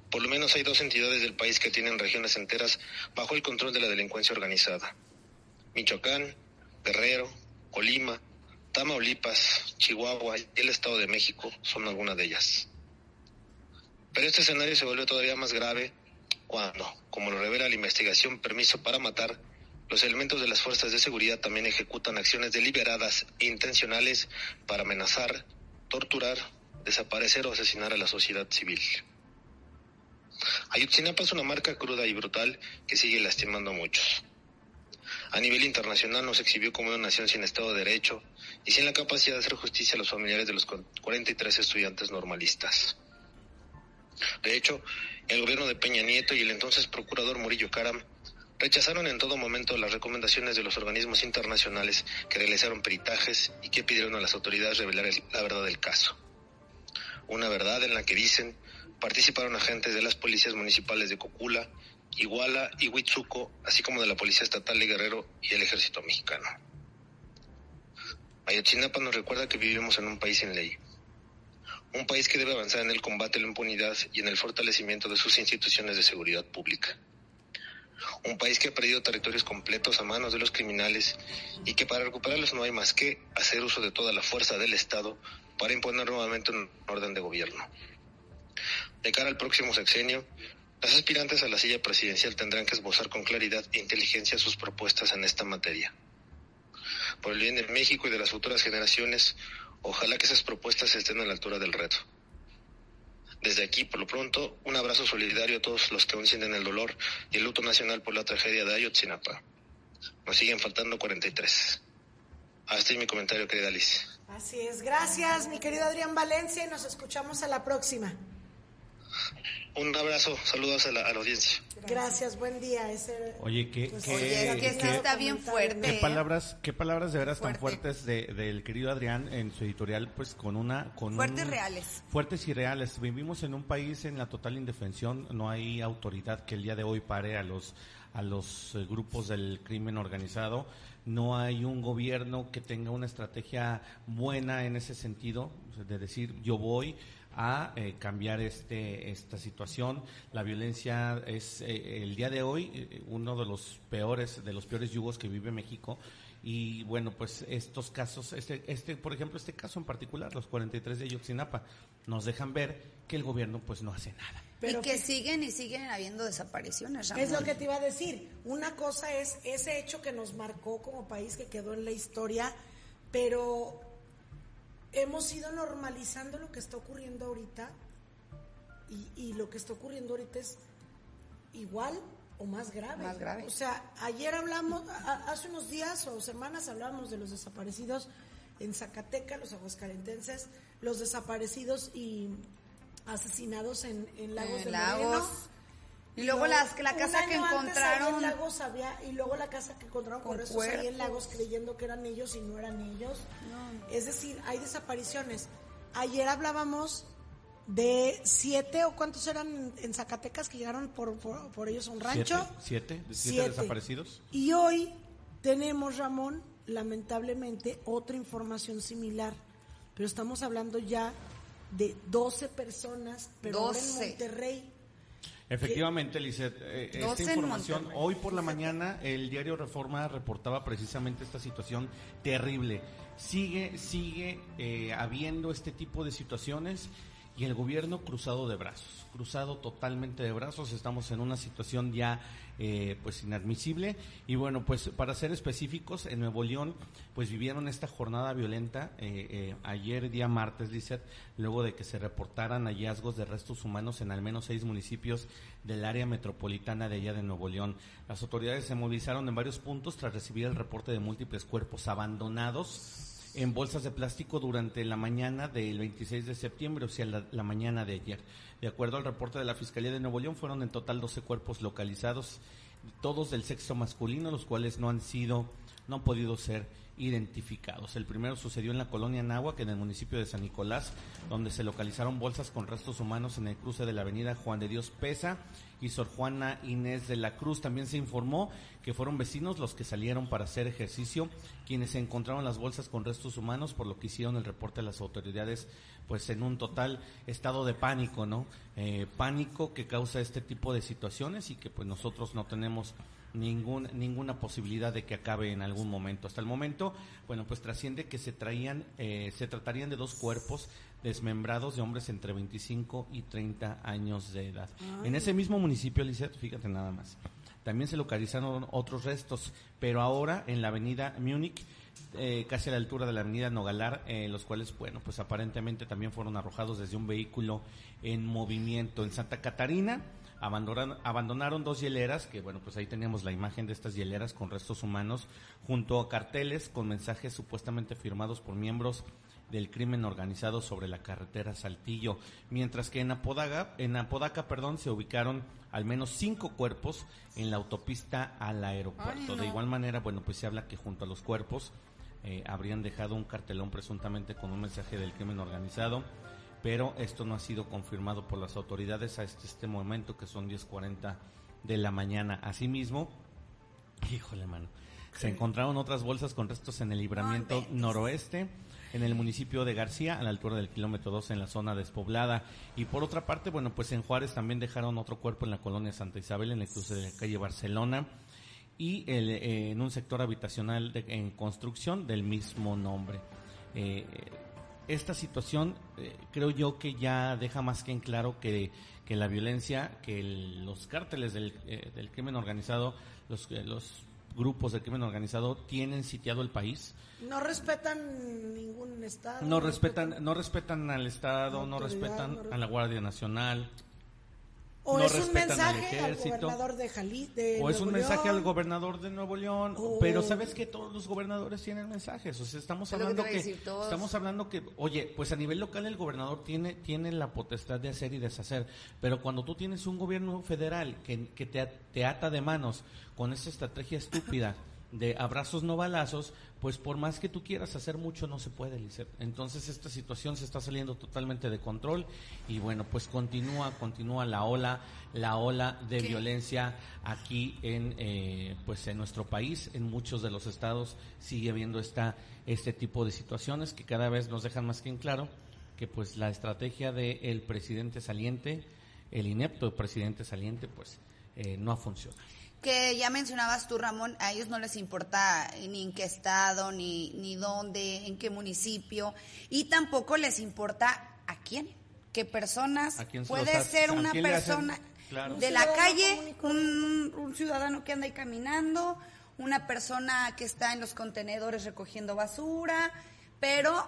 S9: por lo menos hay dos entidades del país que tienen regiones enteras bajo el control de la delincuencia organizada. Michoacán, Guerrero, Colima, Tamaulipas, Chihuahua y el Estado de México son algunas de ellas. Pero este escenario se vuelve todavía más grave cuando, como lo revela la investigación Permiso para Matar, los elementos de las fuerzas de seguridad también ejecutan acciones deliberadas e intencionales para amenazar, torturar, desaparecer o asesinar a la sociedad civil. Ayotzinapa es una marca cruda y brutal que sigue lastimando a muchos. A nivel internacional nos exhibió como una nación sin Estado de Derecho y sin la capacidad de hacer justicia a los familiares de los 43 estudiantes normalistas. De hecho, el gobierno de Peña Nieto y el entonces procurador Murillo Karam rechazaron en todo momento las recomendaciones de los organismos internacionales que realizaron peritajes y que pidieron a las autoridades revelar el- la verdad del caso. Una verdad en la que dicen participaron agentes de las policías municipales de Cocula, Iguala y Huitzuco, así como de la Policía Estatal de Guerrero y el Ejército Mexicano. Ayotzinapa nos recuerda que vivimos en un país sin ley. Un país que debe avanzar en el combate a la impunidad y en el fortalecimiento de sus instituciones de seguridad pública. Un país que ha perdido territorios completos a manos de los criminales y que para recuperarlos no hay más que hacer uso de toda la fuerza del Estado para imponer nuevamente un orden de gobierno. De cara al próximo sexenio, las aspirantes a la silla presidencial tendrán que esbozar con claridad e inteligencia sus propuestas en esta materia. Por el bien de México y de las futuras generaciones, ojalá que esas propuestas estén a la altura del reto. Desde aquí, por lo pronto, un abrazo solidario a todos los que aún sienten el dolor y el luto nacional por la tragedia de Ayotzinapa. Nos siguen faltando 43. Hasta ahí mi comentario, querida Alice.
S1: Así es. Gracias, mi querido Adrián Valencia, y nos escuchamos a la próxima.
S9: Un abrazo, saludos a la, a la audiencia.
S1: Gracias, buen día. Ese,
S4: Oye,
S1: pues,
S2: que
S4: qué-
S2: está bien fuerte.
S4: qué palabras, qué palabras de veras tan
S2: Fuerte.
S4: fuertes de- del querido Adrián en su editorial, pues con una, con
S2: Fuertes
S4: un-
S2: reales.
S4: Fuertes y reales. Vivimos en un país en la total indefensión. No hay autoridad que el día de hoy pare a los a los eh, grupos del crimen organizado. No hay un gobierno que tenga una estrategia buena en ese sentido, de decir yo voy a eh, cambiar este esta situación. La violencia es eh, el día de hoy eh, uno de los peores de los peores yugos que vive México y bueno, pues estos casos, este, este, por ejemplo, este caso en particular, los 43 de Ayotzinapa, nos dejan ver que el gobierno pues no hace nada.
S1: Pero
S2: y que
S1: que-
S2: siguen y siguen habiendo desapariciones, Ramón.
S1: Es lo que te iba a decir. Una cosa es ese hecho que nos marcó como país, que quedó en la historia, pero hemos ido normalizando lo que está ocurriendo ahorita y, y lo que está ocurriendo ahorita es igual o más grave.
S2: Más grave.
S1: O sea, ayer hablamos, a- hace unos días o semanas hablamos de los desaparecidos en Zacatecas, los aguascalentenses, los desaparecidos y asesinados en, en Lagos
S2: En
S1: de
S2: Lagos.
S1: Moreno.
S2: Y luego las- la casa que encontraron-
S1: en Lagos había, y luego la casa que encontraron con,
S2: Con
S1: restos ahí en. Lagos creyendo que eran ellos y no eran ellos. Es decir, hay desapariciones. Ayer hablábamos de siete o cuántos eran en Zacatecas que llegaron por, por, por ellos a un rancho.
S4: ¿Siete? ¿Siete? ¿Siete
S1: Siete.
S4: desaparecidos?
S1: Y hoy tenemos, Ramón, lamentablemente, otra información similar. Pero estamos hablando ya de 12 personas, pero en
S2: 12.
S1: Monterrey.
S4: Efectivamente, Lizeth, eh, esta
S2: 12 en
S4: información, hoy por la mañana el diario Reforma reportaba precisamente esta situación terrible. Sigue, sigue eh, habiendo este tipo de situaciones y el gobierno cruzado de brazos, cruzado totalmente de brazos, estamos en una situación ya eh, pues inadmisible. Y bueno pues para ser específicos en Nuevo León pues vivieron esta jornada violenta eh, eh, ayer día martes Lizeth luego de que se reportaran hallazgos de restos humanos en al menos seis municipios del área metropolitana de allá de Nuevo León. Las autoridades se movilizaron en varios puntos tras recibir el reporte de múltiples cuerpos abandonados en bolsas de plástico durante la mañana del 26 de septiembre, o sea, la, mañana de ayer. De acuerdo al reporte de la Fiscalía de Nuevo León, fueron en total 12 cuerpos localizados, todos del sexo masculino, los cuales no han sido, no han podido ser identificados. El primero sucedió en la colonia Náhuac, en el municipio de San Nicolás, donde se localizaron bolsas con restos humanos en el cruce de la avenida Juan de Dios Pesa y Sor Juana Inés de la Cruz. También se informó que fueron vecinos los que salieron para hacer ejercicio, quienes encontraron las bolsas con restos humanos, por lo que hicieron el reporte a las autoridades, pues en un total estado de pánico, ¿no? Eh, pánico que causa este tipo de situaciones y que pues nosotros no tenemos ningún, ninguna posibilidad de que acabe en algún momento. Hasta el momento, bueno, pues trasciende que se traían, eh, se tratarían de dos cuerpos desmembrados de hombres entre 25 y 30 años de edad. En ese mismo municipio, Lizeth, fíjate nada más, también se localizaron otros restos, pero ahora en la avenida Múnich, eh, casi a la altura de la avenida Nogalar, eh, los cuales, bueno, pues aparentemente también fueron arrojados desde un vehículo en movimiento. En Santa Catarina abandonaron, abandonaron dos hieleras, que bueno, pues ahí teníamos la imagen de estas hieleras con restos humanos, junto a carteles con mensajes supuestamente firmados por miembros del crimen organizado sobre la carretera Saltillo, mientras que en Apodaca, en Apodaca, perdón, se ubicaron al menos cinco cuerpos en la autopista al aeropuerto. De igual manera, bueno, pues se habla que junto a los cuerpos eh, habrían dejado un cartelón presuntamente con un mensaje del crimen organizado, pero esto no ha sido confirmado por las autoridades a este, este momento, que son 10.40 de la mañana. Asimismo, híjole, mano, se encontraron otras bolsas con restos en el libramiento noroeste, en el municipio de García, a la altura del kilómetro 2 en la zona despoblada. Y por otra parte, bueno, pues en Juárez también dejaron otro cuerpo en la colonia Santa Isabel, en el cruce de la calle Barcelona, y el, eh, en un sector habitacional de- en construcción del mismo nombre. Eh, esta situación eh, creo yo que ya deja más que en claro que, que la violencia, que el- los cárteles del, eh, del crimen organizado, los, eh, los grupos del crimen organizado tienen sitiado el país.
S1: No respetan ningún estado.
S4: No respetan, no respetan al Estado, no respetan
S1: no
S4: a la Guardia Nacional.
S1: O
S4: no
S1: es un
S4: al
S1: mensaje al,
S4: ejército.
S1: gobernador de Jalí, de
S4: O es un mensaje al gobernador de Nuevo León, pero sabes que todos los gobernadores tienen mensajes, o sea, estamos hablando que, estamos hablando que, oye, pues a nivel local el gobernador tiene tiene la potestad de hacer y deshacer, pero cuando tú tienes un gobierno federal que, que te, te ata de manos con esa estrategia estúpida de abrazos no balazos, pues por más que tú quieras hacer mucho no se puede, Lisset. Entonces esta situación se está saliendo totalmente de control y bueno, pues continúa, continúa la ola, la ola de
S2: ¿Qué?
S4: violencia aquí en eh, pues en nuestro país, en muchos de los estados sigue habiendo esta este tipo de situaciones que cada vez nos dejan más que en claro que pues la estrategia del presidente saliente, el inepto presidente saliente, pues eh, no ha funcionado.
S2: Que ya mencionabas tú, Ramón, a ellos no les importa ni en qué estado, ni, ni dónde, en qué municipio, y tampoco les importa a quién, qué personas.
S4: ¿A quién se
S2: Puede
S4: hace-
S2: ser
S4: a
S2: una persona
S4: Claro.
S2: de la calle, un, un ciudadano que anda ahí caminando, una persona que está en los contenedores recogiendo basura, pero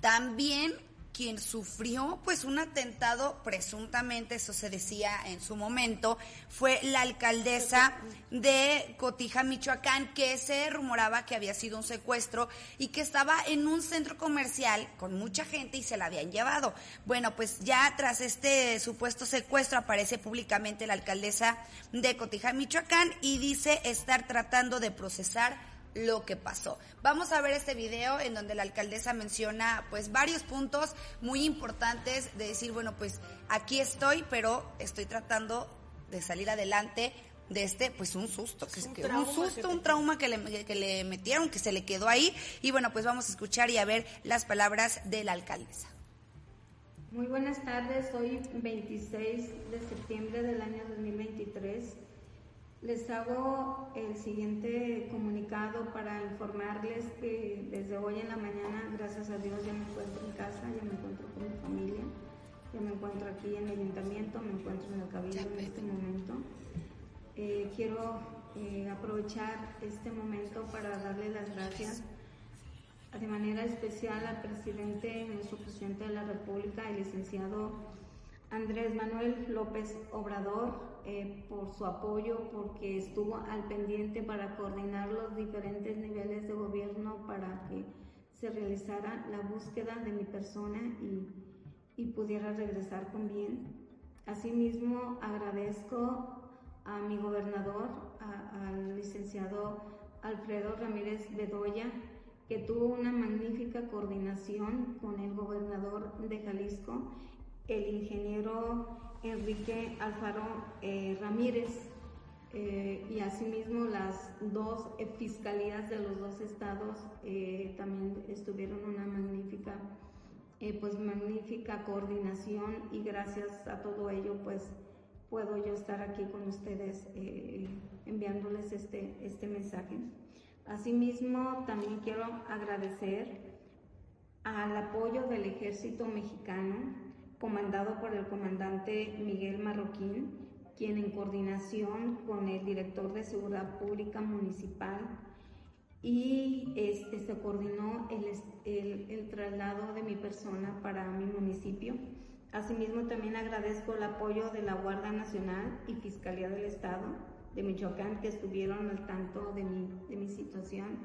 S2: también quien sufrió pues un atentado presuntamente, eso se decía en su momento, fue la alcaldesa de Cotija, Michoacán, que se rumoraba que había sido un secuestro y que estaba en un centro comercial con mucha gente y se la habían llevado. Bueno, pues ya tras este supuesto secuestro aparece públicamente la alcaldesa de Cotija, Michoacán y dice estar tratando de procesar lo que pasó. Vamos a ver este video en donde la alcaldesa menciona pues varios puntos muy importantes de decir, bueno, pues aquí estoy, pero estoy tratando de salir adelante de este, pues un susto, que,
S1: un
S2: que-
S1: trauma
S2: un susto,
S1: que
S2: un trauma que le, que le metieron, que se le quedó ahí. Y bueno, pues vamos a escuchar y a ver las palabras de la alcaldesa.
S10: Muy buenas tardes, hoy 26 de septiembre del año 2023. Les hago el siguiente comunicado para informarles que desde hoy en la mañana, gracias a Dios, ya me encuentro en casa, ya me encuentro con mi familia, ya me encuentro aquí en el ayuntamiento, me encuentro en el cabildo en este momento. Eh, quiero eh, aprovechar este momento para darle las gracias de manera especial al presidente, nuestro presidente de la República, el licenciado Andrés Manuel López Obrador, eh, por su apoyo, porque estuvo al pendiente para coordinar los diferentes niveles de gobierno para que se realizara la búsqueda de mi persona y, y pudiera regresar con bien. Asimismo, agradezco a mi gobernador, al licenciado Alfredo Ramírez Bedoya, que tuvo una magnífica coordinación con el gobernador de Jalisco, el ingeniero Enrique Alfaro eh, Ramírez, eh, y asimismo las dos fiscalías de los dos estados eh, también estuvieron una magnífica pues magnífica coordinación y gracias a todo ello pues puedo yo estar aquí con ustedes enviándoles este, este mensaje. Asimismo, también quiero agradecer al apoyo del ejército mexicano, comandado por el comandante Miguel Marroquín, quien en coordinación con el director de Seguridad Pública Municipal y este, se coordinó el, el- el traslado de mi persona para mi municipio. Asimismo, también agradezco el apoyo de la Guardia Nacional y Fiscalía del Estado de Michoacán que estuvieron al tanto de mi, de mi situación.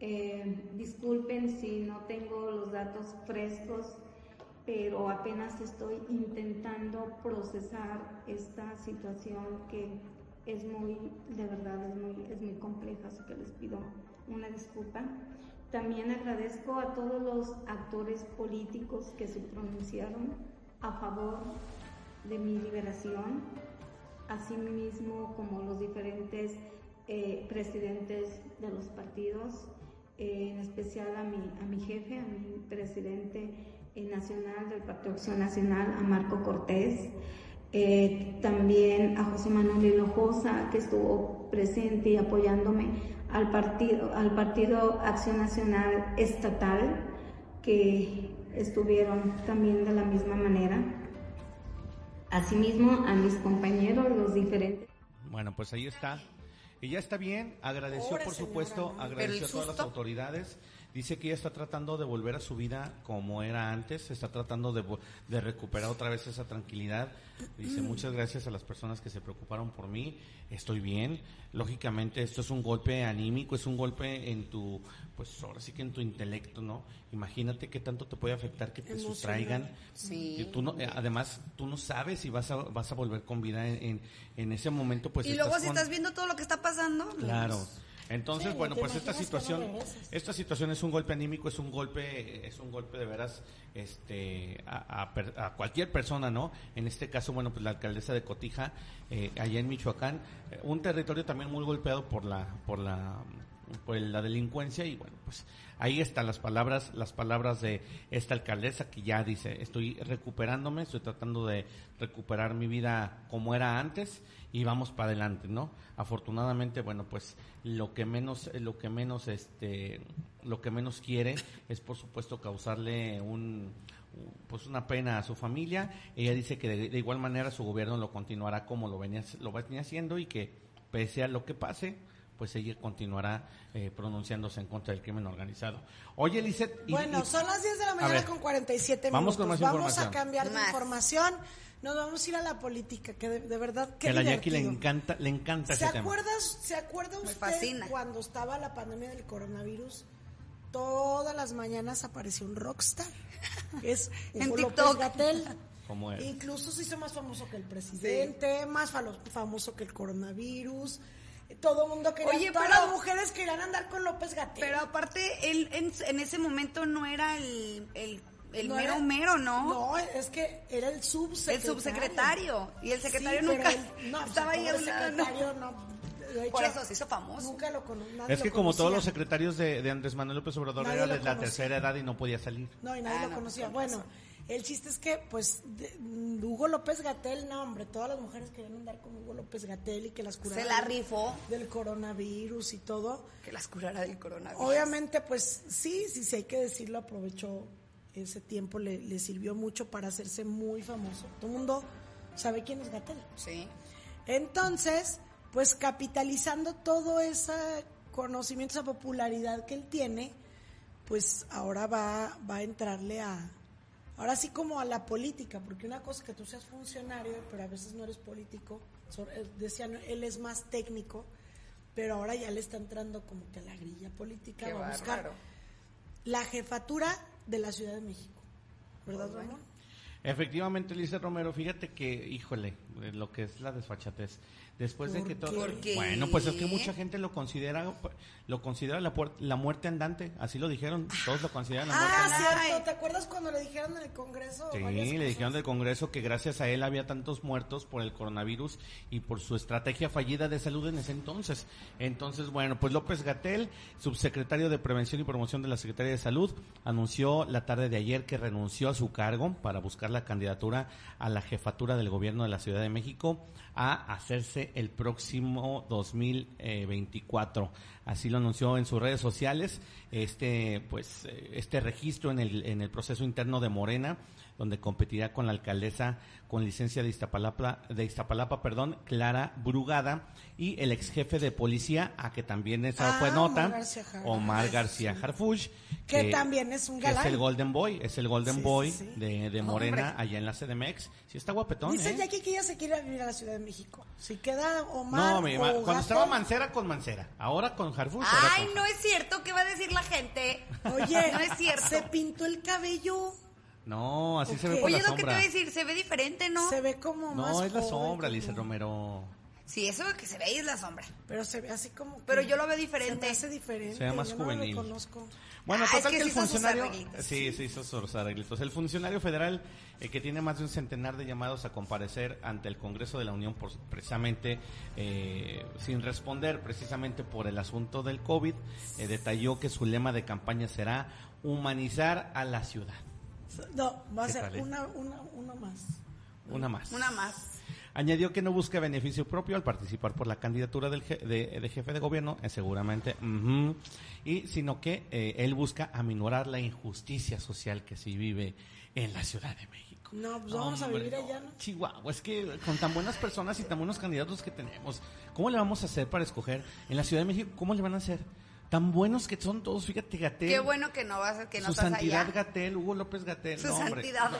S10: Eh, disculpen si no tengo los datos frescos, pero apenas estoy intentando procesar esta situación que es muy, de verdad, es muy, es muy compleja, así que les pido una disculpa. También agradezco a todos los actores políticos que se pronunciaron a favor de mi liberación, asimismo como los diferentes eh, presidentes de los partidos, eh, en especial a mi, a mi jefe, a mi presidente nacional del Partido Acción Nacional, a Marco Cortés, eh, también a José Manuel Hinojosa, que estuvo presente y apoyándome al partido, al partido Acción Nacional Estatal, que estuvieron también de la misma manera. Asimismo, a mis compañeros, los diferentes.
S4: Bueno, pues ahí está. Y ya está bien, agradeció
S1: Pobre
S4: por
S1: señora,
S4: supuesto,
S1: ¿no?
S4: agradeció a todas las autoridades. Dice que ella está tratando de volver a su vida como era antes, está tratando de, de recuperar otra vez esa tranquilidad. Dice muchas gracias a las personas que se preocuparon por mí, estoy bien. Lógicamente esto es un golpe anímico, es un golpe en tu, pues ahora sí que en tu intelecto, ¿no? Imagínate qué tanto te puede afectar que te
S1: Emocional.
S4: sustraigan.
S2: Sí.
S4: Y tú no, eh, además, tú no sabes si vas a, vas a volver con vida en, en, en ese momento, pues
S2: y luego si
S4: con-
S2: estás viendo todo lo que está pasando.
S4: Claro. Entonces,
S1: Sí,
S4: bueno, pues esta situación, esta situación es un golpe anímico, es un golpe, es un golpe de veras, este, a, a a cualquier persona, ¿no? En este caso, bueno, pues la alcaldesa de Cotija, eh, allá en Michoacán, eh, un territorio también muy golpeado por la, por la, por la delincuencia y bueno, pues ahí están las palabras, las palabras de esta alcaldesa que ya dice, estoy recuperándome, estoy tratando de recuperar mi vida como era antes y vamos para adelante, ¿no? Afortunadamente, bueno, pues lo que menos, lo que menos, este, lo que menos quiere es, por supuesto, causarle un, pues una pena a su familia. Ella dice que de, de igual manera su gobierno lo continuará como lo venía, lo venía haciendo y que pese a lo que pase, pues ella continuará eh, pronunciándose en contra del crimen organizado. Oye, Lisette... y-
S1: Bueno,
S4: y-
S1: son las 10 de la mañana
S4: ver,
S1: con 47
S4: vamos
S1: minutos.
S4: con más
S1: vamos a cambiar de
S2: Más.
S1: información. Nos vamos a ir a la política, que de, de verdad
S4: que
S1: qué
S4: a la Jackie le encanta, le encanta
S1: ¿Se
S4: ese tema.
S1: acuerda, ¿Se acuerda
S2: Me
S1: usted
S2: fascina.
S1: cuando estaba la pandemia del coronavirus? Todas las mañanas apareció un rockstar. Es
S2: En TikTok.
S4: Como él.
S1: Incluso se hizo más famoso que el presidente, más falo- famoso que el coronavirus. Todo el mundo quería,
S2: Oye,
S1: todas
S2: pero-
S1: las mujeres querían andar con López Gatell.
S2: Pero aparte, él en, en ese momento no era el, el, el
S1: No
S2: mero
S1: era-
S2: mero, ¿no?
S1: No, es que era el subsecretario.
S2: El subsecretario. Y el secretario
S1: Sí,
S2: nunca
S1: él- no,
S2: estaba ahí lado, ¿no? Por eso se hizo famoso.
S1: Nunca lo conocía.
S4: Es que como todos los secretarios de, de Andrés Manuel López Obrador
S1: Nadie
S4: era de la tercera edad y no podía salir.
S1: No, y nadie
S2: Ah,
S1: lo
S2: no,
S1: conocía.
S2: con
S1: Bueno. El chiste es que, pues, de- mm, Hugo López Gatel, no, hombre, todas las mujeres querían andar con Hugo López Gatel y que las curara.
S2: Se la rifó.
S1: Del coronavirus y todo.
S2: Que las curara del coronavirus.
S1: Obviamente, pues, sí, sí, sí, hay que decirlo, aprovechó ese tiempo, le, le sirvió mucho para hacerse muy famoso. Todo el mundo sabe quién es Gatel.
S2: Sí.
S1: Entonces, pues capitalizando todo ese conocimiento, esa popularidad que él tiene, pues ahora va, va a entrarle a, ahora sí como a la política, porque una cosa es que tú seas funcionario, pero a veces no eres político, eh, decían, él es más técnico, pero ahora ya le está entrando como que a la grilla política,
S2: Qué
S1: va a buscar la jefatura de la Ciudad de México, ¿verdad, Ramón?
S4: Efectivamente, Lice Romero, fíjate que, híjole, eh, lo que es la desfachatez. Después de
S1: ¿Por
S4: que todo. Bueno, pues es que mucha gente lo considera, lo considera la, la muerte andante, así lo dijeron, todos lo consideran la muerte
S1: Ah,
S4: andante.
S1: cierto, ¿te acuerdas cuando le dijeron en el Congreso?
S4: Sí, le dijeron del Congreso que gracias a él había tantos muertos por el coronavirus y por su estrategia fallida de salud en ese entonces. Entonces, bueno, pues López Gatel, subsecretario de Prevención y Promoción de la Secretaría de Salud, anunció la tarde de ayer que renunció a su cargo para buscar la candidatura a la jefatura del gobierno de la Ciudad de México a hacerse el próximo 2024. Así lo anunció en sus redes sociales, este pues eh, este registro en el en el proceso interno de Morena, donde competirá con la alcaldesa con licencia de Iztapalapa, de Iztapalapa, perdón, Clara Brugada y el ex jefe de policía, a que también esa
S1: Ah,
S4: fue nota,
S1: Omar García.
S4: Omar García Harfuch,
S1: Que también es un
S4: que es
S1: galán.
S4: el Golden Boy, es el Golden
S1: Sí,
S4: Boy
S1: sí.
S4: de, de Morena allá en la CDMX. Sí está guapetón,
S1: Dice
S4: ¿eh?
S1: Jackie que ella se quiere vivir a la Ciudad de México. Si queda Omar
S4: No, mi
S1: o
S4: ma- cuando estaba Mancera con Mancera, ahora con Harfuch. ahora
S2: Ay,
S4: con-
S2: no es cierto. ¿Qué va a decir la gente?
S1: Oye,
S2: no es cierto.
S1: se pintó el cabello.
S4: No, así se ve por
S2: Oye,
S4: la
S2: lo que te voy a decir, se ve diferente, ¿no?
S1: Se ve como más
S4: No, es la sombra,
S1: como-
S4: Lice Romero.
S2: Sí, eso que se ve ahí es la sombra.
S1: Pero se ve así como
S2: Pero yo lo veo
S1: Se
S2: diferente.
S1: me hace diferente.
S4: Se ve más
S1: yo no
S4: juvenil.
S1: lo reconozco.
S4: Bueno,
S2: Ah, es
S4: total
S2: que
S4: el funcionario. Sí, sí, hizo sus arreglitos. El funcionario federal, eh, que tiene más de un centenar de llamados a comparecer ante el Congreso de la Unión, por, precisamente eh, sin responder, precisamente por el asunto del COVID, eh, detalló que su lema de campaña será humanizar a la ciudad.
S1: No, va a
S4: ¿Qué
S1: ser
S4: eh?
S1: una, una, una más.
S4: Una más.
S2: Una más.
S4: Añadió que no busca beneficio propio al participar por la candidatura del je- de, de jefe de gobierno, eh, seguramente, ujú, y sino que eh, él busca aminorar la injusticia social que se vive en la Ciudad de México.
S1: No, pues vamos a vivir allá, ¿no?
S4: Chihuahua, es que con tan buenas personas y tan buenos candidatos que tenemos, ¿cómo le vamos a hacer para escoger en la Ciudad de México? ¿Cómo le van a hacer? Tan buenos que son todos, fíjate, Gatel.
S2: Qué bueno que no vas a, que no
S4: Su
S2: estás
S4: santidad. Gatel, Hugo López Gatel.
S2: Su
S4: no,
S2: santidad
S4: no.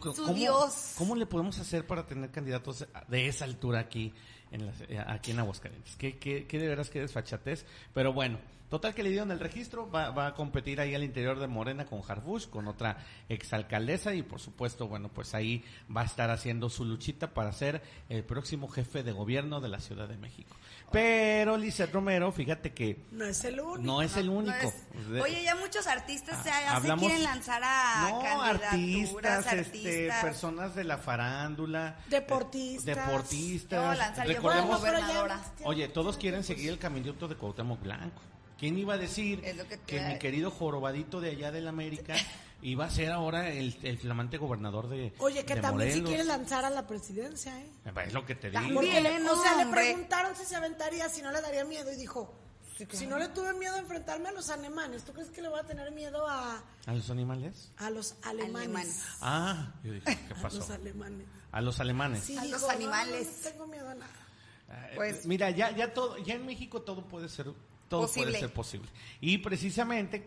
S4: ¿Cómo-
S2: Su
S4: cómo-
S2: Dios.
S4: ¿Cómo le podemos hacer para tener candidatos de esa altura aquí en, las- aquí en Aguascalientes? ¿Qué, qué, qué de veras que desfachatez? Pero bueno, total que le dieron el registro, va, va a competir ahí al interior de Morena con Harfush, con otra exalcaldesa y por supuesto, bueno, pues ahí va a estar haciendo su luchita para ser el próximo jefe de gobierno de la Ciudad de México. Pero Lizeth Romero, fíjate que
S1: No es el único.
S4: no es el
S2: No
S4: único.
S2: es- Oye, ya muchos artistas se,
S4: Ah,
S2: ya se
S4: hablamos-
S2: quieren lanzar a
S4: no,
S2: candidaturas,
S4: artistas, este, personas de la farándula,
S1: Deportistas.
S4: eh, deportistas.
S2: Lanzar, yo
S4: Recordemos, oye, todos quieren seguir el caminito de Cuauhtémoc Blanco. ¿Quién iba a decir
S2: Es lo que
S4: que, mi querido jorobadito de allá del América iba a ser ahora el, el flamante gobernador de
S1: Oye, que
S4: de
S1: también si
S4: Morelos?
S1: quiere lanzar a la presidencia, ¿eh?
S4: Es lo que te digo.
S1: Porque, le-
S2: Bien,
S1: o sea, le preguntaron si se aventaría, si no le daría miedo y dijo, si no le tuve miedo a enfrentarme a los alemanes, ¿tú crees que le voy a tener miedo a,
S4: ¿A los animales?
S1: a los alemanes?
S2: Alemanes.
S4: Ah, yo dije, ¿qué
S1: A
S4: pasó?
S1: los alemanes.
S4: A los alemanes.
S1: Sí,
S2: A
S1: dijo,
S2: los
S1: "No,
S2: animales".
S1: No, tengo miedo a nada.
S2: Pues-
S4: Mira, ya, ya todo, ya en México todo puede ser, todo
S2: Posible.
S4: puede ser posible. Y precisamente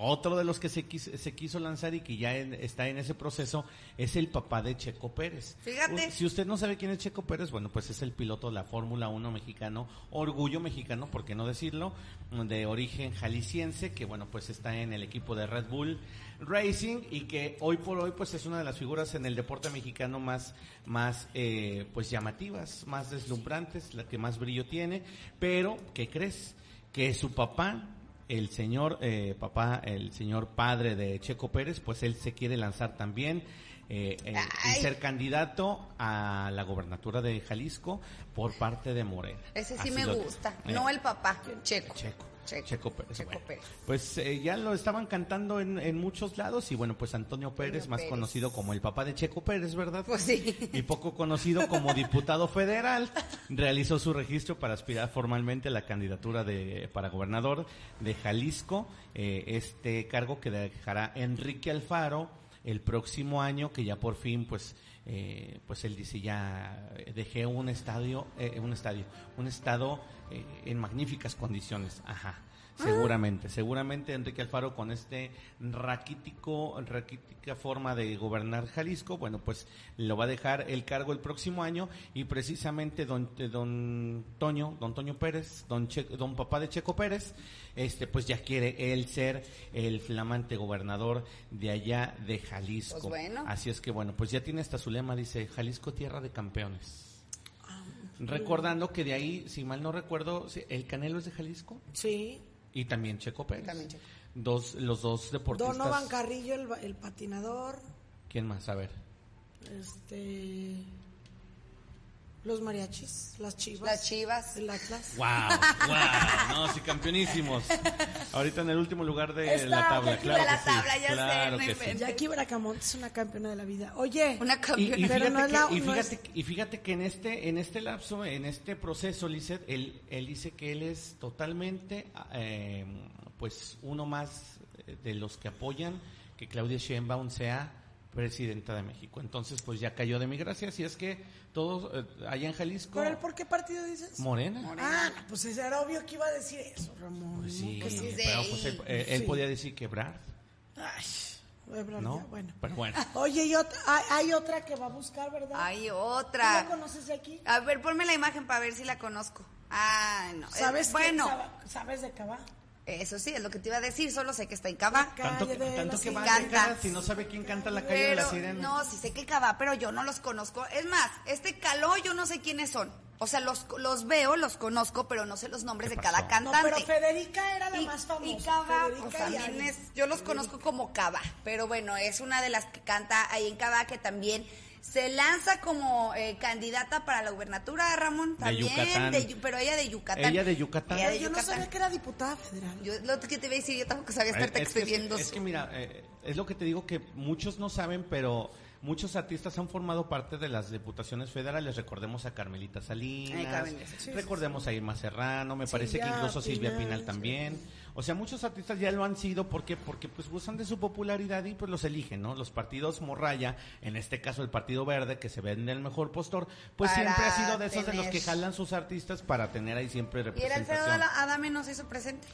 S4: otro de los que se quiso, se quiso lanzar y que ya en- está en ese proceso es el papá de Checo Pérez.
S2: Fíjate.
S4: U- Si usted no sabe quién es Checo Pérez, bueno, pues es el piloto de la Fórmula 1 mexicano, orgullo mexicano, por qué no decirlo, de origen jalisciense, que bueno, pues está en el equipo de Red Bull Racing y que hoy por hoy pues es una de las figuras en el deporte mexicano más, más eh, pues llamativas, más deslumbrantes, la que más brillo tiene, pero ¿qué crees? Que su papá el señor eh, papá, el señor padre de Checo Pérez, pues él se quiere lanzar también eh, eh, y ser candidato a la gobernatura de Jalisco por parte de Morena.
S2: Ese sí
S4: Así
S2: me gusta.
S4: eh,
S2: No el papá, Checo.
S4: Checo.
S2: Checo.
S4: Checo Pérez.
S2: Checo
S4: bueno.
S2: Pérez.
S4: Pues eh, ya lo estaban cantando en, en muchos lados y bueno, pues Antonio Pérez, más
S2: Pérez.
S4: conocido como el papá de Checo Pérez, ¿verdad?
S2: Pues sí.
S4: Y poco conocido como diputado federal, realizó su registro para aspirar formalmente a la candidatura de para gobernador de Jalisco, eh, este cargo que dejará Enrique Alfaro el próximo año, que ya por fin, pues, eh, pues él dice ya dejé un estadio, eh, un estadio, un estado eh, en magníficas condiciones, ajá. Seguramente, seguramente Enrique Alfaro con este raquítico, raquítica forma de gobernar Jalisco, bueno, pues lo va a dejar el cargo el próximo año y precisamente don, eh, don Toño, don Toño Pérez, don, Che- don papá de Checo Pérez, este pues ya quiere él ser el flamante gobernador de allá de Jalisco.
S2: Pues bueno.
S4: Así es que bueno, pues ya tiene hasta su lema, dice Jalisco tierra de campeones. Recordando que de ahí, si mal no recuerdo, el Canelo es de Jalisco
S1: Sí.
S4: y también Checo Pérez.
S2: También Checo.
S4: Dos, los dos deportistas.
S1: Donovan Carrillo, el, el patinador.
S4: ¿Quién más? A ver.
S1: Este. Los mariachis, las chivas.
S2: Las chivas.
S1: El Atlas.
S4: ¡Wow! ¡Wow! No, sí, campeonísimos. Ahorita en el último lugar de
S1: Está,
S4: la tabla,
S1: Jackie,
S4: claro
S2: de la
S4: que sí,
S2: tabla, ya sé,
S4: claro
S2: no
S4: que sí.
S1: Jackie Bracamonte es una campeona de la vida. Oye,
S2: Una campeona.
S4: y
S1: Pero
S4: fíjate,
S1: no es
S4: que,
S1: la-
S4: y,
S1: no
S4: fíjate,
S1: es-
S4: y fíjate que en este, en este lapso, en este proceso, Lizeth, él, él dice que él es totalmente, eh, pues, uno más de los que apoyan que Claudia Sheinbaum sea presidenta de México. Entonces, pues ya cayó de mi gracia. Así es que todos eh, allá en Jalisco,
S1: ¿por, el, ¿por qué partido dices?
S4: Morena.
S1: Ah, no, pues era obvio que iba a decir eso, Ramón.
S4: Pues sí,
S1: Que sí.
S4: pero pues él, eh, él
S1: Sí.
S4: podía decir quebrar,
S1: Ay,
S4: ¿no?
S1: bueno.
S4: Pero bueno.
S1: Oye, y otra, hay, hay otra que va a buscar, ¿verdad?
S2: Hay
S1: ¿Tú
S2: otra.
S1: la conoces de aquí?
S2: A ver, ponme la imagen para ver si la conozco. Ah, no. Eh,
S1: ¿Sabes qué?
S2: bueno,
S1: Sab- ¿Sabes de Cabá?
S2: Eso sí, es lo que te iba a decir. Solo sé que está en Cava.
S4: Tanto tanto que va cara, si no sabe quién canta la calle de la sirena.
S2: no, sí sé que Cava, pero yo no los conozco. Es más, este caló yo no sé quiénes son. O sea, los, los veo, los conozco, pero no sé los nombres
S4: ¿Qué
S2: de cada
S4: pasó?
S1: No,
S2: cantante.
S1: pero Federica era la
S2: y,
S1: más famosa.
S2: y Cava, pues
S1: Ari.
S2: es, yo los conozco como Cava, pero bueno, es una de las que canta ahí en Cava que también se lanza como eh, candidata para la gubernatura, Ramón,
S4: De
S2: también,
S4: Yucatán.
S2: de Yu- pero ella de Yucatán.
S4: Ella de Yucatán.
S2: Ella de
S1: Yo no sabía que era diputada federal.
S2: Yo lo que te iba a decir, yo tampoco sabía estarte
S4: Es que-. Es, que mira, eh, es lo que te digo que muchos no saben, pero muchos artistas han formado parte de las diputaciones federales. Recordemos a Carmelita Salinas,
S2: Ay, Carmelita, sí, sí,
S4: recordemos a Irma Serrano, me parece que incluso Silvia
S1: Pinal,
S4: también. O sea, muchos artistas ya lo han sido porque porque pues gustan de su popularidad y pues los eligen, ¿no? Los partidos morraya, en este caso el Partido Verde que se vende el mejor postor, pues
S2: Para
S4: siempre ha sido de esos de los que jalan sus artistas para tener ahí siempre
S2: y el
S4: representación.
S2: Alfredo Adame Adame no se hizo presente.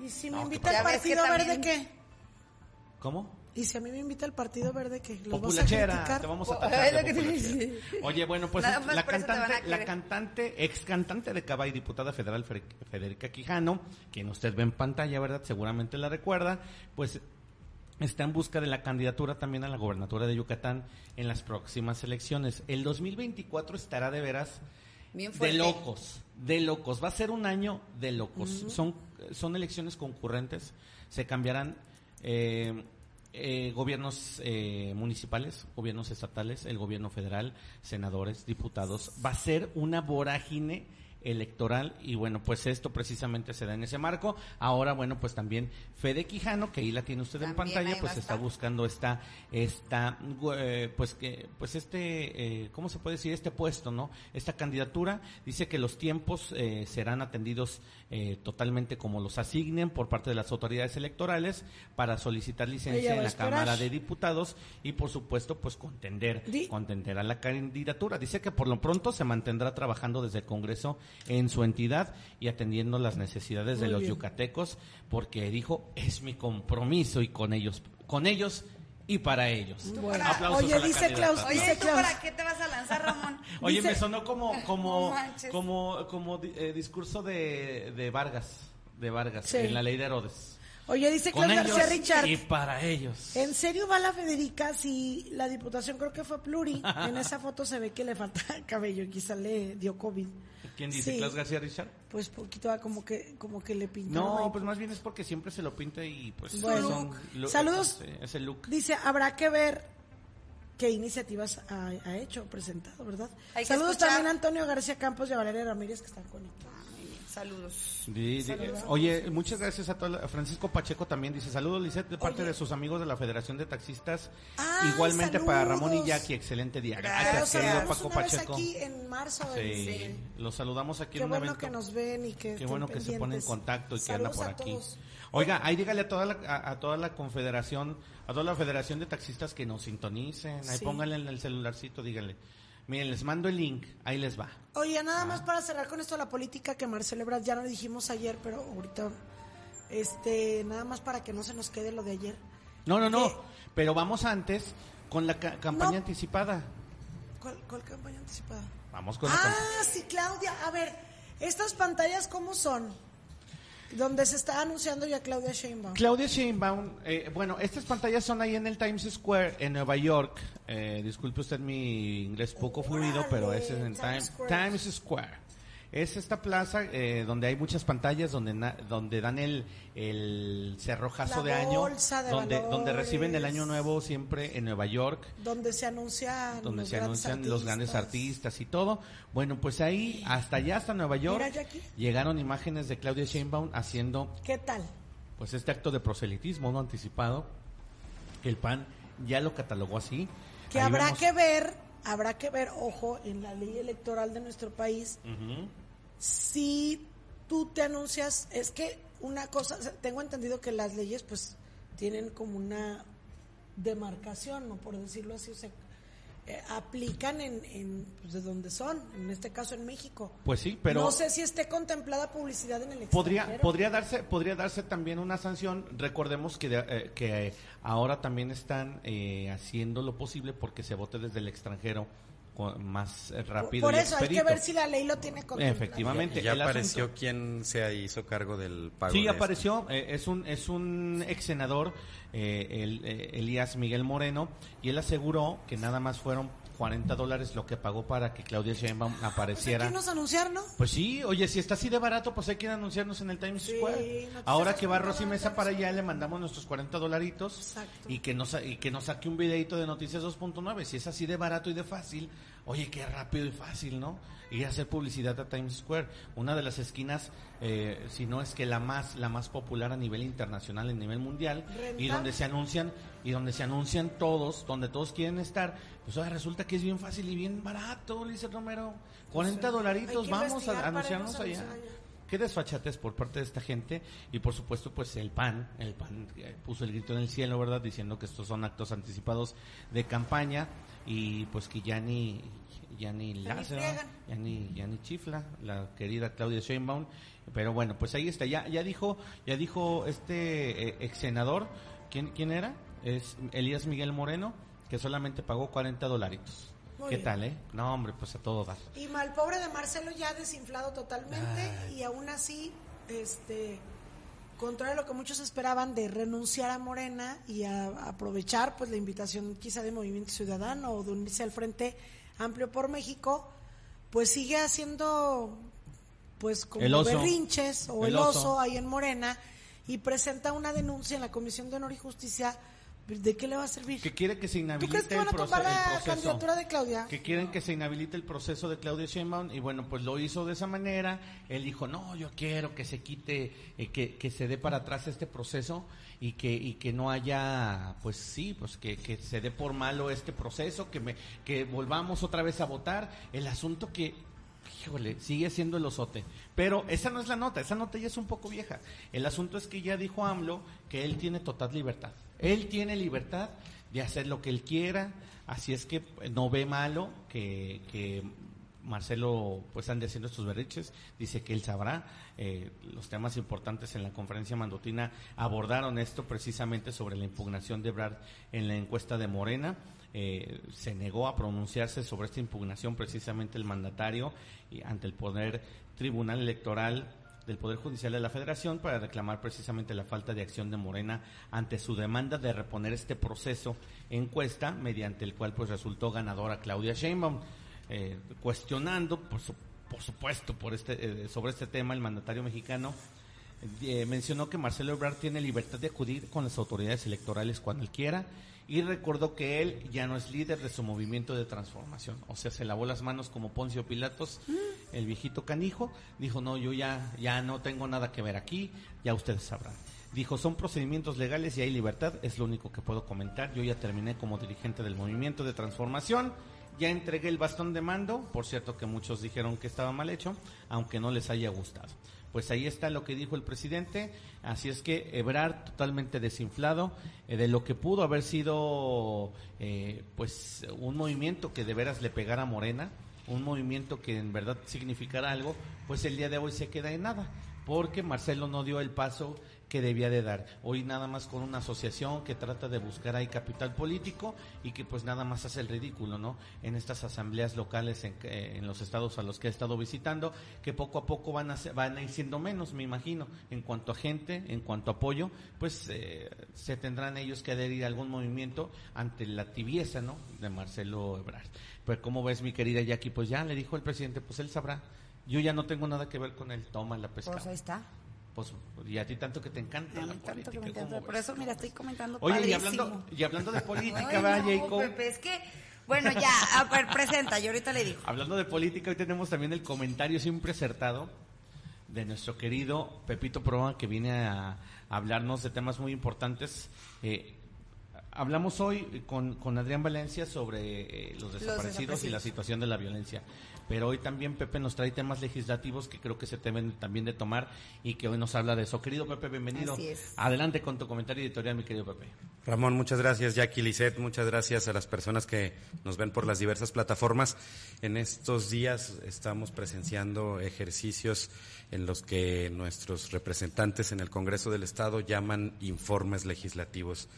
S1: ¿Y si
S4: No,
S1: me
S4: ¿qué
S1: invita
S2: que
S1: Partido Verde
S2: también-
S1: qué?
S4: ¿Cómo?
S1: ¿Y si a mí me invita el Partido Verde qué? ¿Los vas a criticar?
S4: te vamos a tachar
S2: es
S4: de
S2: que.
S4: Oye, bueno, pues la cantante, la cantante, ex cantante de Cava y diputada federal Federica Quijano, quien usted ve en pantalla, ¿verdad? Seguramente la recuerda, pues está en busca de la candidatura también a la gobernatura de Yucatán en las próximas elecciones. El 2024 estará de veras de locos, de locos. Va a ser un año de locos. Son son elecciones concurrentes. Se cambiarán eh, eh, gobiernos eh, municipales, gobiernos estatales, el gobierno federal, senadores, diputados. Va a ser una vorágine electoral y bueno, pues esto precisamente se da en ese marco. Ahora, bueno, pues también Fede Quijano, que ahí la tiene usted en pantalla, pues está buscando esta, esta, eh, pues que, pues este, eh, ¿cómo se puede decir? Este puesto, ¿no? Esta candidatura dice que los tiempos eh, serán atendidos eh, totalmente como los asignen por parte de las autoridades electorales para solicitar licencia en la. Cámara de Diputados y por supuesto pues contender,
S1: Di-
S4: contender a la candidatura. Dice que por lo pronto se mantendrá trabajando desde el Congreso en su entidad y atendiendo las necesidades de los
S1: bien.
S4: yucatecos porque dijo es mi compromiso y con ellos, con ellos y para ellos.
S1: Bueno,
S4: Aplausos
S1: oye,
S4: a la
S1: dice. Klaus,
S2: Oye,
S1: dice
S2: ¿tú
S1: Klaus.
S2: para qué te vas a lanzar, Ramón?
S4: Oye,
S1: Dice-
S4: me sonó como como
S2: No
S4: como como eh, discurso de, de Vargas, de Vargas
S1: Sí.
S4: en la ley de Herodes.
S1: Oye, dice
S4: Con ellos
S1: García Richard.
S4: y para ellos.
S1: ¿En serio va la Federica si la diputación creo que fue pluri? En esa foto se ve que le falta cabello, quizá le dio COVID.
S4: ¿Quién dice?
S1: Sí.
S4: ¿Klaus García Richard?
S1: Pues poquito ah, como que como que le pintaron.
S4: No, pues más bien es porque siempre se lo pinta y pues
S1: Bueno.
S4: son lo-
S1: Saludos.
S4: ese- ese look.
S1: Dice, habrá que ver qué iniciativas ha, ha hecho, presentado, ¿verdad? Saludos
S2: escuchar.
S1: también a Antonio García Campos y a Valeria Ramírez que están conectados.
S2: Saludos.
S4: Di- di- oye, muchas gracias a toda la- Francisco Pacheco también dice saludos Lisette de parte
S1: Oye.
S4: de sus amigos de la Federación de Taxistas.
S1: Ay,
S4: Igualmente para Ramón y
S1: saludos.
S4: Jackie, excelente día. Gracias, querido Paco
S1: una vez
S4: Pacheco.
S1: aquí en marzo.
S4: Sí,
S1: en-
S4: los saludamos aquí
S1: Qué
S4: en un
S1: bueno
S4: evento.
S1: que nos ven y que
S4: Qué bueno que se pone en contacto y que
S1: Saludos
S4: anda por aquí.
S1: todos.
S4: Oiga, ahí dígale a toda la, a, a toda la confederación, a toda la federación de taxistas que nos sintonicen. Ahí
S1: Sí.
S4: pónganle en el celularcito, díganle. Miren, les mando el link, ahí les va.
S1: Oye, nada más para cerrar con esto la política que Marcelo Ebrard ya lo dijimos ayer, pero ahorita, este, nada más para que no se nos quede lo de ayer.
S4: No, no, no, pero vamos antes con la ca- campaña
S1: No.
S4: anticipada.
S1: ¿Cuál, cuál campaña anticipada?
S4: Vamos con la campaña.
S1: Ah, sí, Claudia. A ver, estas pantallas, ¿cómo son? Donde se está anunciando ya Claudia Sheinbaum.
S4: Claudia Sheinbaum, eh, bueno, estas pantallas son ahí en el Times Square en Nueva York. Eh, disculpe usted mi inglés poco fluido, pero ese es en
S1: Times Square.
S4: Times Square. Es esta plaza eh, donde hay muchas pantallas donde na- donde dan el, el cerrojazo
S1: La
S4: de año,
S1: bolsa de
S4: donde donde reciben el año nuevo siempre en Nueva York
S1: Donde se anuncian
S4: donde
S1: los
S4: se anuncian los grandes artistas y todo. Bueno, pues ahí, hasta allá, hasta Nueva York,
S1: Mira,
S4: llegaron imágenes de Claudia Sheinbaum haciendo
S1: ¿Qué tal?
S4: pues este acto de proselitismo no anticipado, que el PAN ya lo catalogó así.
S1: Que
S4: Ahí
S1: habrá
S4: vemos-
S1: que ver, habrá que ver, ojo, en la ley electoral de nuestro país. Si tú te anuncias, es que una cosa, tengo entendido que las leyes pues tienen como una demarcación, ¿no? Por decirlo así, o sea, eh, aplican en, en pues, de donde son, en este caso en México.
S4: Pues sí, pero
S1: no sé si esté contemplada publicidad en el
S4: podría
S1: extranjero.
S4: podría darse podría darse también una sanción. Recordemos que de- eh, que ahora también están eh, haciendo lo posible porque se vote desde el extranjero más eh,
S1: Por,
S4: rápido.
S1: por
S4: y
S1: eso hay que ver si la ley lo tiene contemplado.
S4: Efectivamente.
S11: Ya apareció
S4: asunto-
S11: quien se hizo cargo del pago.
S4: Sí,
S11: de
S4: apareció, eh, es un es un ex senador, eh, el, eh, Elías Miguel Moreno, y él aseguró que nada más fueron 40 dólares lo que pagó para que Claudia Sheinbaum
S1: Pues hay
S4: apareciera.
S1: que irnos a anunciar, ¿no?
S4: Pues sí, oye, si está así de barato, pues hay que ir a anunciarnos en el Times
S1: Sí,
S4: Square. Ahora que va Rosy Mesa para allá, le mandamos nuestros 40 dolaritos
S1: Exacto.
S4: y que, nos, y que nos saque un videito de Noticias 2.9. Si es así de barato y de fácil, oye, qué rápido y fácil, ¿no? Ir a hacer publicidad a Times Square, una de las esquinas, eh, si no es que la más, la más popular a nivel internacional, a nivel mundial, y donde se anuncian, y donde se anuncian todos, donde todos quieren estar, pues ahora resulta que es bien fácil y bien barato, Lice Romero. 40
S1: Hay
S4: dolaritos, vamos a anunciarnos allá.
S1: allá.
S4: Qué desfachatez por parte de esta gente y por supuesto pues el PAN, el PAN eh, puso el grito en el cielo, ¿verdad? Diciendo que estos son actos anticipados de campaña y pues que ya ni ya ni
S1: friegan.
S4: ya ni ya ni chifla la querida Claudia Sheinbaum, pero bueno, pues ahí está, ya ya dijo ya dijo este eh, ex senador, ¿quién quién era? Es Elías Miguel Moreno que solamente pagó 40 dolaritos.
S1: Muy
S4: ¿Qué
S1: bien.
S4: tal, eh? No, hombre, pues a todo dar.
S1: Y mal pobre de Marcelo ya desinflado totalmente y aún así, este, contrario a lo que muchos esperaban de renunciar a Morena y a, a aprovechar pues la invitación quizá de Movimiento Ciudadano o de unirse al Frente Amplio por México, pues sigue haciendo pues como
S4: El oso.
S1: berrinches o
S4: El
S1: el oso.
S4: oso.
S1: ahí en Morena y presenta una denuncia en la Comisión de Honor y Justicia ¿De qué le va a servir?
S4: Que quiere que se
S1: ¿Tú
S4: inhabilite
S1: crees que van a tomar la
S4: proceso.
S1: candidatura de Claudia?
S4: Que quieren que se inhabilite el proceso de Claudia Sheinbaum y bueno, pues lo hizo de esa manera. Él dijo, no, yo quiero que se quite, eh, que, que se dé para atrás este proceso y que, y que no haya, pues sí, pues que, que se dé por malo este proceso, que, me, que volvamos otra vez a votar. El asunto que Híjole, sigue siendo el osote. Pero esa no es la nota, esa nota ya es un poco vieja. El asunto es que ya dijo AMLO que él tiene total libertad. Él tiene libertad de hacer lo que él quiera, así es que no ve malo que, Marcelo pues ande haciendo estos berriches, dice que él sabrá. Eh, los temas importantes en la conferencia mandotina abordaron esto precisamente sobre la impugnación de Brad en la encuesta de Morena. Eh, se negó a pronunciarse sobre esta impugnación precisamente el mandatario y ante el Poder Tribunal Electoral del Poder Judicial de la Federación para reclamar precisamente la falta de acción de Morena ante su demanda de reponer este proceso encuesta mediante el cual pues resultó ganadora Claudia Sheinbaum. Eh, cuestionando por, su- por supuesto por este eh, sobre este tema el mandatario mexicano eh, mencionó que Marcelo Ebrard tiene libertad de acudir con las autoridades electorales cuando él quiera y recordó que él ya no es líder de su movimiento de transformación. O sea, se lavó las manos como Poncio Pilatos, el viejito canijo. Dijo, no, yo ya, ya no tengo nada que ver aquí, ya ustedes sabrán. Dijo, son procedimientos legales y hay libertad, es lo único que puedo comentar. Yo ya terminé como dirigente del movimiento de transformación. Ya entregué el bastón de mando, por cierto que muchos dijeron que estaba mal hecho, aunque no les haya gustado. Pues ahí está lo que dijo el presidente, así es que Ebrard totalmente desinflado eh, de lo que pudo haber sido eh, pues un movimiento que de veras le pegara a Morena, un movimiento que en verdad significara algo, pues el día de hoy se queda en nada, porque Marcelo no dio el paso que debía de dar. Hoy nada más con una asociación que trata de buscar ahí capital político y que pues nada más hace el ridículo, ¿no? En estas asambleas locales en, eh, en los estados a los que he estado visitando, que poco a poco van a, ser- van a ir siendo menos, me imagino, en cuanto a gente, en cuanto a apoyo, pues eh, se tendrán ellos que adherir a algún movimiento ante la tibieza, ¿no? De Marcelo Ebrard. Pues como ves mi querida Jackie, pues ya le dijo el presidente, pues él sabrá. Yo ya no tengo nada que ver con él, toma la pesca.
S2: Pues ahí está.
S4: Pues, y a ti tanto que te encanta
S2: A
S4: la
S2: que me
S4: política,
S2: encanta.
S4: ¿cómo
S2: Por eso, mira, estoy comentando
S4: Oye, y hablando, y hablando de política,
S2: Ay,
S4: va,
S2: no. Pepe, es que, bueno, ya, a ver, presenta, yo ahorita le digo.
S4: Hablando de política, hoy tenemos también el comentario siempre acertado de nuestro querido Pepito Proa, que viene a, a hablarnos de temas muy importantes. Eh, hablamos hoy con, con Adrián Valencia sobre eh, los desaparecidos y
S2: desaparecidos.
S4: la situación de la violencia. Pero hoy también Pepe nos trae temas legislativos que creo que se deben también de tomar y que hoy nos habla de eso. Querido Pepe, bienvenido.
S2: Así es.
S4: Adelante con tu comentario editorial, mi querido Pepe.
S11: Ramón, muchas gracias. Jackie Lisset, muchas gracias a las personas que nos ven por las diversas plataformas. En estos días estamos presenciando ejercicios en los que nuestros representantes en el Congreso del Estado llaman informes legislativos.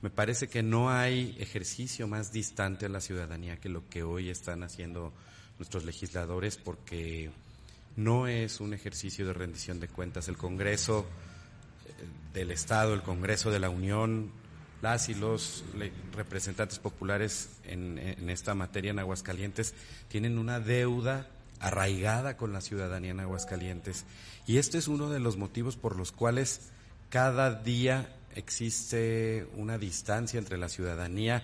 S11: Me parece que no hay ejercicio más distante a la ciudadanía que lo que hoy están haciendo nuestros legisladores porque no es un ejercicio de rendición de cuentas. El Congreso eh, del Estado, el Congreso de la Unión, las y los representantes populares en, en esta materia en Aguascalientes tienen una deuda arraigada con la ciudadanía en Aguascalientes. Y este es uno de los motivos por los cuales cada día existe una distancia entre la ciudadanía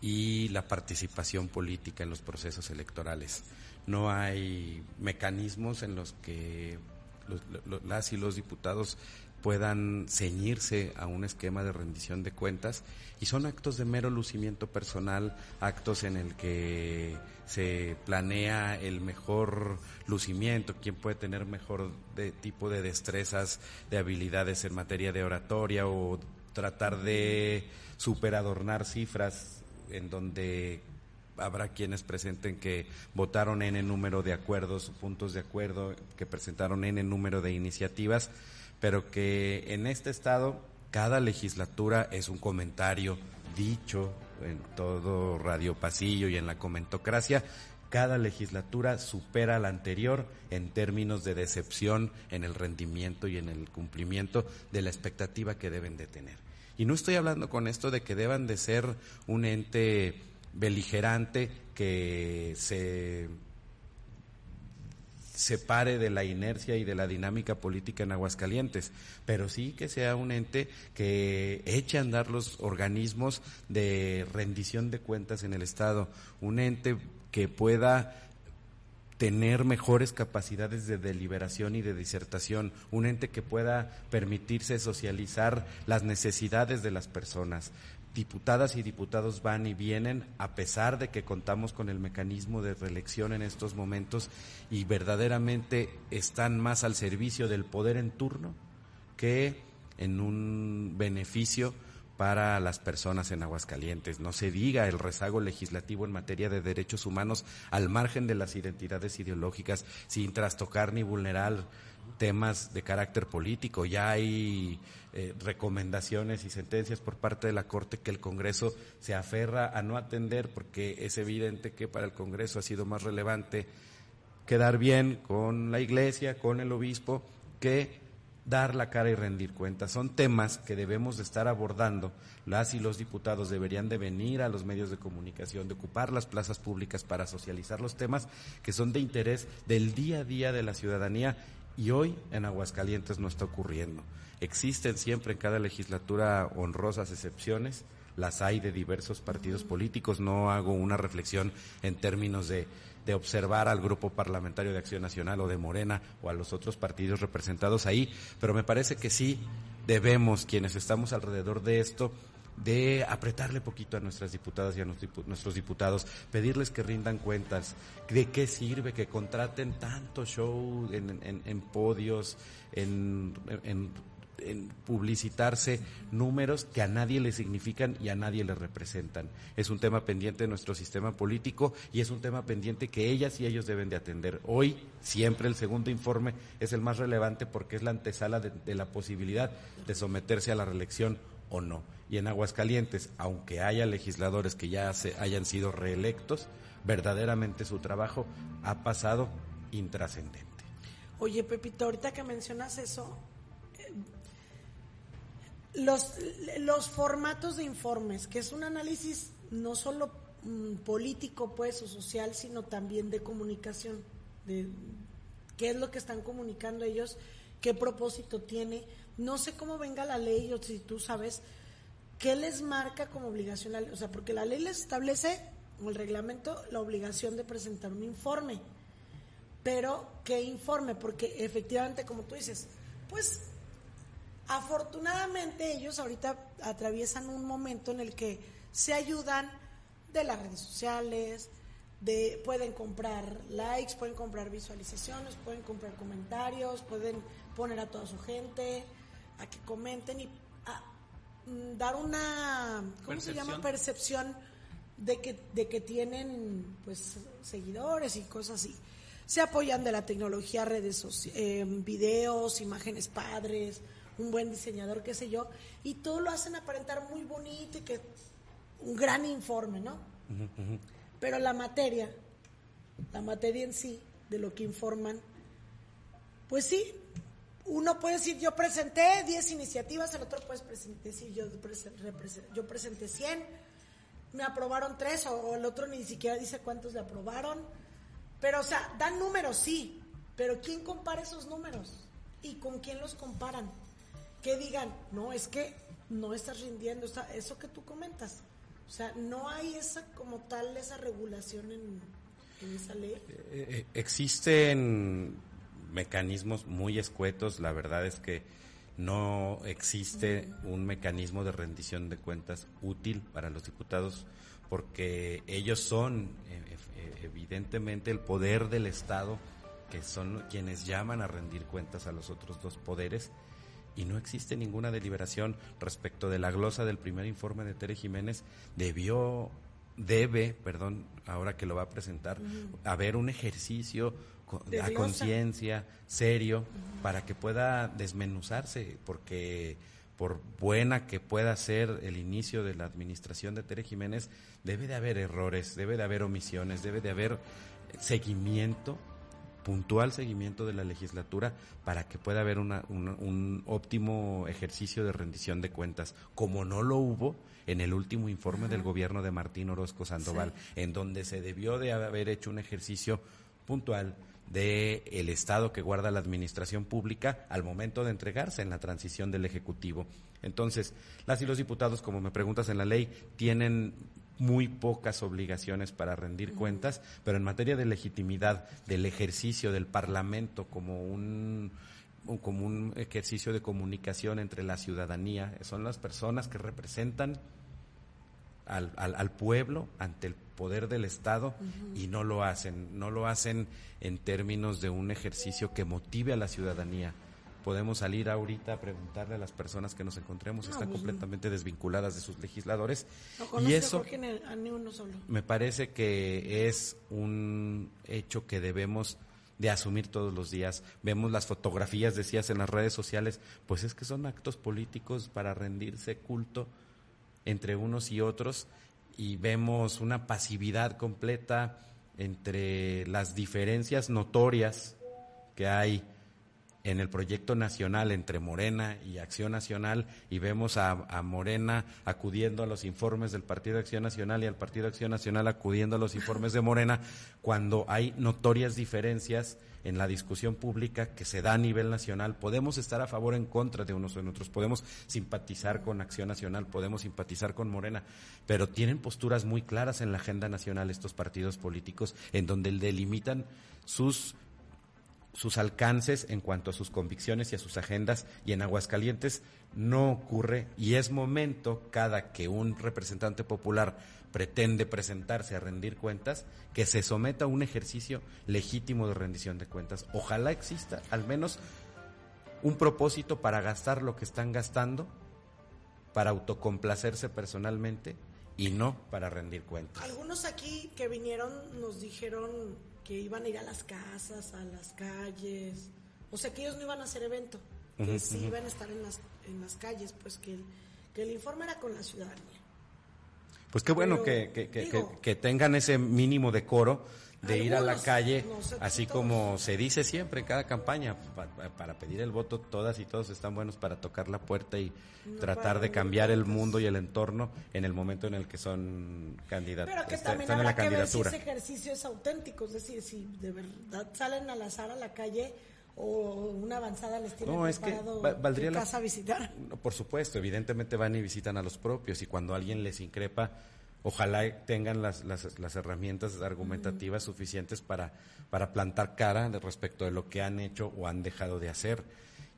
S11: y la participación política en los procesos electorales. No hay mecanismos en los que los- lo- las y los diputados puedan ceñirse a un esquema de rendición de cuentas y son actos de mero lucimiento personal, actos en el que se planea el mejor lucimiento, quién puede tener mejor de, tipo de destrezas, de habilidades en materia de oratoria o tratar de superadornar cifras en donde habrá quienes presenten que votaron en el número de acuerdos, puntos de acuerdo, que presentaron en el número de iniciativas, pero que en este estado cada legislatura es un comentario dicho en todo Radio Pasillo y en la comentocracia. Cada legislatura supera a la anterior en términos de decepción en el rendimiento y en el cumplimiento de la expectativa que deben de tener. Y no estoy hablando con esto de que deban de ser un ente beligerante que se separe de la inercia y de la dinámica política en Aguascalientes, pero sí que sea un ente que eche a andar los organismos de rendición de cuentas en el Estado, un ente que pueda tener mejores capacidades de deliberación y de disertación, un ente que pueda permitirse socializar las necesidades de las personas. Diputadas y diputados van y vienen a pesar de que contamos con el mecanismo de reelección en estos momentos y verdaderamente están más al servicio del poder en turno que en un beneficio para las personas en Aguascalientes. No se diga el rezago legislativo en materia de derechos humanos al margen de las identidades ideológicas, sin trastocar ni vulnerar temas de carácter político. Ya hay eh, recomendaciones y sentencias por parte de la Corte que el Congreso se aferra a no atender porque es evidente que para el Congreso ha sido más relevante quedar bien con la Iglesia, con el obispo, que dar la cara y rendir cuentas. Son temas que debemos de estar abordando. Las y los diputados deberían de venir a los medios de comunicación, de ocupar las plazas públicas para socializar los temas que son de interés del día a día de la ciudadanía y hoy en Aguascalientes no está ocurriendo. Existen siempre en cada legislatura honrosas excepciones, las hay de diversos partidos políticos, no hago una reflexión en términos de de observar al Grupo Parlamentario de Acción Nacional o de Morena o a los otros partidos representados ahí, pero me parece que sí debemos, quienes estamos alrededor de esto, de apretarle poquito a nuestras diputadas y a nuestros diputados, pedirles que rindan cuentas, de qué sirve que contraten tanto show en, en podios, en, en publicitarse números que a nadie le significan y a nadie le representan. Es un tema pendiente de nuestro sistema político y es un tema pendiente que ellas y ellos deben de atender. Hoy, siempre el segundo informe es el más relevante porque es la antesala de, la posibilidad de someterse a la reelección o no. Y en Aguascalientes, aunque haya legisladores que ya se, hayan sido reelectos, verdaderamente su trabajo ha pasado intrascendente.
S1: Oye, Pepito, ahorita que mencionas eso, los, los formatos de informes, que es un análisis no solo mm, político pues o social, sino también de comunicación, de qué es lo que están comunicando ellos, qué propósito tiene. No sé cómo venga la ley o si tú sabes qué les marca como obligación o sea, porque la ley les establece como el reglamento la obligación de presentar un informe. Pero qué informe, porque efectivamente como tú dices, pues Afortunadamente ellos ahorita atraviesan un momento en el que se ayudan de las redes sociales, de pueden comprar likes, pueden comprar visualizaciones, pueden comprar comentarios, pueden poner a toda su gente a que comenten y mm, dar una ¿cómo se llama? percepción de que de que tienen pues seguidores y cosas así. Se apoyan de la tecnología, redes sociales, eh, videos, imágenes padres, un buen diseñador, qué sé yo, y todo lo hacen aparentar muy bonito y que un gran informe, ¿no? Pero la materia, la materia en sí, de lo que informan, pues sí, uno puede decir, yo presenté 10 iniciativas, el otro puede decir, yo, yo presenté 100, me aprobaron 3, o, el otro ni siquiera dice cuántos le aprobaron. Pero, o sea, dan números, sí, pero ¿quién compara esos números? ¿Y con quién los comparan? Que digan, no, es que no estás rindiendo, eso que tú comentas. O sea, no hay esa como tal, esa regulación en, esa ley. Eh,
S11: eh, existen mecanismos muy escuetos, la verdad es que no existe un mecanismo de rendición de cuentas útil para los diputados porque ellos son eh, evidentemente el poder del Estado, que son quienes llaman a rendir cuentas a los otros dos poderes y no existe ninguna deliberación respecto de la glosa del primer informe de Tere Jiménez, debió, debe, perdón, ahora que lo va a presentar, haber un ejercicio a conciencia serio para que pueda desmenuzarse, porque por buena que pueda ser el inicio de la administración de Tere Jiménez, debe de haber errores, debe de haber omisiones, debe de haber seguimiento puntual seguimiento de la legislatura para que pueda haber un óptimo ejercicio de rendición de cuentas, como no lo hubo en el último informe del gobierno de Martín Orozco Sandoval, en donde se debió de haber hecho un ejercicio puntual del el Estado que guarda la administración pública al momento de entregarse en la transición del Ejecutivo. Entonces, las y los diputados, como me preguntas en la ley, tienen muy pocas obligaciones para rendir cuentas, pero en materia de legitimidad del ejercicio del Parlamento como un como un ejercicio de comunicación entre la ciudadanía, son las personas que representan al, al, pueblo ante el poder del Estado y no lo hacen, no lo hacen en términos de un ejercicio que motive a la ciudadanía. Podemos salir ahorita a preguntarle a las personas que nos encontremos, están
S1: pues
S11: completamente desvinculadas de sus legisladores
S1: y
S11: eso
S1: a ni uno solo.
S11: me parece que es un hecho que debemos de asumir todos los días. Vemos las fotografías, decías, en las redes sociales, pues es que son actos políticos para rendirse culto entre unos y otros y vemos una pasividad completa entre las diferencias notorias que hay en el proyecto nacional entre Morena y Acción Nacional y vemos a, Morena acudiendo a los informes del Partido Acción Nacional y al Partido Acción Nacional acudiendo a los informes de Morena cuando hay notorias diferencias en la discusión pública que se da a nivel nacional. Podemos estar a favor o en contra de unos o en otros, podemos simpatizar con Acción Nacional, podemos simpatizar con Morena, pero tienen posturas muy claras en la agenda nacional estos partidos políticos en donde delimitan sus sus alcances en cuanto a sus convicciones y a sus agendas y en Aguascalientes no ocurre y es momento cada que un representante popular pretende presentarse a rendir cuentas que se someta a un ejercicio legítimo de rendición de cuentas. Ojalá exista al menos un propósito para gastar lo que están gastando, para autocomplacerse personalmente y no para rendir cuentas.
S1: Algunos aquí que vinieron nos dijeron que iban a ir a las casas, a las calles, o sea que ellos no iban a hacer evento, que sí iban a estar en las, en las calles, pues que, que el informe era con la ciudadanía.
S11: Pues qué bueno que, que, que, que, tengan ese mínimo decoro de ir a la calle, así como se dice siempre en cada campaña, para, pedir el voto, todas y todos están buenos para tocar la puerta y tratar de cambiar el mundo y el entorno en el momento en el que son candidatos.
S1: Pero que también en la candidatura. si ese ejercicio es auténtico, es decir, si de verdad salen al azar a la calle o una avanzada les tiene no, es que valdría casa a visitar.
S11: Por supuesto, evidentemente van y visitan a los propios y cuando alguien les increpa ojalá tengan las, las, las herramientas argumentativas suficientes para, para plantar cara respecto de lo que han hecho o han dejado de hacer.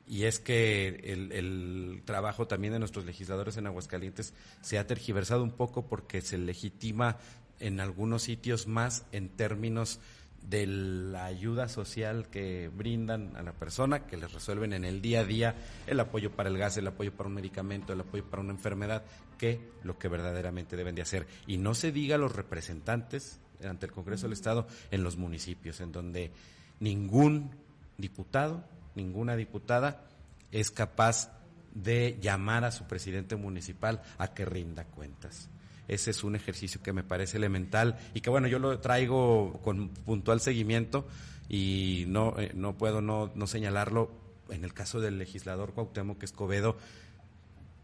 S11: Y es que el, el, trabajo también de nuestros legisladores en Aguascalientes se ha tergiversado un poco porque se legitima en algunos sitios más en términos de la ayuda social que brindan a la persona, que les resuelven en el día a día el apoyo para el gas, el apoyo para un medicamento, el apoyo para una enfermedad, que lo que verdaderamente deben de hacer. Y no se diga a los representantes ante el Congreso del Estado en los municipios, en donde ningún diputado, ninguna diputada es capaz de llamar a su presidente municipal a que rinda cuentas. Ese es un ejercicio que me parece elemental y que bueno, yo lo traigo con puntual seguimiento y no, eh, no puedo no, no señalarlo. En el caso del legislador Cuauhtémoc Escobedo,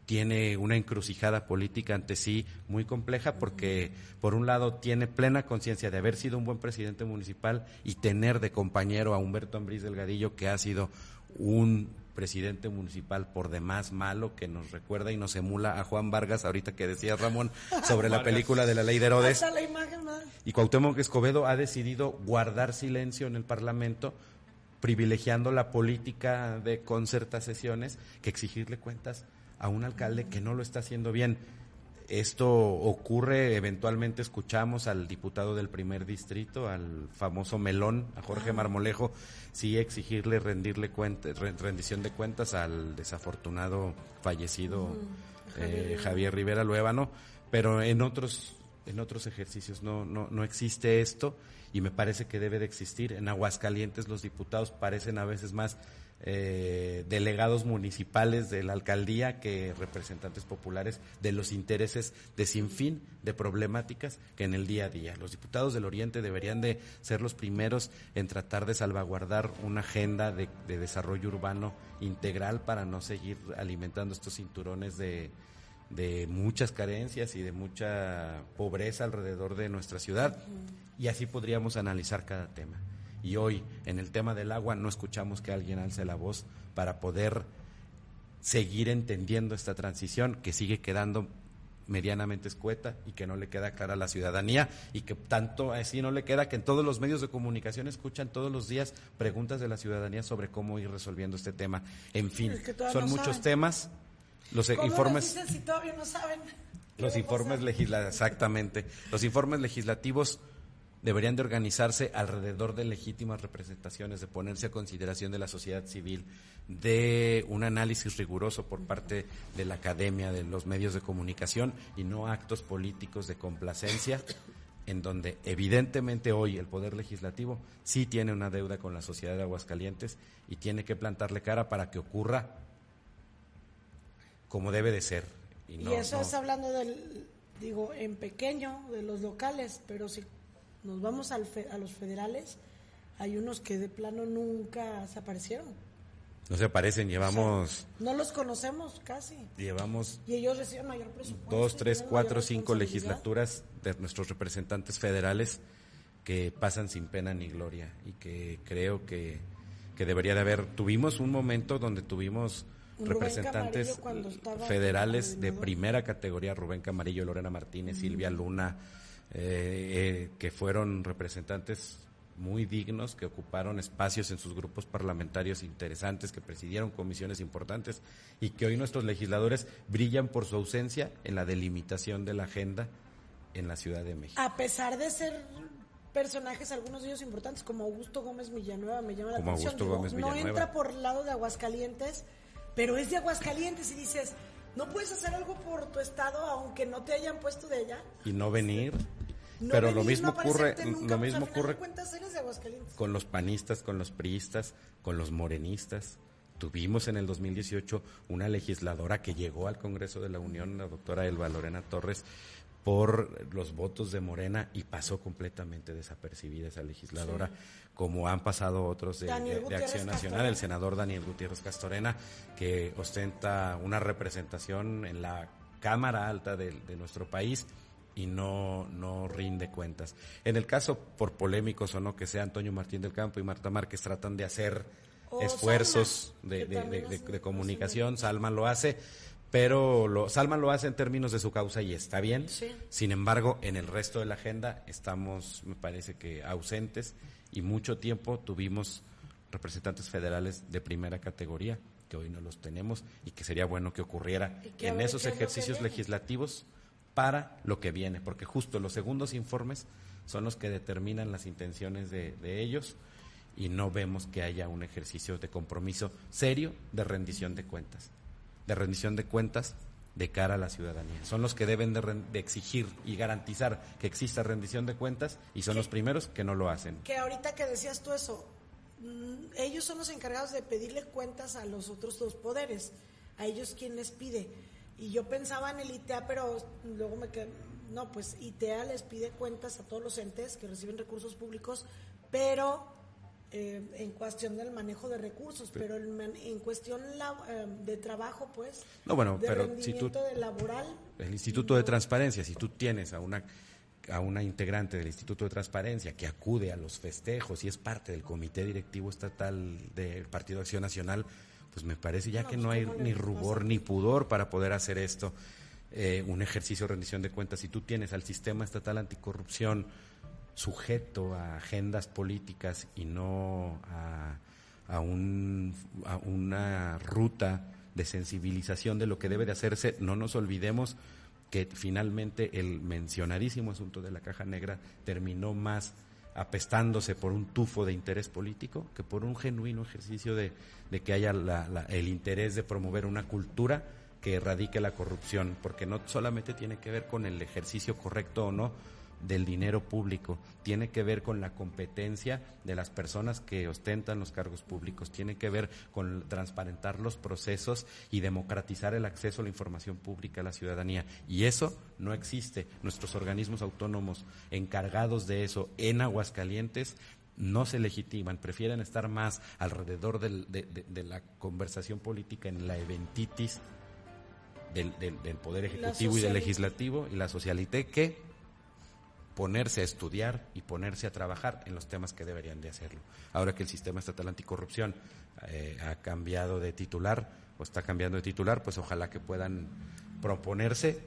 S11: tiene una encrucijada política ante sí muy compleja porque, por un lado, tiene plena conciencia de haber sido un buen presidente municipal y tener de compañero a Humberto Ambrís Delgadillo, que ha sido un presidente municipal por demás malo que nos recuerda y nos emula a Juan Vargas, ahorita que decía Ramón, sobre la película de la ley de Herodes. y Cuauhtémoc Escobedo ha decidido guardar silencio en el Parlamento, privilegiando la política de concertaciones que exigirle cuentas a un alcalde que no lo está haciendo bien. Esto ocurre, eventualmente escuchamos al diputado del primer distrito, al famoso Melón, a Jorge Marmolejo, sí exigirle rendirle cuenta, rendición de cuentas al desafortunado fallecido eh, Javier Rivera. Luébano, pero en otros en otros ejercicios no, no, no existe esto y me parece que debe de existir. En Aguascalientes los diputados parecen a veces más eh, delegados municipales de la alcaldía que representantes populares de los intereses de sinfín de problemáticas que en el día a día. Los diputados del Oriente deberían de ser los primeros en tratar de salvaguardar una agenda de, desarrollo urbano integral para no seguir alimentando estos cinturones de, de muchas carencias y de mucha pobreza alrededor de nuestra ciudad. Y así podríamos analizar cada tema. Y hoy en el tema del agua no escuchamos que alguien alce la voz para poder seguir entendiendo esta transición que sigue quedando medianamente escueta y que no le queda clara a la ciudadanía y que tanto así no le queda que en todos los medios de comunicación escuchan todos los días preguntas de la ciudadanía sobre cómo ir resolviendo este tema. En fin, son muchos temas. Los informes.
S1: si todavía no saben?
S11: Los informes legislativos, exactamente. Los informes legislativos deberían de organizarse alrededor de legítimas representaciones, de ponerse a consideración de la sociedad civil, de un análisis riguroso por parte de la academia, de los medios de comunicación y no actos políticos de complacencia en donde evidentemente hoy el Poder Legislativo sí tiene una deuda con la sociedad de Aguascalientes y tiene que plantarle cara para que ocurra como debe de ser.
S1: Y, eso es hablando del, digo, en pequeño, de los locales, pero si nos vamos al a los federales, hay unos que de plano nunca se aparecieron.
S11: No se aparecen, llevamos...
S1: no los conocemos casi.
S11: Llevamos...
S1: Y ellos reciben mayor presupuesto.
S11: Dos, tres, cuatro, cinco legislaturas de nuestros representantes federales que pasan sin pena ni gloria y que creo que, que debería de haber... Tuvimos un momento donde tuvimos representantes federales de primera categoría, Rubén Camarillo, Lorena Martínez, Silvia Luna, eh, eh, que fueron representantes muy dignos, que ocuparon espacios en sus grupos parlamentarios interesantes, que presidieron comisiones importantes y que hoy nuestros legisladores brillan por su ausencia en la delimitación de la agenda en la Ciudad de México.
S1: A pesar de ser personajes, algunos de ellos importantes, como Augusto Gómez Villanueva, me llama la atención. no entra por el lado de Aguascalientes, pero es de Aguascalientes y dices, ¿no puedes hacer algo por tu estado aunque no te hayan puesto de allá?
S11: Y no venir pero lo mismo ocurre, lo mismo ocurre con los panistas, con los priistas, con los morenistas. Tuvimos en el 2018 una legisladora que llegó al Congreso de la Unión, la doctora Elba Lorena Torres, por los votos de Morena y pasó completamente desapercibida esa legisladora, como han pasado otros de, Acción Nacional, el senador Daniel Gutiérrez Castorena, que ostenta una representación en la Cámara Alta de nuestro país y no, no rinde cuentas. En el caso, por polémicos o no que sea Antonio Martín del Campo y Marta Márquez tratan de hacer esfuerzos de, comunicación, Salma lo hace, pero lo, Salma lo hace en términos de su causa y está bien. Sin embargo, en el resto de la agenda estamos, me parece que, ausentes y mucho tiempo tuvimos representantes federales de primera categoría que hoy no los tenemos y que sería bueno que ocurriera en esos ejercicios legislativos para lo que viene, porque justo los segundos informes son los que determinan las intenciones de, ellos y no vemos que haya un ejercicio de compromiso serio de rendición de cuentas, de rendición de cuentas de cara a la ciudadanía. Son los que deben de, exigir y garantizar que exista rendición de cuentas y son los primeros que no lo hacen.
S1: Que ahorita que decías tú eso, mm, ellos son los encargados de pedirle cuentas a los otros dos poderes, a ellos quien les pide y yo pensaba en el ITEA, pero luego me quedé, no, pues ITEA les pide cuentas a todos los entes que reciben recursos públicos, pero eh, en cuestión del manejo de recursos, pero en, cuestión eh, de trabajo, pues,
S11: no, bueno, pero si tú,
S1: de laboral.
S11: El Instituto de Transparencia, si tú tienes a una a una integrante del Instituto de Transparencia que acude a los festejos y es parte del Comité Directivo Estatal del Partido Acción Nacional, pues me parece ya que no hay ni rubor ni pudor para poder hacer esto. Eh, un ejercicio de rendición de cuentas. Si tú tienes al sistema estatal anticorrupción sujeto a agendas políticas y no a, a, un, a una ruta de sensibilización de lo que debe de hacerse, no nos olvidemos que finalmente el mencionadísimo asunto de la caja negra terminó más apestándose por un tufo de interés político que por un genuino ejercicio de, que haya el interés de promover una cultura que erradique la corrupción, porque no solamente tiene que ver con el ejercicio correcto o no del dinero público, tiene que ver con la competencia de las personas que ostentan los cargos públicos, tiene que ver con transparentar los procesos y democratizar el acceso a la información pública a la ciudadanía. Y eso no existe. Nuestros organismos autónomos encargados de eso en Aguascalientes no se legitiman, prefieren estar más alrededor de, la conversación política en la eventitis del, Poder Ejecutivo y del Legislativo y la socialité que ponerse a estudiar y ponerse a trabajar en los temas que deberían de hacerlo. Ahora que el sistema estatal anticorrupción eh, ha cambiado de titular o está cambiando de titular, pues ojalá que puedan proponerse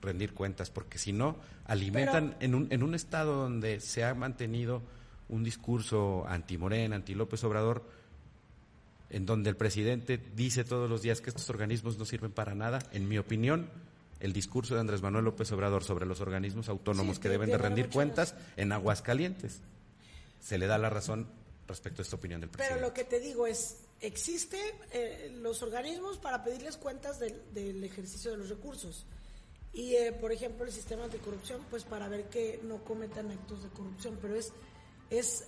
S11: rendir cuentas, porque si no, alimentan en, un, en un estado donde se ha mantenido un discurso anti-Morena, anti-López Obrador, en donde el presidente dice todos los días que estos organismos no sirven para nada, en mi opinión, el discurso de Andrés Manuel López Obrador sobre los organismos autónomos que deben de rendir cuentas en Aguascalientes. Se le da la razón respecto a esta opinión del presidente.
S1: Pero lo que te digo es, existen eh, los organismos para pedirles cuentas del, del ejercicio de los recursos. Y, eh, por ejemplo, el sistema de corrupción, pues para ver que no cometan actos de corrupción, pero es, es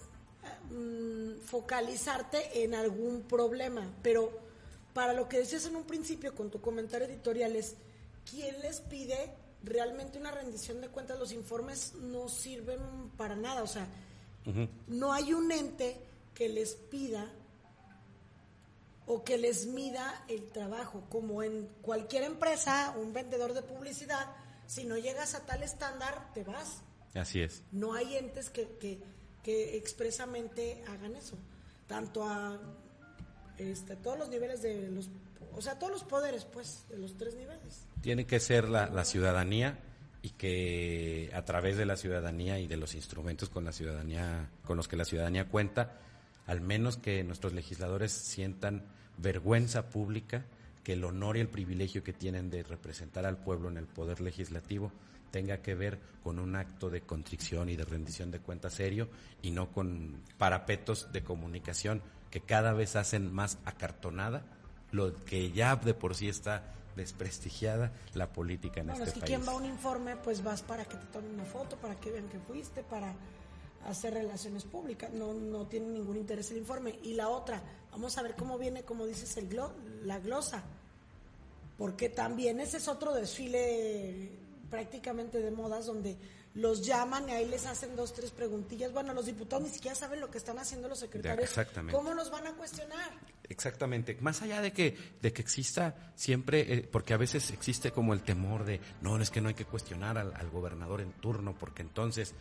S1: mm, focalizarte en algún problema. Pero para lo que decías en un principio con tu comentario editorial es, ¿quién les pide realmente una rendición de cuentas? Los informes no sirven para nada, o sea, no hay un ente que les pida o que les mida el trabajo, como en cualquier empresa, un vendedor de publicidad, si no llegas a tal estándar, te vas.
S11: Así es.
S1: No hay entes que, que, que expresamente hagan eso, tanto a este, todos los niveles de los, o sea, todos los poderes, pues, de los tres niveles.
S11: Tiene que ser la, la ciudadanía y que a través de la ciudadanía y de los instrumentos con la ciudadanía, con los que la ciudadanía cuenta, al menos que nuestros legisladores sientan vergüenza pública que el honor y el privilegio que tienen de representar al pueblo en el poder legislativo tenga que ver con un acto de contrición y de rendición de cuentas serio y no con parapetos de comunicación que cada vez hacen más acartonada lo que ya de por sí está desprestigiada la política en
S1: bueno,
S11: este
S1: es que
S11: país.
S1: quien va a un informe, pues vas para que te tomen una foto, para que vean que fuiste, para hacer relaciones públicas, no, no tiene ningún interés el informe. Y la otra, vamos a ver cómo viene, como dices, el glo la glosa, porque también ese es otro desfile prácticamente de modas donde los llaman y ahí les hacen dos, tres preguntillas. Bueno, los diputados ni siquiera saben lo que están haciendo los secretarios.
S11: exactamente.
S1: ¿Cómo nos van a cuestionar?
S11: Exactamente. Más allá de que, de que exista siempre, eh, porque a veces existe como el temor de, no, es que no hay que cuestionar al, al gobernador en turno, porque entonces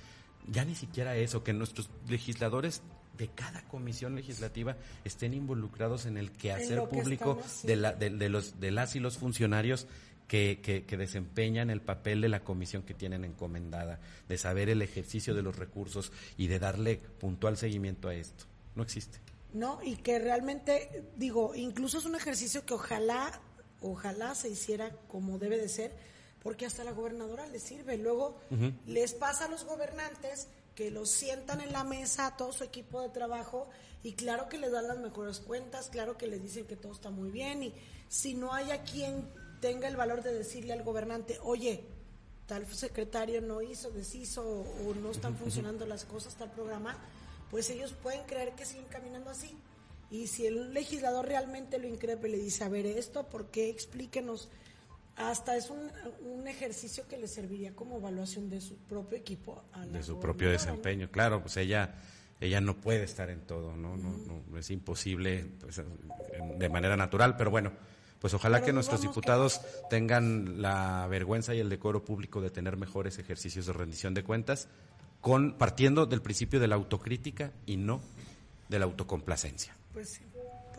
S11: ya ni siquiera eso, que nuestros legisladores de cada comisión legislativa estén involucrados en el quehacer
S1: que
S11: público de, la, de, de los, de las y los funcionarios que, que, que desempeñan el papel de la comisión que tienen encomendada, de saber el ejercicio de los recursos y de darle puntual seguimiento a esto. No existe.
S1: ¿no? Y que realmente, digo, incluso es un ejercicio que ojalá, ojalá se hiciera como debe de ser, porque hasta la gobernadora le sirve. Luego les pasa a los gobernantes que los sientan en la mesa a todo su equipo de trabajo y claro que les dan las mejores cuentas, claro que les dicen que todo está muy bien y si no hay a quien tenga el valor de decirle al gobernante, oye, tal secretario no hizo, deshizo o, no están funcionando las cosas, tal programa, pues ellos pueden creer que siguen caminando así. Y si el legislador realmente lo increpe, le dice, a ver, esto, ¿por qué? Explíquenos. Hasta es un, un ejercicio que le serviría como evaluación de su propio equipo. A
S11: de su propio desempeño. Claro, pues ella ella no puede estar en todo, ¿no? no, no es imposible pues, de manera natural, pero bueno, pues ojalá
S1: Pero
S11: que nuestros diputados tengan la vergüenza y el decoro público de tener mejores ejercicios de rendición de cuentas, con partiendo del principio de la autocrítica y no de la autocomplacencia.
S1: Pues sí.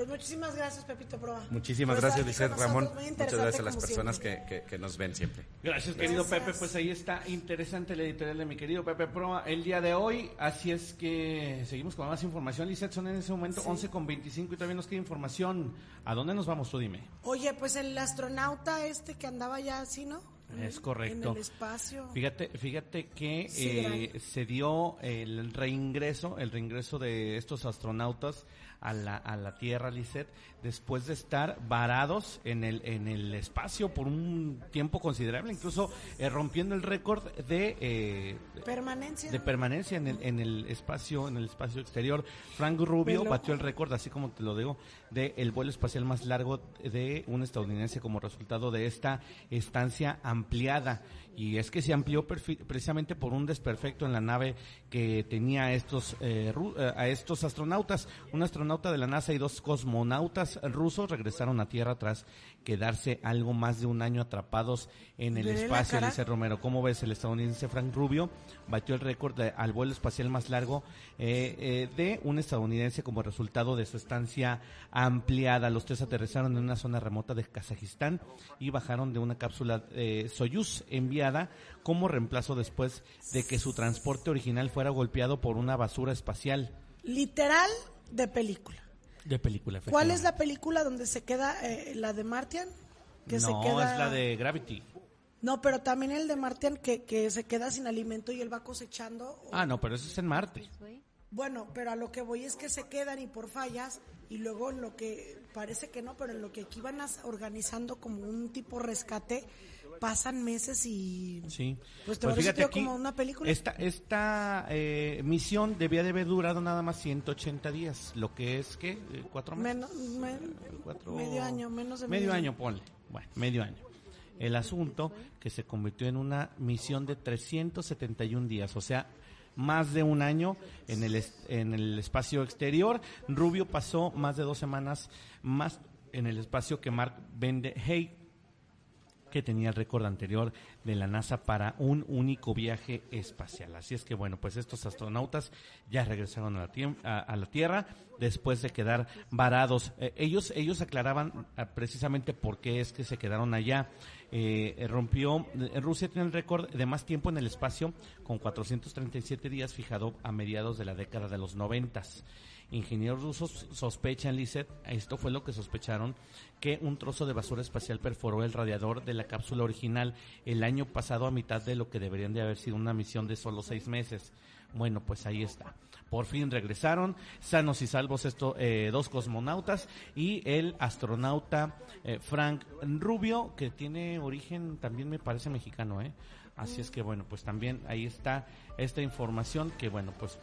S1: Pues muchísimas gracias, Pepito Proa.
S11: Muchísimas
S1: Por
S11: gracias,
S1: con
S11: Ramón. Muchas gracias a las personas que, que- que nos ven siempre.
S4: Gracias, querido. Pepe. Pues ahí está interesante la editorial de mi querido Pepe Proa el día de hoy. Así es que seguimos con más información. Lizeth, son en ese momento 11 con 25 y todavía nos queda información. ¿A dónde nos vamos tú, dime?
S1: Oye, pues el astronauta este que andaba ya así, ¿no?
S4: Es correcto.
S1: En el espacio.
S4: Fíjate, fíjate que
S1: Sí,
S4: eh, se dio el reingreso, el reingreso de estos astronautas a la, a la Tierra, Lisset, después de estar varados en el, en el espacio por un tiempo considerable, incluso eh, rompiendo el récord de, eh,
S1: Permanencia.
S4: de permanencia en el, en el espacio, en el espacio exterior. Frank Rubio batió el récord, así como te lo digo, de el vuelo espacial más largo de un estadounidense como resultado de esta estancia ampliada y es que se amplió precisamente por un desperfecto en la nave que tenía a estos eh, eh, a estos astronautas. Un astronauta de la NASA y dos cosmonautas rusos regresaron a Tierra tras quedarse algo más de un año atrapados en el espacio. Dice Romero, ¿cómo ves? El estadounidense Frank Rubio batió el récord de- al vuelo espacial más largo eh, eh, de un estadounidense como resultado de su estancia ampliada. Los tres aterrizaron en una zona remota de Kazajistán y bajaron de una cápsula eh, Soyuz enviada como reemplazo después de que su transporte original fuera golpeado por una basura espacial
S1: Literal de película.
S4: De película.
S1: ¿Cuál es la película donde se queda eh, la de Martian? Que
S4: no,
S1: se queda...
S4: es la de Gravity.
S1: No, pero también el de Martian que, que se queda sin alimento y él va cosechando.
S4: Ah, no, pero eso es en Marte.
S1: Bueno, pero a lo que voy es que se quedan y por fallas y luego en lo que parece que no, pero en lo que aquí van organizando como un tipo rescate pasan meses y
S4: Sí.
S1: pues te parece como una película.
S4: Esta, esta eh, misión debía de haber durado nada más 180 días, lo que es que eh, cuatro meses.
S1: Menos, me-
S4: Cuatro-
S1: medio año, menos de
S4: medio año, ponle. Bueno, medio año. El asunto que se convirtió en una misión de 371 días, o sea, más de un año en el, en el espacio exterior. Rubio pasó más de dos semanas más en el espacio que Mark Vende Hey, que tenía el récord anterior de la NASA para un único viaje espacial. Así es que bueno, pues estos astronautas ya regresaron a la, Tierra después de quedar varados. Eh, ellos ellos aclaraban ah, precisamente por qué es que se quedaron allá. Eh, rompió eh, Rusia tiene el récord de más tiempo en el espacio con 437 días fijado a mediados de la década de los noventas. Ingenieros rusos sospechan, Lizeth, esto fue lo que sospecharon, que un trozo de basura espacial perforó el radiador de la cápsula original el año pasado a mitad de lo que deberían de haber sido una misión de solo seis meses. Bueno, pues ahí está. Por fin regresaron, sanos y salvos estos eh, dos cosmonautas y el astronauta eh, Frank Rubio, que tiene origen también me parece mexicano, ¿eh? Así es que bueno, pues también ahí está esta información que bueno, pues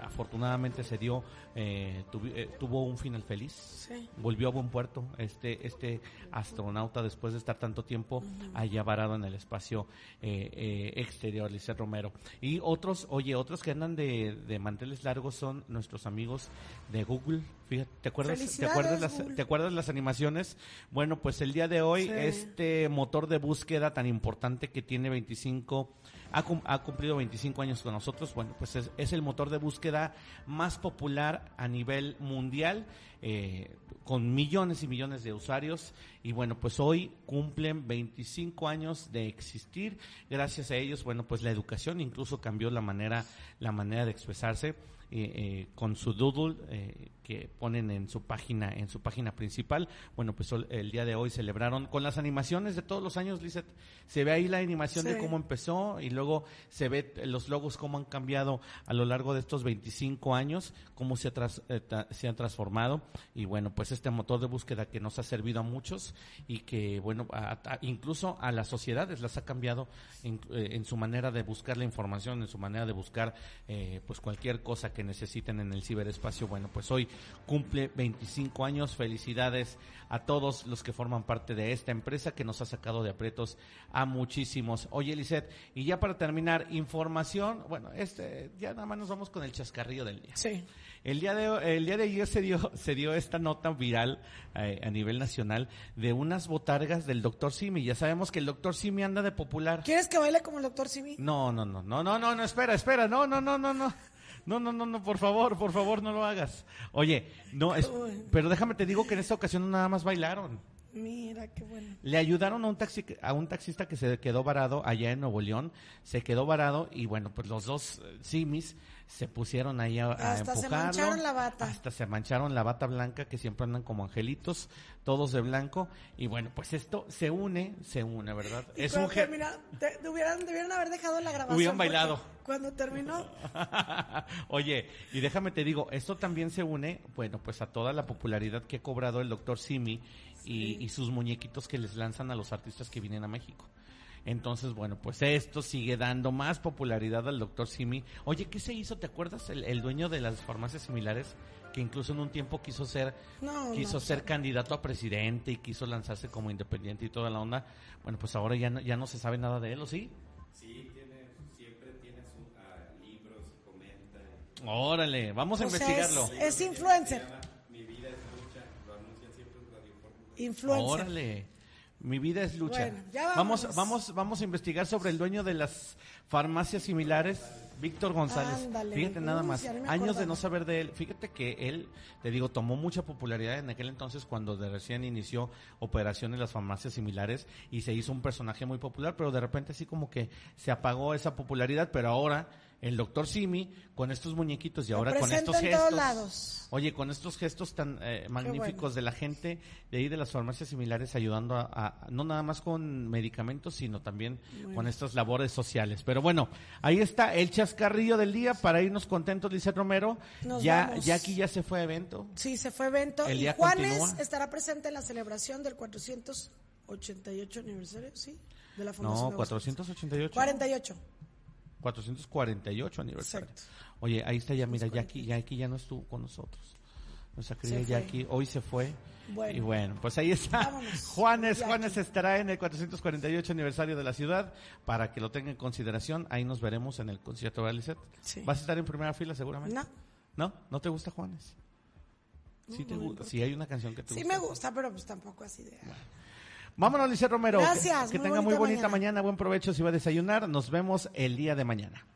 S4: afortunadamente se dio, eh, tuvi- eh, tuvo un final feliz,
S1: Sí.
S4: volvió a buen puerto este este astronauta después de estar tanto tiempo allá varado en el espacio eh, eh, exterior, Lice Romero. Y otros, oye, otros que andan de, de manteles largos son nuestros amigos de Google. Fíjate, ¿te acuerdas, ¿te acuerdas las,
S1: Google.
S4: ¿te acuerdas las animaciones? Bueno, pues el día de hoy
S1: Sí.
S4: este motor de búsqueda tan importante que tiene 25 ha, cum- ha cumplido 25 años con nosotros. Bueno, pues es, el motor de búsqueda más popular a nivel mundial, eh, con millones y millones de usuarios. Y bueno, pues hoy cumplen 25 años de existir. Gracias a ellos, bueno, pues la educación incluso cambió la manera, la manera de expresarse. eh, eh, con su doodle que ponen en su página en su página principal. Bueno pues el día de hoy celebraron con las animaciones de todos los años Lizeth. Se ve ahí la animación de cómo empezó y luego se ve los logos cómo han cambiado a lo largo de estos 25 años cómo se, ha tras- eh, ta- se han transformado. Y bueno pues este motor de búsqueda que nos ha servido a muchos y que bueno a- a- incluso a las sociedades las ha cambiado en, eh, en su manera de buscar la información en su manera de buscar eh, pues cualquier cosa que necesiten en el ciberespacio. Bueno pues hoy cumple 25 años felicidades a todos los que forman parte de esta empresa que nos ha sacado de aprietos a muchísimos oye Lisette y ya para terminar información bueno este ya nada más nos vamos con el chascarrillo del día
S1: Sí.
S4: el día de el día de ayer se dio se dio esta nota viral eh, a nivel nacional de unas botargas del doctor Simi. Ya sabemos que el doctor Simi anda de popular.
S1: ¿Quieres que baile como el doctor Simi?
S4: No, no, no, no, no, no, no, espera, espera, no, no, no, no, no. No, no, no, no, por favor, por favor, no lo hagas. Oye, no, es, pero déjame te digo que en esta ocasión nada más bailaron.
S1: Mira, qué bueno.
S4: Le ayudaron a un taxi, a un taxista que se quedó varado allá en Nuevo León, se quedó varado y bueno, pues los dos eh, simis se pusieron ahí a, a
S1: Hasta se mancharon la bata.
S4: Hasta se mancharon la bata blanca que siempre andan como angelitos, todos de blanco y bueno, pues esto se une, se une, ¿verdad?
S1: Y
S4: Es un
S1: te- te hubieran, debieron haber dejado la grabación.
S4: Hubieran bailado.
S1: Cuando terminó,
S4: Oye, y déjame te digo, esto también se une, bueno, pues a toda la popularidad que ha cobrado el doctor Simi y, y sus muñequitos que les lanzan a los artistas que vienen a México. Entonces, bueno, pues esto sigue dando más popularidad al doctor Simi. Oye, ¿qué se hizo? ¿Te acuerdas? El, el dueño de las farmacias similares que incluso en un tiempo quiso ser
S1: No,
S4: quiso
S1: no,
S4: ser candidato a presidente y quiso lanzarse como independiente y toda la onda. Bueno, pues ahora ya no, ya no se sabe nada de él, ¿o sí?
S11: Sí, tiene, siempre tiene sus libros, comenta.
S4: Órale, vamos a
S1: O sea,
S4: investigarlo.
S1: es, es influencer.
S11: Mi vida es lucha, lo anuncian siempre en Radio.
S1: Influencer.
S4: Órale. Mi vida es lucha.
S1: Bueno, ya
S4: vamos, vamos, vamos a investigar sobre el dueño de las farmacias similares, Víctor González.
S1: Ándale,
S4: Fíjate nada más, años de no saber de él. Fíjate que él, te digo, tomó mucha popularidad en aquel entonces cuando de recién inició operaciones las farmacias similares y se hizo un personaje muy popular, pero de repente así como que se apagó esa popularidad, pero ahora el doctor Simi con estos muñequitos y ahora con estos gestos.
S1: lados.
S4: Oye, con estos gestos tan eh, magníficos
S1: bueno.
S4: de la gente de ahí de las farmacias similares ayudando a, a- no nada más con medicamentos, sino también con estas labores sociales. Pero bueno, ahí está el chascarrillo del día para irnos contentos, Lizeth Romero.
S1: Nos
S4: ya,
S1: vamos.
S4: ya aquí ya se fue a evento.
S1: Sí, se fue evento.
S4: El
S1: y
S4: día
S1: Juanes
S4: continúa.
S1: estará presente en la celebración del 488 aniversario, ¿sí? De la Fundación
S4: No,
S1: de Aguascalientes.
S4: 488.
S1: 48.
S4: 448 aniversario.
S1: Exacto.
S4: Oye, ahí está ya, mira, Jackie, Jackie ya no estuvo con nosotros. Nuestra querida. Jackie hoy se fue.
S1: Bueno.
S4: Y bueno, pues ahí está.
S1: Vámonos,
S4: Juanes,
S1: Jackie.
S4: Juanes estará en el 448 aniversario de la ciudad para que lo tenga en consideración. Ahí nos veremos en el concierto de Lisette.
S1: Sí.
S4: ¿Vas a estar en primera fila seguramente?
S1: No.
S4: ¿No? ¿No te gusta Juanes? Sí, te
S1: no me
S4: gu-
S1: importa.
S4: sí hay una canción que te
S1: Sí
S4: gusta.
S1: me gusta, pero pues tampoco así de...
S4: Vámonos, Lisette Romero.
S1: Gracias,
S4: Que, tenga muy
S1: bonita
S4: bonita
S1: mañana.
S4: mañana. Buen provecho si va a desayunar. Nos vemos el día de mañana.